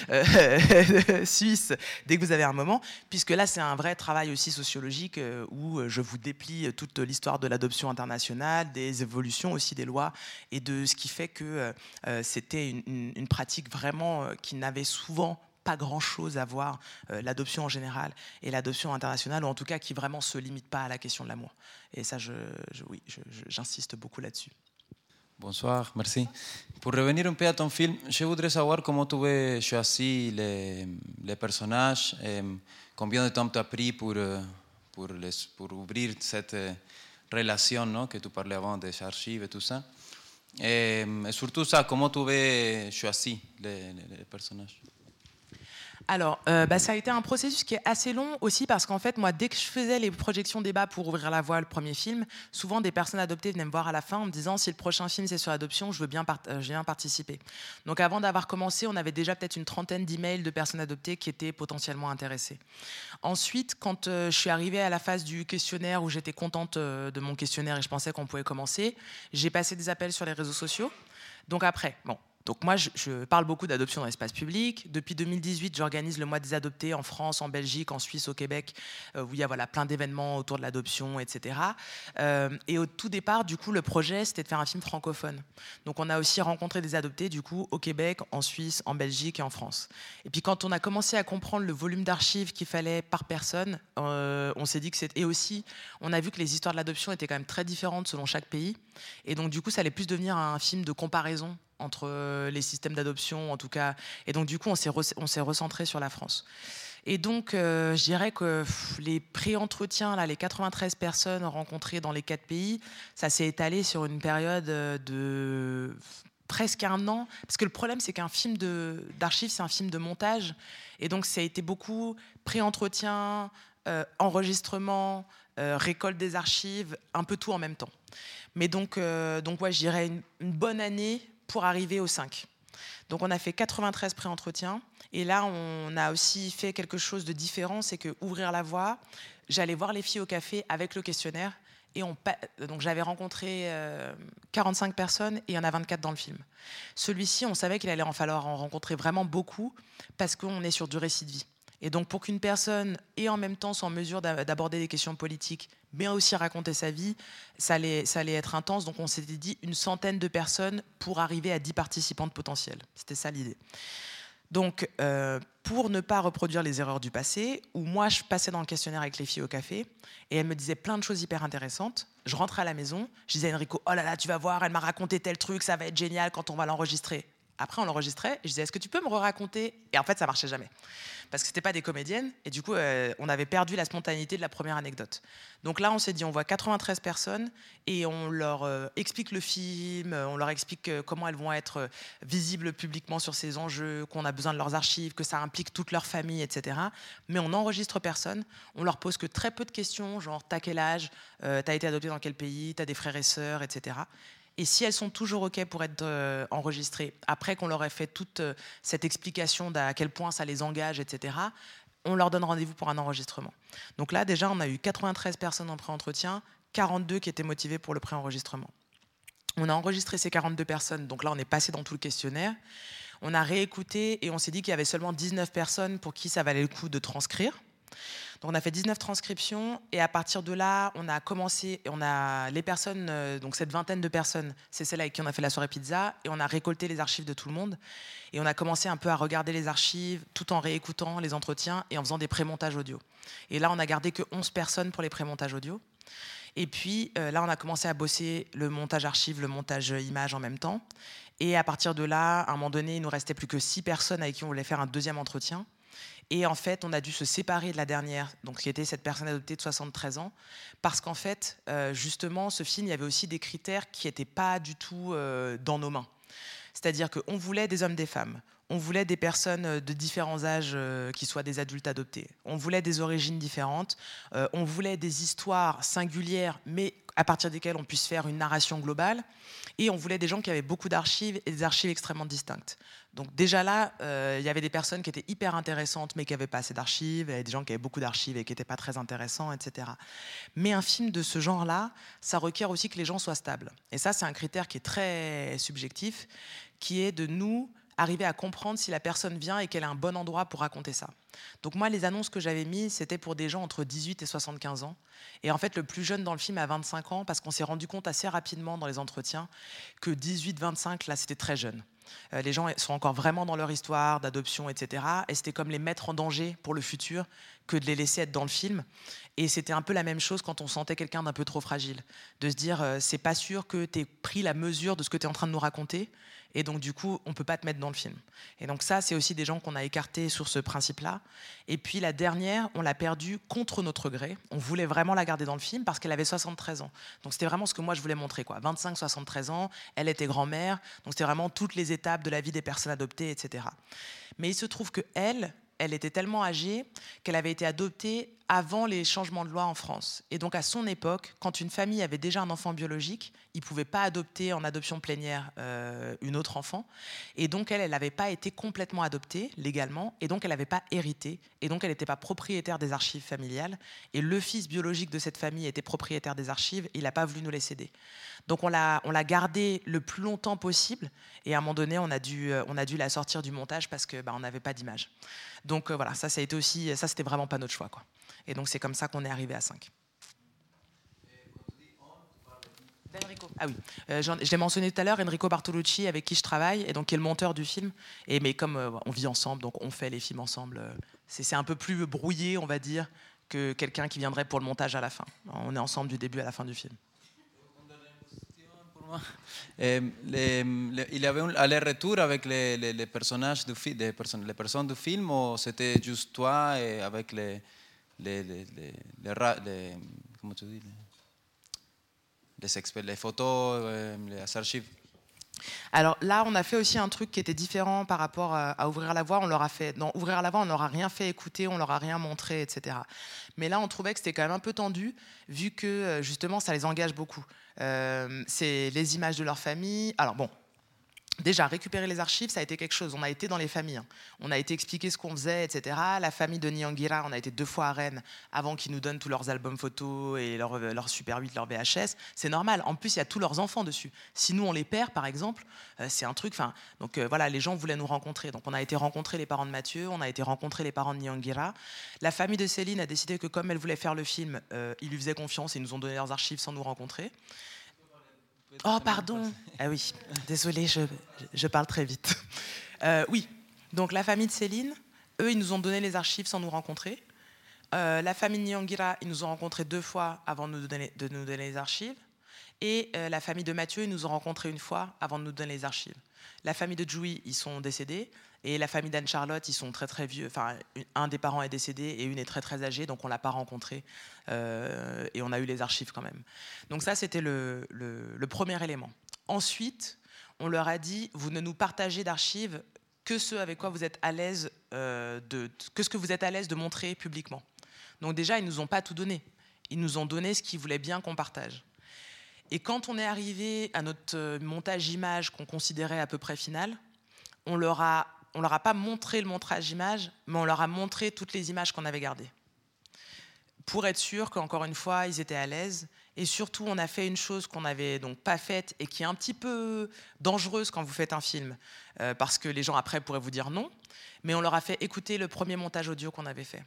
suisse dès que vous avez un moment, puisque là, c'est un vrai travail aussi sociologique où je vous déplie toute l'histoire de l'adoption internationale, des évolutions aussi des lois, et de ce qui fait que c'était une pratique vraiment euh, qui n'avaient souvent pas grand-chose à voir, euh, l'adoption en général et l'adoption internationale, ou en tout cas qui vraiment se limite pas à la question de l'amour. Et ça, oui, j'insiste beaucoup là-dessus. Bonsoir, merci. Pour revenir un peu à ton film, je voudrais savoir comment tu as choisi les, personnages, et combien de temps tu as pris pour, euh, pour, ouvrir cette relation ¿no? que tu parlais avant des archives et tout ça. Et, surtout ça, comment tu avais choisi les, les personnages alors, euh, bah, ça a été un processus qui est assez long aussi parce qu'en fait, moi, dès que je faisais les projections débat pour ouvrir la voie, le premier film, souvent des personnes adoptées venaient me voir à la fin en me disant si le prochain film c'est sur l'adoption, je veux bien, euh, participer. Donc, avant d'avoir commencé, on avait déjà peut-être une trentaine d'emails de personnes adoptées qui étaient potentiellement intéressées. Ensuite, quand euh, je suis arrivée à la phase du questionnaire où j'étais contente de mon questionnaire et je pensais qu'on pouvait commencer, j'ai passé des appels sur les réseaux sociaux. Donc après, bon, donc moi, je, parle beaucoup d'adoption dans l'espace public. Depuis 2018, j'organise le mois des adoptés en France, en Belgique, en Suisse, au Québec, euh, où il y a voilà, plein d'événements autour de l'adoption, etc. Euh, et au tout départ, du coup, le projet, c'était de faire un film francophone. Donc on a aussi rencontré des adoptés, du coup, au Québec, en Suisse, en Belgique et en France. Et puis quand on a commencé à comprendre le volume d'archives qu'il fallait par personne, euh, on s'est dit que c'était... Et aussi, on a vu que les histoires de l'adoption étaient quand même très différentes selon chaque pays. Et donc, du coup, ça allait plus devenir un film de comparaison entre les systèmes d'adoption, en tout cas. Et donc, du coup, on s'est recentré sur la France. Et donc, euh, je dirais que les pré-entretiens, les 93 personnes rencontrées dans les quatre pays, ça s'est étalé sur une période euh, de presque un an. Parce que le problème, c'est qu'un film d'archives, c'est un film de montage. Et donc, ça a été beaucoup pré-entretien, euh, enregistrement, récolte des archives, un peu tout en même temps. Mais donc, donc ouais, je dirais une, bonne année pour arriver aux 5. Donc on a fait 93 pré-entretiens. Et là, on a aussi fait quelque chose de différent, c'est que ouvrir la voie, j'allais voir les filles au café avec le questionnaire. Et on, donc j'avais rencontré 45 euh, personnes et il y en a 24 dans le film. Celui-ci, on savait qu'il allait en falloir en rencontrer vraiment beaucoup parce qu'on est sur du récit de vie. Et donc pour qu'une personne ait en même temps soit en mesure d'aborder des questions politiques, mais aussi raconter sa vie, ça allait, être intense. Donc on s'était dit une centaine de personnes pour arriver à 10 participantes potentielles. C'était ça l'idée. Donc, euh, pour ne pas reproduire les erreurs du passé, où moi je passais dans le questionnaire avec les filles au café, et elles me disaient plein de choses hyper intéressantes. Je rentrais à la maison, je disais à Enrico, oh là là, tu vas voir, elle m'a raconté tel truc, ça va être génial quand on va l'enregistrer. Après, on l'enregistrait, je disais, est-ce que tu peux me raconter Et en fait, ça marchait jamais parce que c'était pas des comédiennes et du coup euh, on avait perdu la spontanéité de la première anecdote. Donc là on s'est dit on voit 93 personnes et on leur euh, explique le film, on leur explique euh, comment elles vont être visibles publiquement sur ces enjeux, qu'on a besoin de leurs archives, que ça implique toute leur famille, etc. Mais on n'enregistre personne, on leur pose que très peu de questions, genre t'as quel âge, t'as été adopté dans quel pays, t'as des frères et sœurs, etc. Et si elles sont toujours OK pour être euh, enregistrées, après qu'on leur ait fait toute euh, cette explication d'à quel point ça les engage, etc., on leur donne rendez-vous pour un enregistrement. Donc là, déjà, on a eu 93 personnes en pré-entretien, 42 qui étaient motivées pour le pré-enregistrement. On a enregistré ces 42 personnes, donc là, on est passé dans tout le questionnaire. On a réécouté et on s'est dit qu'il y avait seulement 19 personnes pour qui ça valait le coup de transcrire on a fait 19 transcriptions et à partir de là, on a commencé, on a les personnes, euh, donc cette vingtaine de personnes, c'est celle avec qui on a fait la soirée pizza et on a récolté les archives de tout le monde et on a commencé un peu à regarder les archives tout en réécoutant les entretiens et en faisant des prémontages audio. Et là, on a gardé que 11 personnes pour les prémontages audio. Et puis euh, là, on a commencé à bosser le montage archive, le montage image en même temps. Et à partir de là, à un moment donné, il nous restait plus que 6 personnes avec qui on voulait faire un deuxième entretien. Et en fait, on a dû se séparer de la dernière, donc qui était cette personne adoptée de 73 ans, parce qu'en fait, euh, justement, ce film, il y avait aussi des critères qui n'étaient pas du tout euh, dans nos mains. C'est-à-dire qu'on voulait des hommes, des femmes. On voulait des personnes euh, de différents âges qui soient des adultes adoptés. On voulait des origines différentes. on voulait des histoires singulières, mais à partir desquelles on puisse faire une narration globale. Et on voulait des gens qui avaient beaucoup d'archives et des archives extrêmement distinctes. Donc déjà là, euh, il y avait des personnes qui étaient hyper intéressantes mais qui n'avaient pas assez d'archives, et des gens qui avaient beaucoup d'archives et qui n'étaient pas très intéressants, etc. Mais un film de ce genre-là, ça requiert aussi que les gens soient stables. Et ça, c'est un critère qui est très subjectif, qui est de nous arriver à comprendre si la personne vient et qu'elle a un bon endroit pour raconter ça. Donc moi, les annonces que j'avais mises, c'était pour des gens entre 18 et 75 ans. Et en fait, le plus jeune dans le film a 25 ans parce qu'on s'est rendu compte assez rapidement dans les entretiens que 18-25, là, c'était très jeune. Euh, les gens sont encore vraiment dans leur histoire d'adoption, etc. Et c'était comme les mettre en danger pour le futur que de les laisser être dans le film. Et c'était un peu la même chose quand on sentait quelqu'un d'un peu trop fragile. De se dire, euh, c'est pas sûr que tu aies pris la mesure de ce que tu es en train de nous raconter. Et donc, du coup, on peut pas te mettre dans le film. Et donc, ça, c'est aussi des gens qu'on a écartés sur ce principe-là. Et puis, la dernière, on l'a perdue contre notre gré. On voulait vraiment la garder dans le film parce qu'elle avait 73 ans. Donc, c'était vraiment ce que moi, je voulais montrer. quoi. 25, 73 ans, elle était grand-mère. Donc, c'était vraiment toutes les étapes de la vie des personnes adoptées, etc. Mais il se trouve que elle, elle était tellement âgée qu'elle avait été adoptée avant les changements de loi en France. Et donc à son époque, quand une famille avait déjà un enfant biologique, ils ne pouvaient pas adopter en adoption plénière euh, une autre enfant. Et donc elle, elle n'avait pas été complètement adoptée légalement, et donc elle n'avait pas hérité, et donc elle n'était pas propriétaire des archives familiales. Et le fils biologique de cette famille était propriétaire des archives, il n'a pas voulu nous les céder. Donc on l'a, on l'a gardé le plus longtemps possible, et à un moment donné, on a dû, euh, on a dû la sortir du montage parce qu'on bah, n'avait pas d'image. Donc euh, voilà, ça, ça a été aussi, ça c'était vraiment pas notre choix. Quoi. Et donc c'est comme ça qu'on est arrivé à 5. Ah oui, euh, je l'ai mentionné tout à l'heure, Enrico Bartolucci, avec qui je travaille, et donc qui est le monteur du film. Et mais comme euh, on vit ensemble, donc on fait les films ensemble, euh, c'est un peu plus brouillé, on va dire, que quelqu'un qui viendrait pour le montage à la fin. On est ensemble du début à la fin du film. il y avait un aller-retour avec les, les, personnages du film, les personnes du film, ou c'était juste toi et avec les, les, les, les, comment tu dis, les, les photos, les archives alors là, on a fait aussi un truc qui était différent par rapport à, Ouvrir la voie. On leur a fait, dans Ouvrir la voie, on leur a rien fait écouter, on leur a rien montré, etc. Mais là, on trouvait que c'était quand même un peu tendu, vu que euh, justement, ça les engage beaucoup. Euh, c'est les images de leur famille. Alors bon, Déjà, récupérer les archives, ça a été quelque chose. On a été dans les familles. Hein. On a été expliquer ce qu'on faisait, etc. La famille de Nyangira, on a été deux fois à Rennes avant qu'ils nous donnent tous leurs albums photos et leur, leur Super 8, leur VHS. C'est normal. En plus, il y a tous leurs enfants dessus. Si nous, on les perd, par exemple, euh, c'est un truc. Enfin, donc euh, voilà, les gens voulaient nous rencontrer. Donc on a été rencontrer les parents de Mathieu, on a été rencontrer les parents de Nyangira. La famille de Céline a décidé que comme elle voulait faire le film, euh, ils lui faisaient confiance et ils nous ont donné leurs archives sans nous rencontrer. Oh, pardon. Ah oui, désolé, je, parle très vite. Euh, oui, donc la famille de Céline, eux, ils nous ont donné les archives sans nous rencontrer. Euh, la famille Nyangira, ils nous ont rencontrés deux fois avant de nous donner, de nous donner les archives. Et euh, la famille de Mathieu, ils nous ont rencontrés une fois avant de nous donner les archives. La famille de Joui, ils sont décédés. Et la famille d'Anne-Charlotte, ils sont très très vieux. Enfin, un des parents est décédé et une est très très âgée, donc on l'a pas rencontré. Euh, et on a eu les archives quand même. Donc ça, c'était le, premier élément. Ensuite, on leur a dit, vous ne nous partagez d'archives que ce avec quoi vous êtes à l'aise euh, de, que ce que vous êtes à l'aise de montrer publiquement. Donc déjà, ils nous ont pas tout donné. Ils nous ont donné ce qu'ils voulaient bien qu'on partage. Et quand on est arrivé à notre euh, montage image qu'on considérait à peu près final, on leur a on leur a pas montré le montage image, mais on leur a montré toutes les images qu'on avait gardées. Pour être sûr qu'encore une fois, ils étaient à l'aise. Et surtout, on a fait une chose qu'on n'avait donc pas faite et qui est un petit peu dangereuse quand vous faites un film, euh, parce que les gens après pourraient vous dire non. Mais on leur a fait écouter le premier montage audio qu'on avait fait.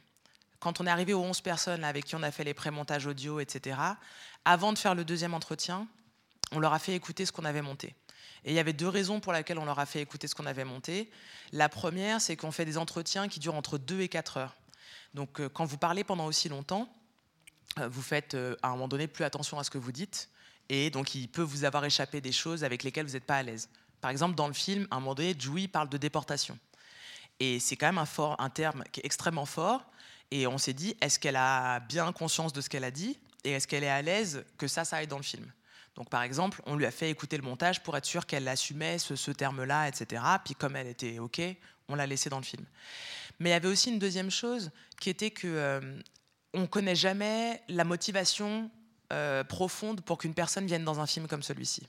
Quand on est arrivé aux 11 personnes avec qui on a fait les pré-montages audio, etc., avant de faire le deuxième entretien, on leur a fait écouter ce qu'on avait monté. Et il y avait deux raisons pour lesquelles on leur a fait écouter ce qu'on avait monté. La première, c'est qu'on fait des entretiens qui durent entre 2 et 4 heures. Donc euh, quand vous parlez pendant aussi longtemps, euh, vous faites euh, à un moment donné plus attention à ce que vous dites. Et donc il peut vous avoir échappé des choses avec lesquelles vous n'êtes pas à l'aise. Par exemple, dans le film, à un moment donné, Joey parle de déportation. Et c'est quand même un, un terme qui est extrêmement fort. Et on s'est dit, est-ce qu'elle a bien conscience de ce qu'elle a dit? Et est-ce qu'elle est à l'aise que ça, ça aille dans le film? Donc par exemple, on lui a fait écouter le montage pour être sûr qu'elle assumait ce, terme-là, etc. Puis comme elle était OK, on l'a laissé dans le film. Mais il y avait aussi une deuxième chose qui était que euh, on ne connaît jamais la motivation euh, profonde pour qu'une personne vienne dans un film comme celui-ci.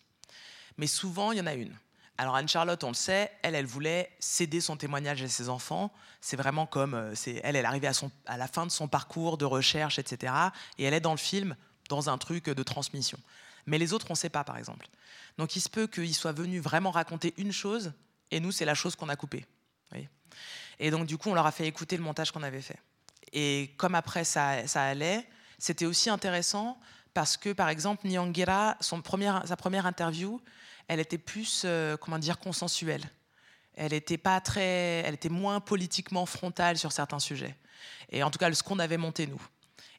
Mais souvent, il y en a une. Alors Anne-Charlotte, on le sait, elle, elle voulait céder son témoignage à ses enfants. C'est vraiment comme, euh, c'est, elle, elle son, à la fin de son parcours de recherche, etc. Et elle est dans le film dans un truc de transmission. Mais les autres, on ne sait pas, par exemple. Donc il se peut qu'ils soient venus vraiment raconter une chose, et nous, c'est la chose qu'on a coupée. Et donc, du coup, on leur a fait écouter le montage qu'on avait fait. Et comme après, ça, ça allait, c'était aussi intéressant parce que, par exemple, Nyangira, son sa première interview, elle était plus, euh, comment dire, consensuelle. Elle était, pas très, elle était moins politiquement frontale sur certains sujets. Et en tout cas, ce qu'on avait monté, nous.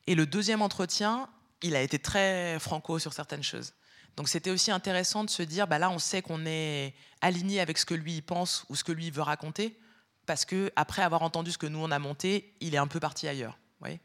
Et le deuxième entretien, il a été très franco sur certaines choses. Donc c'était aussi intéressant de se dire, bah là on sait qu'on est aligné avec ce que lui pense ou ce que lui veut raconter, parce que après avoir entendu ce que nous on a monté, il est un peu parti ailleurs. Oui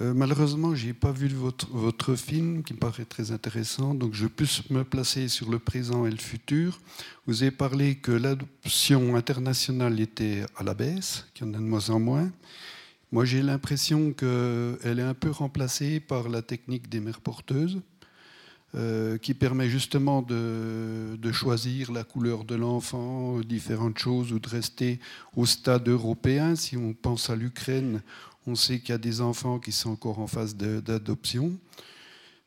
Euh, malheureusement, je n'ai pas vu votre, film qui me paraît très intéressant, donc je peux me placer sur le présent et le futur. Vous avez parlé que l'adoption internationale était à la baisse, qu'il y en a de moins en moins. Moi, j'ai l'impression qu'elle est un peu remplacée par la technique des mères porteuses, euh, qui permet justement de, choisir la couleur de l'enfant, différentes choses, ou de rester au stade européen. Si on pense à l'Ukraine, on sait qu'il y a des enfants qui sont encore en phase d'adoption.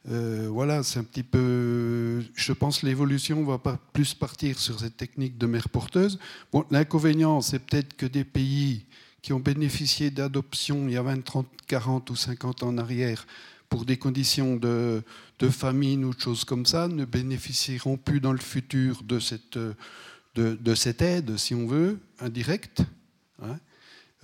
Euh, voilà, c'est un petit peu. Je pense l'évolution va pas plus partir sur cette technique de mère porteuse. Bon, l'inconvénient, c'est peut-être que des pays qui ont bénéficié d'adoption il y a 20, 30, 40 ou 50 ans en arrière, pour des conditions de, famine ou de choses comme ça, ne bénéficieront plus dans le futur de cette, de, cette aide, si on veut, indirecte. Hein.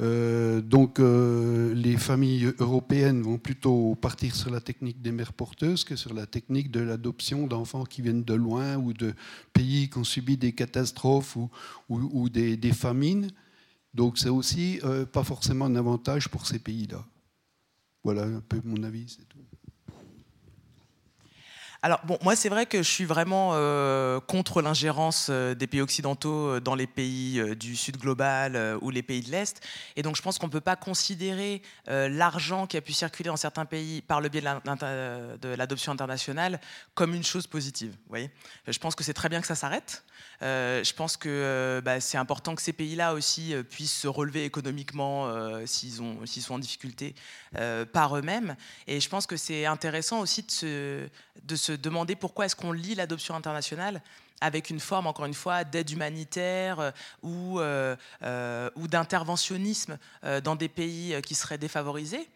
Euh, donc euh, les familles européennes vont plutôt partir sur la technique des mères porteuses que sur la technique de l'adoption d'enfants qui viennent de loin ou de pays qui ont subi des catastrophes ou, des, famines. Donc c'est aussi euh, pas forcément un avantage pour ces pays-là. Voilà un peu mon avis, c'est tout. Alors, bon, moi, c'est vrai que je suis vraiment euh, contre l'ingérence euh, des pays occidentaux euh, dans les pays du Sud global ou les pays de l'Est. Et donc, je pense qu'on ne peut pas considérer l'argent qui a pu circuler dans certains pays par le biais de l'adoption internationale comme une chose positive. Vous voyez? Je pense que c'est très bien que ça s'arrête. Je pense que bah, c'est important que ces pays-là aussi puissent se relever économiquement s'ils sont en difficulté par eux-mêmes. Et je pense que c'est intéressant aussi de se, de se demander pourquoi est-ce qu'on lit l'adoption internationale avec une forme, encore une fois, d'aide humanitaire euh, ou, euh, euh, ou d'interventionnisme dans des pays qui seraient défavorisés.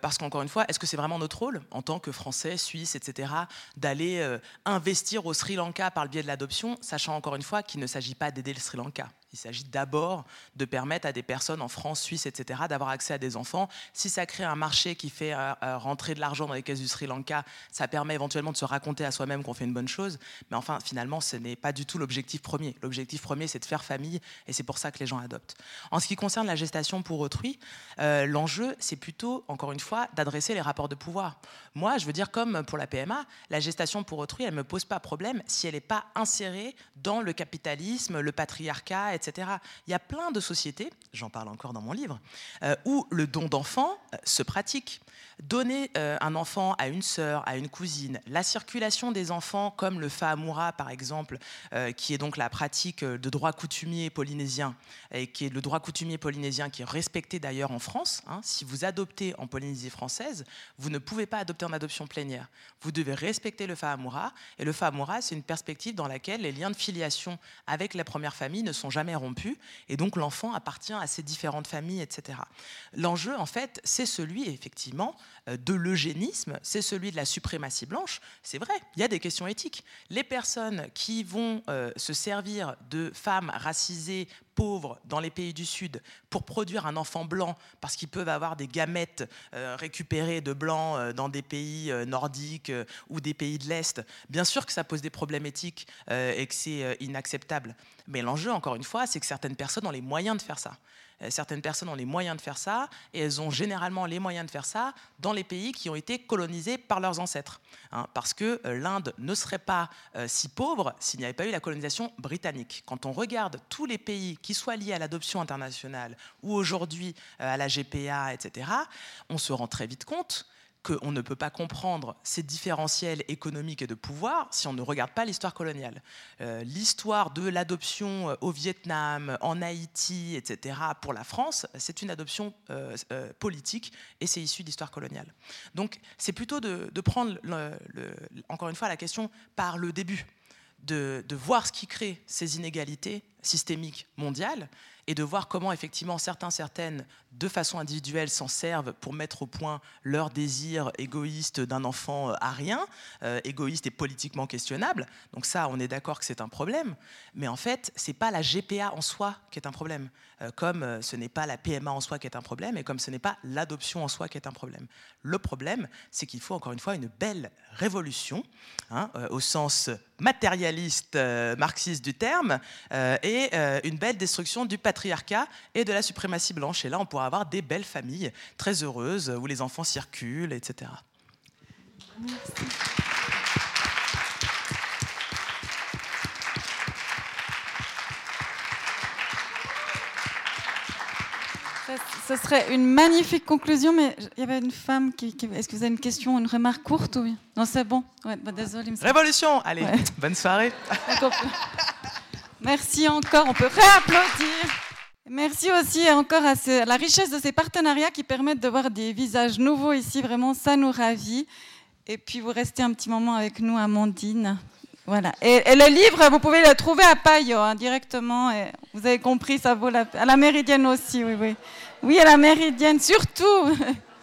parce qu'encore une fois, est-ce que c'est vraiment notre rôle, en tant que Français, Suisses, etc., d'aller investir au Sri Lanka par le biais de l'adoption, sachant encore une fois qu'il ne s'agit pas d'aider le Sri Lanka? Il s'agit d'abord de permettre à des personnes en France, Suisse, etc., d'avoir accès à des enfants. Si ça crée un marché qui fait rentrer de l'argent dans les caisses du Sri Lanka, ça permet éventuellement de se raconter à soi-même qu'on fait une bonne chose. Mais enfin, finalement, ce n'est pas du tout l'objectif premier. L'objectif premier, c'est de faire famille, et c'est pour ça que les gens adoptent. En ce qui concerne la gestation pour autrui, euh, l'enjeu, c'est plutôt, encore une fois, d'adresser les rapports de pouvoir. Moi, je veux dire, comme pour la PMA, la gestation pour autrui, elle ne me pose pas problème si elle n'est pas insérée dans le capitalisme, le patriarcat, etc. Il y a plein de sociétés, j'en parle encore dans mon livre, euh, où le don d'enfant euh, se pratique. Donner euh, un enfant à une sœur, à une cousine, la circulation des enfants, comme le Fahamura par exemple, qui est donc la pratique de droit coutumier polynésien, et qui est le droit coutumier polynésien qui est respecté d'ailleurs en France. Hein. Si vous adoptez en Polynésie française, vous ne pouvez pas adopter en adoption plénière. Vous devez respecter le Fahamura, et le Fahamura, c'est une perspective dans laquelle les liens de filiation avec la première famille ne sont jamais rompus, et donc l'enfant appartient à ces différentes familles, etc. L'enjeu, en fait, c'est celui, effectivement, euh, de l'eugénisme, c'est celui de la suprématie blanche. C'est vrai, il y a des questions éthiques. Les personnes qui vont euh, se servir de femmes racisées, pauvres dans les pays du Sud pour produire un enfant blanc parce qu'ils peuvent avoir des gamètes euh, récupérées de blancs dans des pays nordiques ou des pays de l'Est, bien sûr que ça pose des problèmes éthiques et que c'est inacceptable. Mais l'enjeu, encore une fois, c'est que certaines personnes ont les moyens de faire ça. Euh, certaines personnes ont les moyens de faire ça, et elles ont généralement les moyens de faire ça dans les pays qui ont été colonisés par leurs ancêtres. Hein, parce que euh, l'Inde ne serait pas euh, si pauvre s'il n'y avait pas eu la colonisation britannique. Quand on regarde tous les pays qui soient liés à l'adoption internationale ou aujourd'hui à la GPA, etc., on se rend très vite compte qu'on ne peut pas comprendre ces différentiels économiques et de pouvoir si on ne regarde pas l'histoire coloniale. Euh, l'histoire de l'adoption euh, au Vietnam, en Haïti, etc., pour la France, c'est une adoption euh, politique et c'est issu d'histoire coloniale. Donc c'est plutôt de, prendre, encore une fois, la question par le début, de, de voir ce qui crée ces inégalités systémiques mondiales et de voir comment effectivement certains, certaines, de façon individuelle, s'en servent pour mettre au point leur désir égoïste d'un enfant à rien, euh, égoïste et politiquement questionnable. Donc ça, on est d'accord que c'est un problème, mais en fait, c'est pas la GPA en soi qui est un problème, euh, comme euh, ce n'est pas la PMA en soi qui est un problème, et comme ce n'est pas l'adoption en soi qui est un problème. Le problème, c'est qu'il faut encore une fois une belle révolution, hein, au sens matérialiste marxiste du terme, et une belle destruction du patriarcat et de la suprématie blanche. Et là, on pourra avoir des belles familles très heureuses où les enfants circulent, etc. Ce serait une magnifique conclusion, mais il y avait une femme qui. Est-ce que vous avez une question, une remarque courte oui Non, c'est bon. Ouais, bah, désolé. Révolution Allez, bonne soirée. Merci encore, on peut réapplaudir. Merci aussi encore à, la richesse de ces partenariats qui permettent de voir des visages nouveaux ici. Vraiment, ça nous ravit. Et puis, vous restez un petit moment avec nous, Amandine. Voilà. Et, le livre, vous pouvez le trouver à Payo hein, directement. Et vous avez compris, ça vaut la, à la Méridienne aussi, oui, oui. Oui, à la Méridienne, surtout.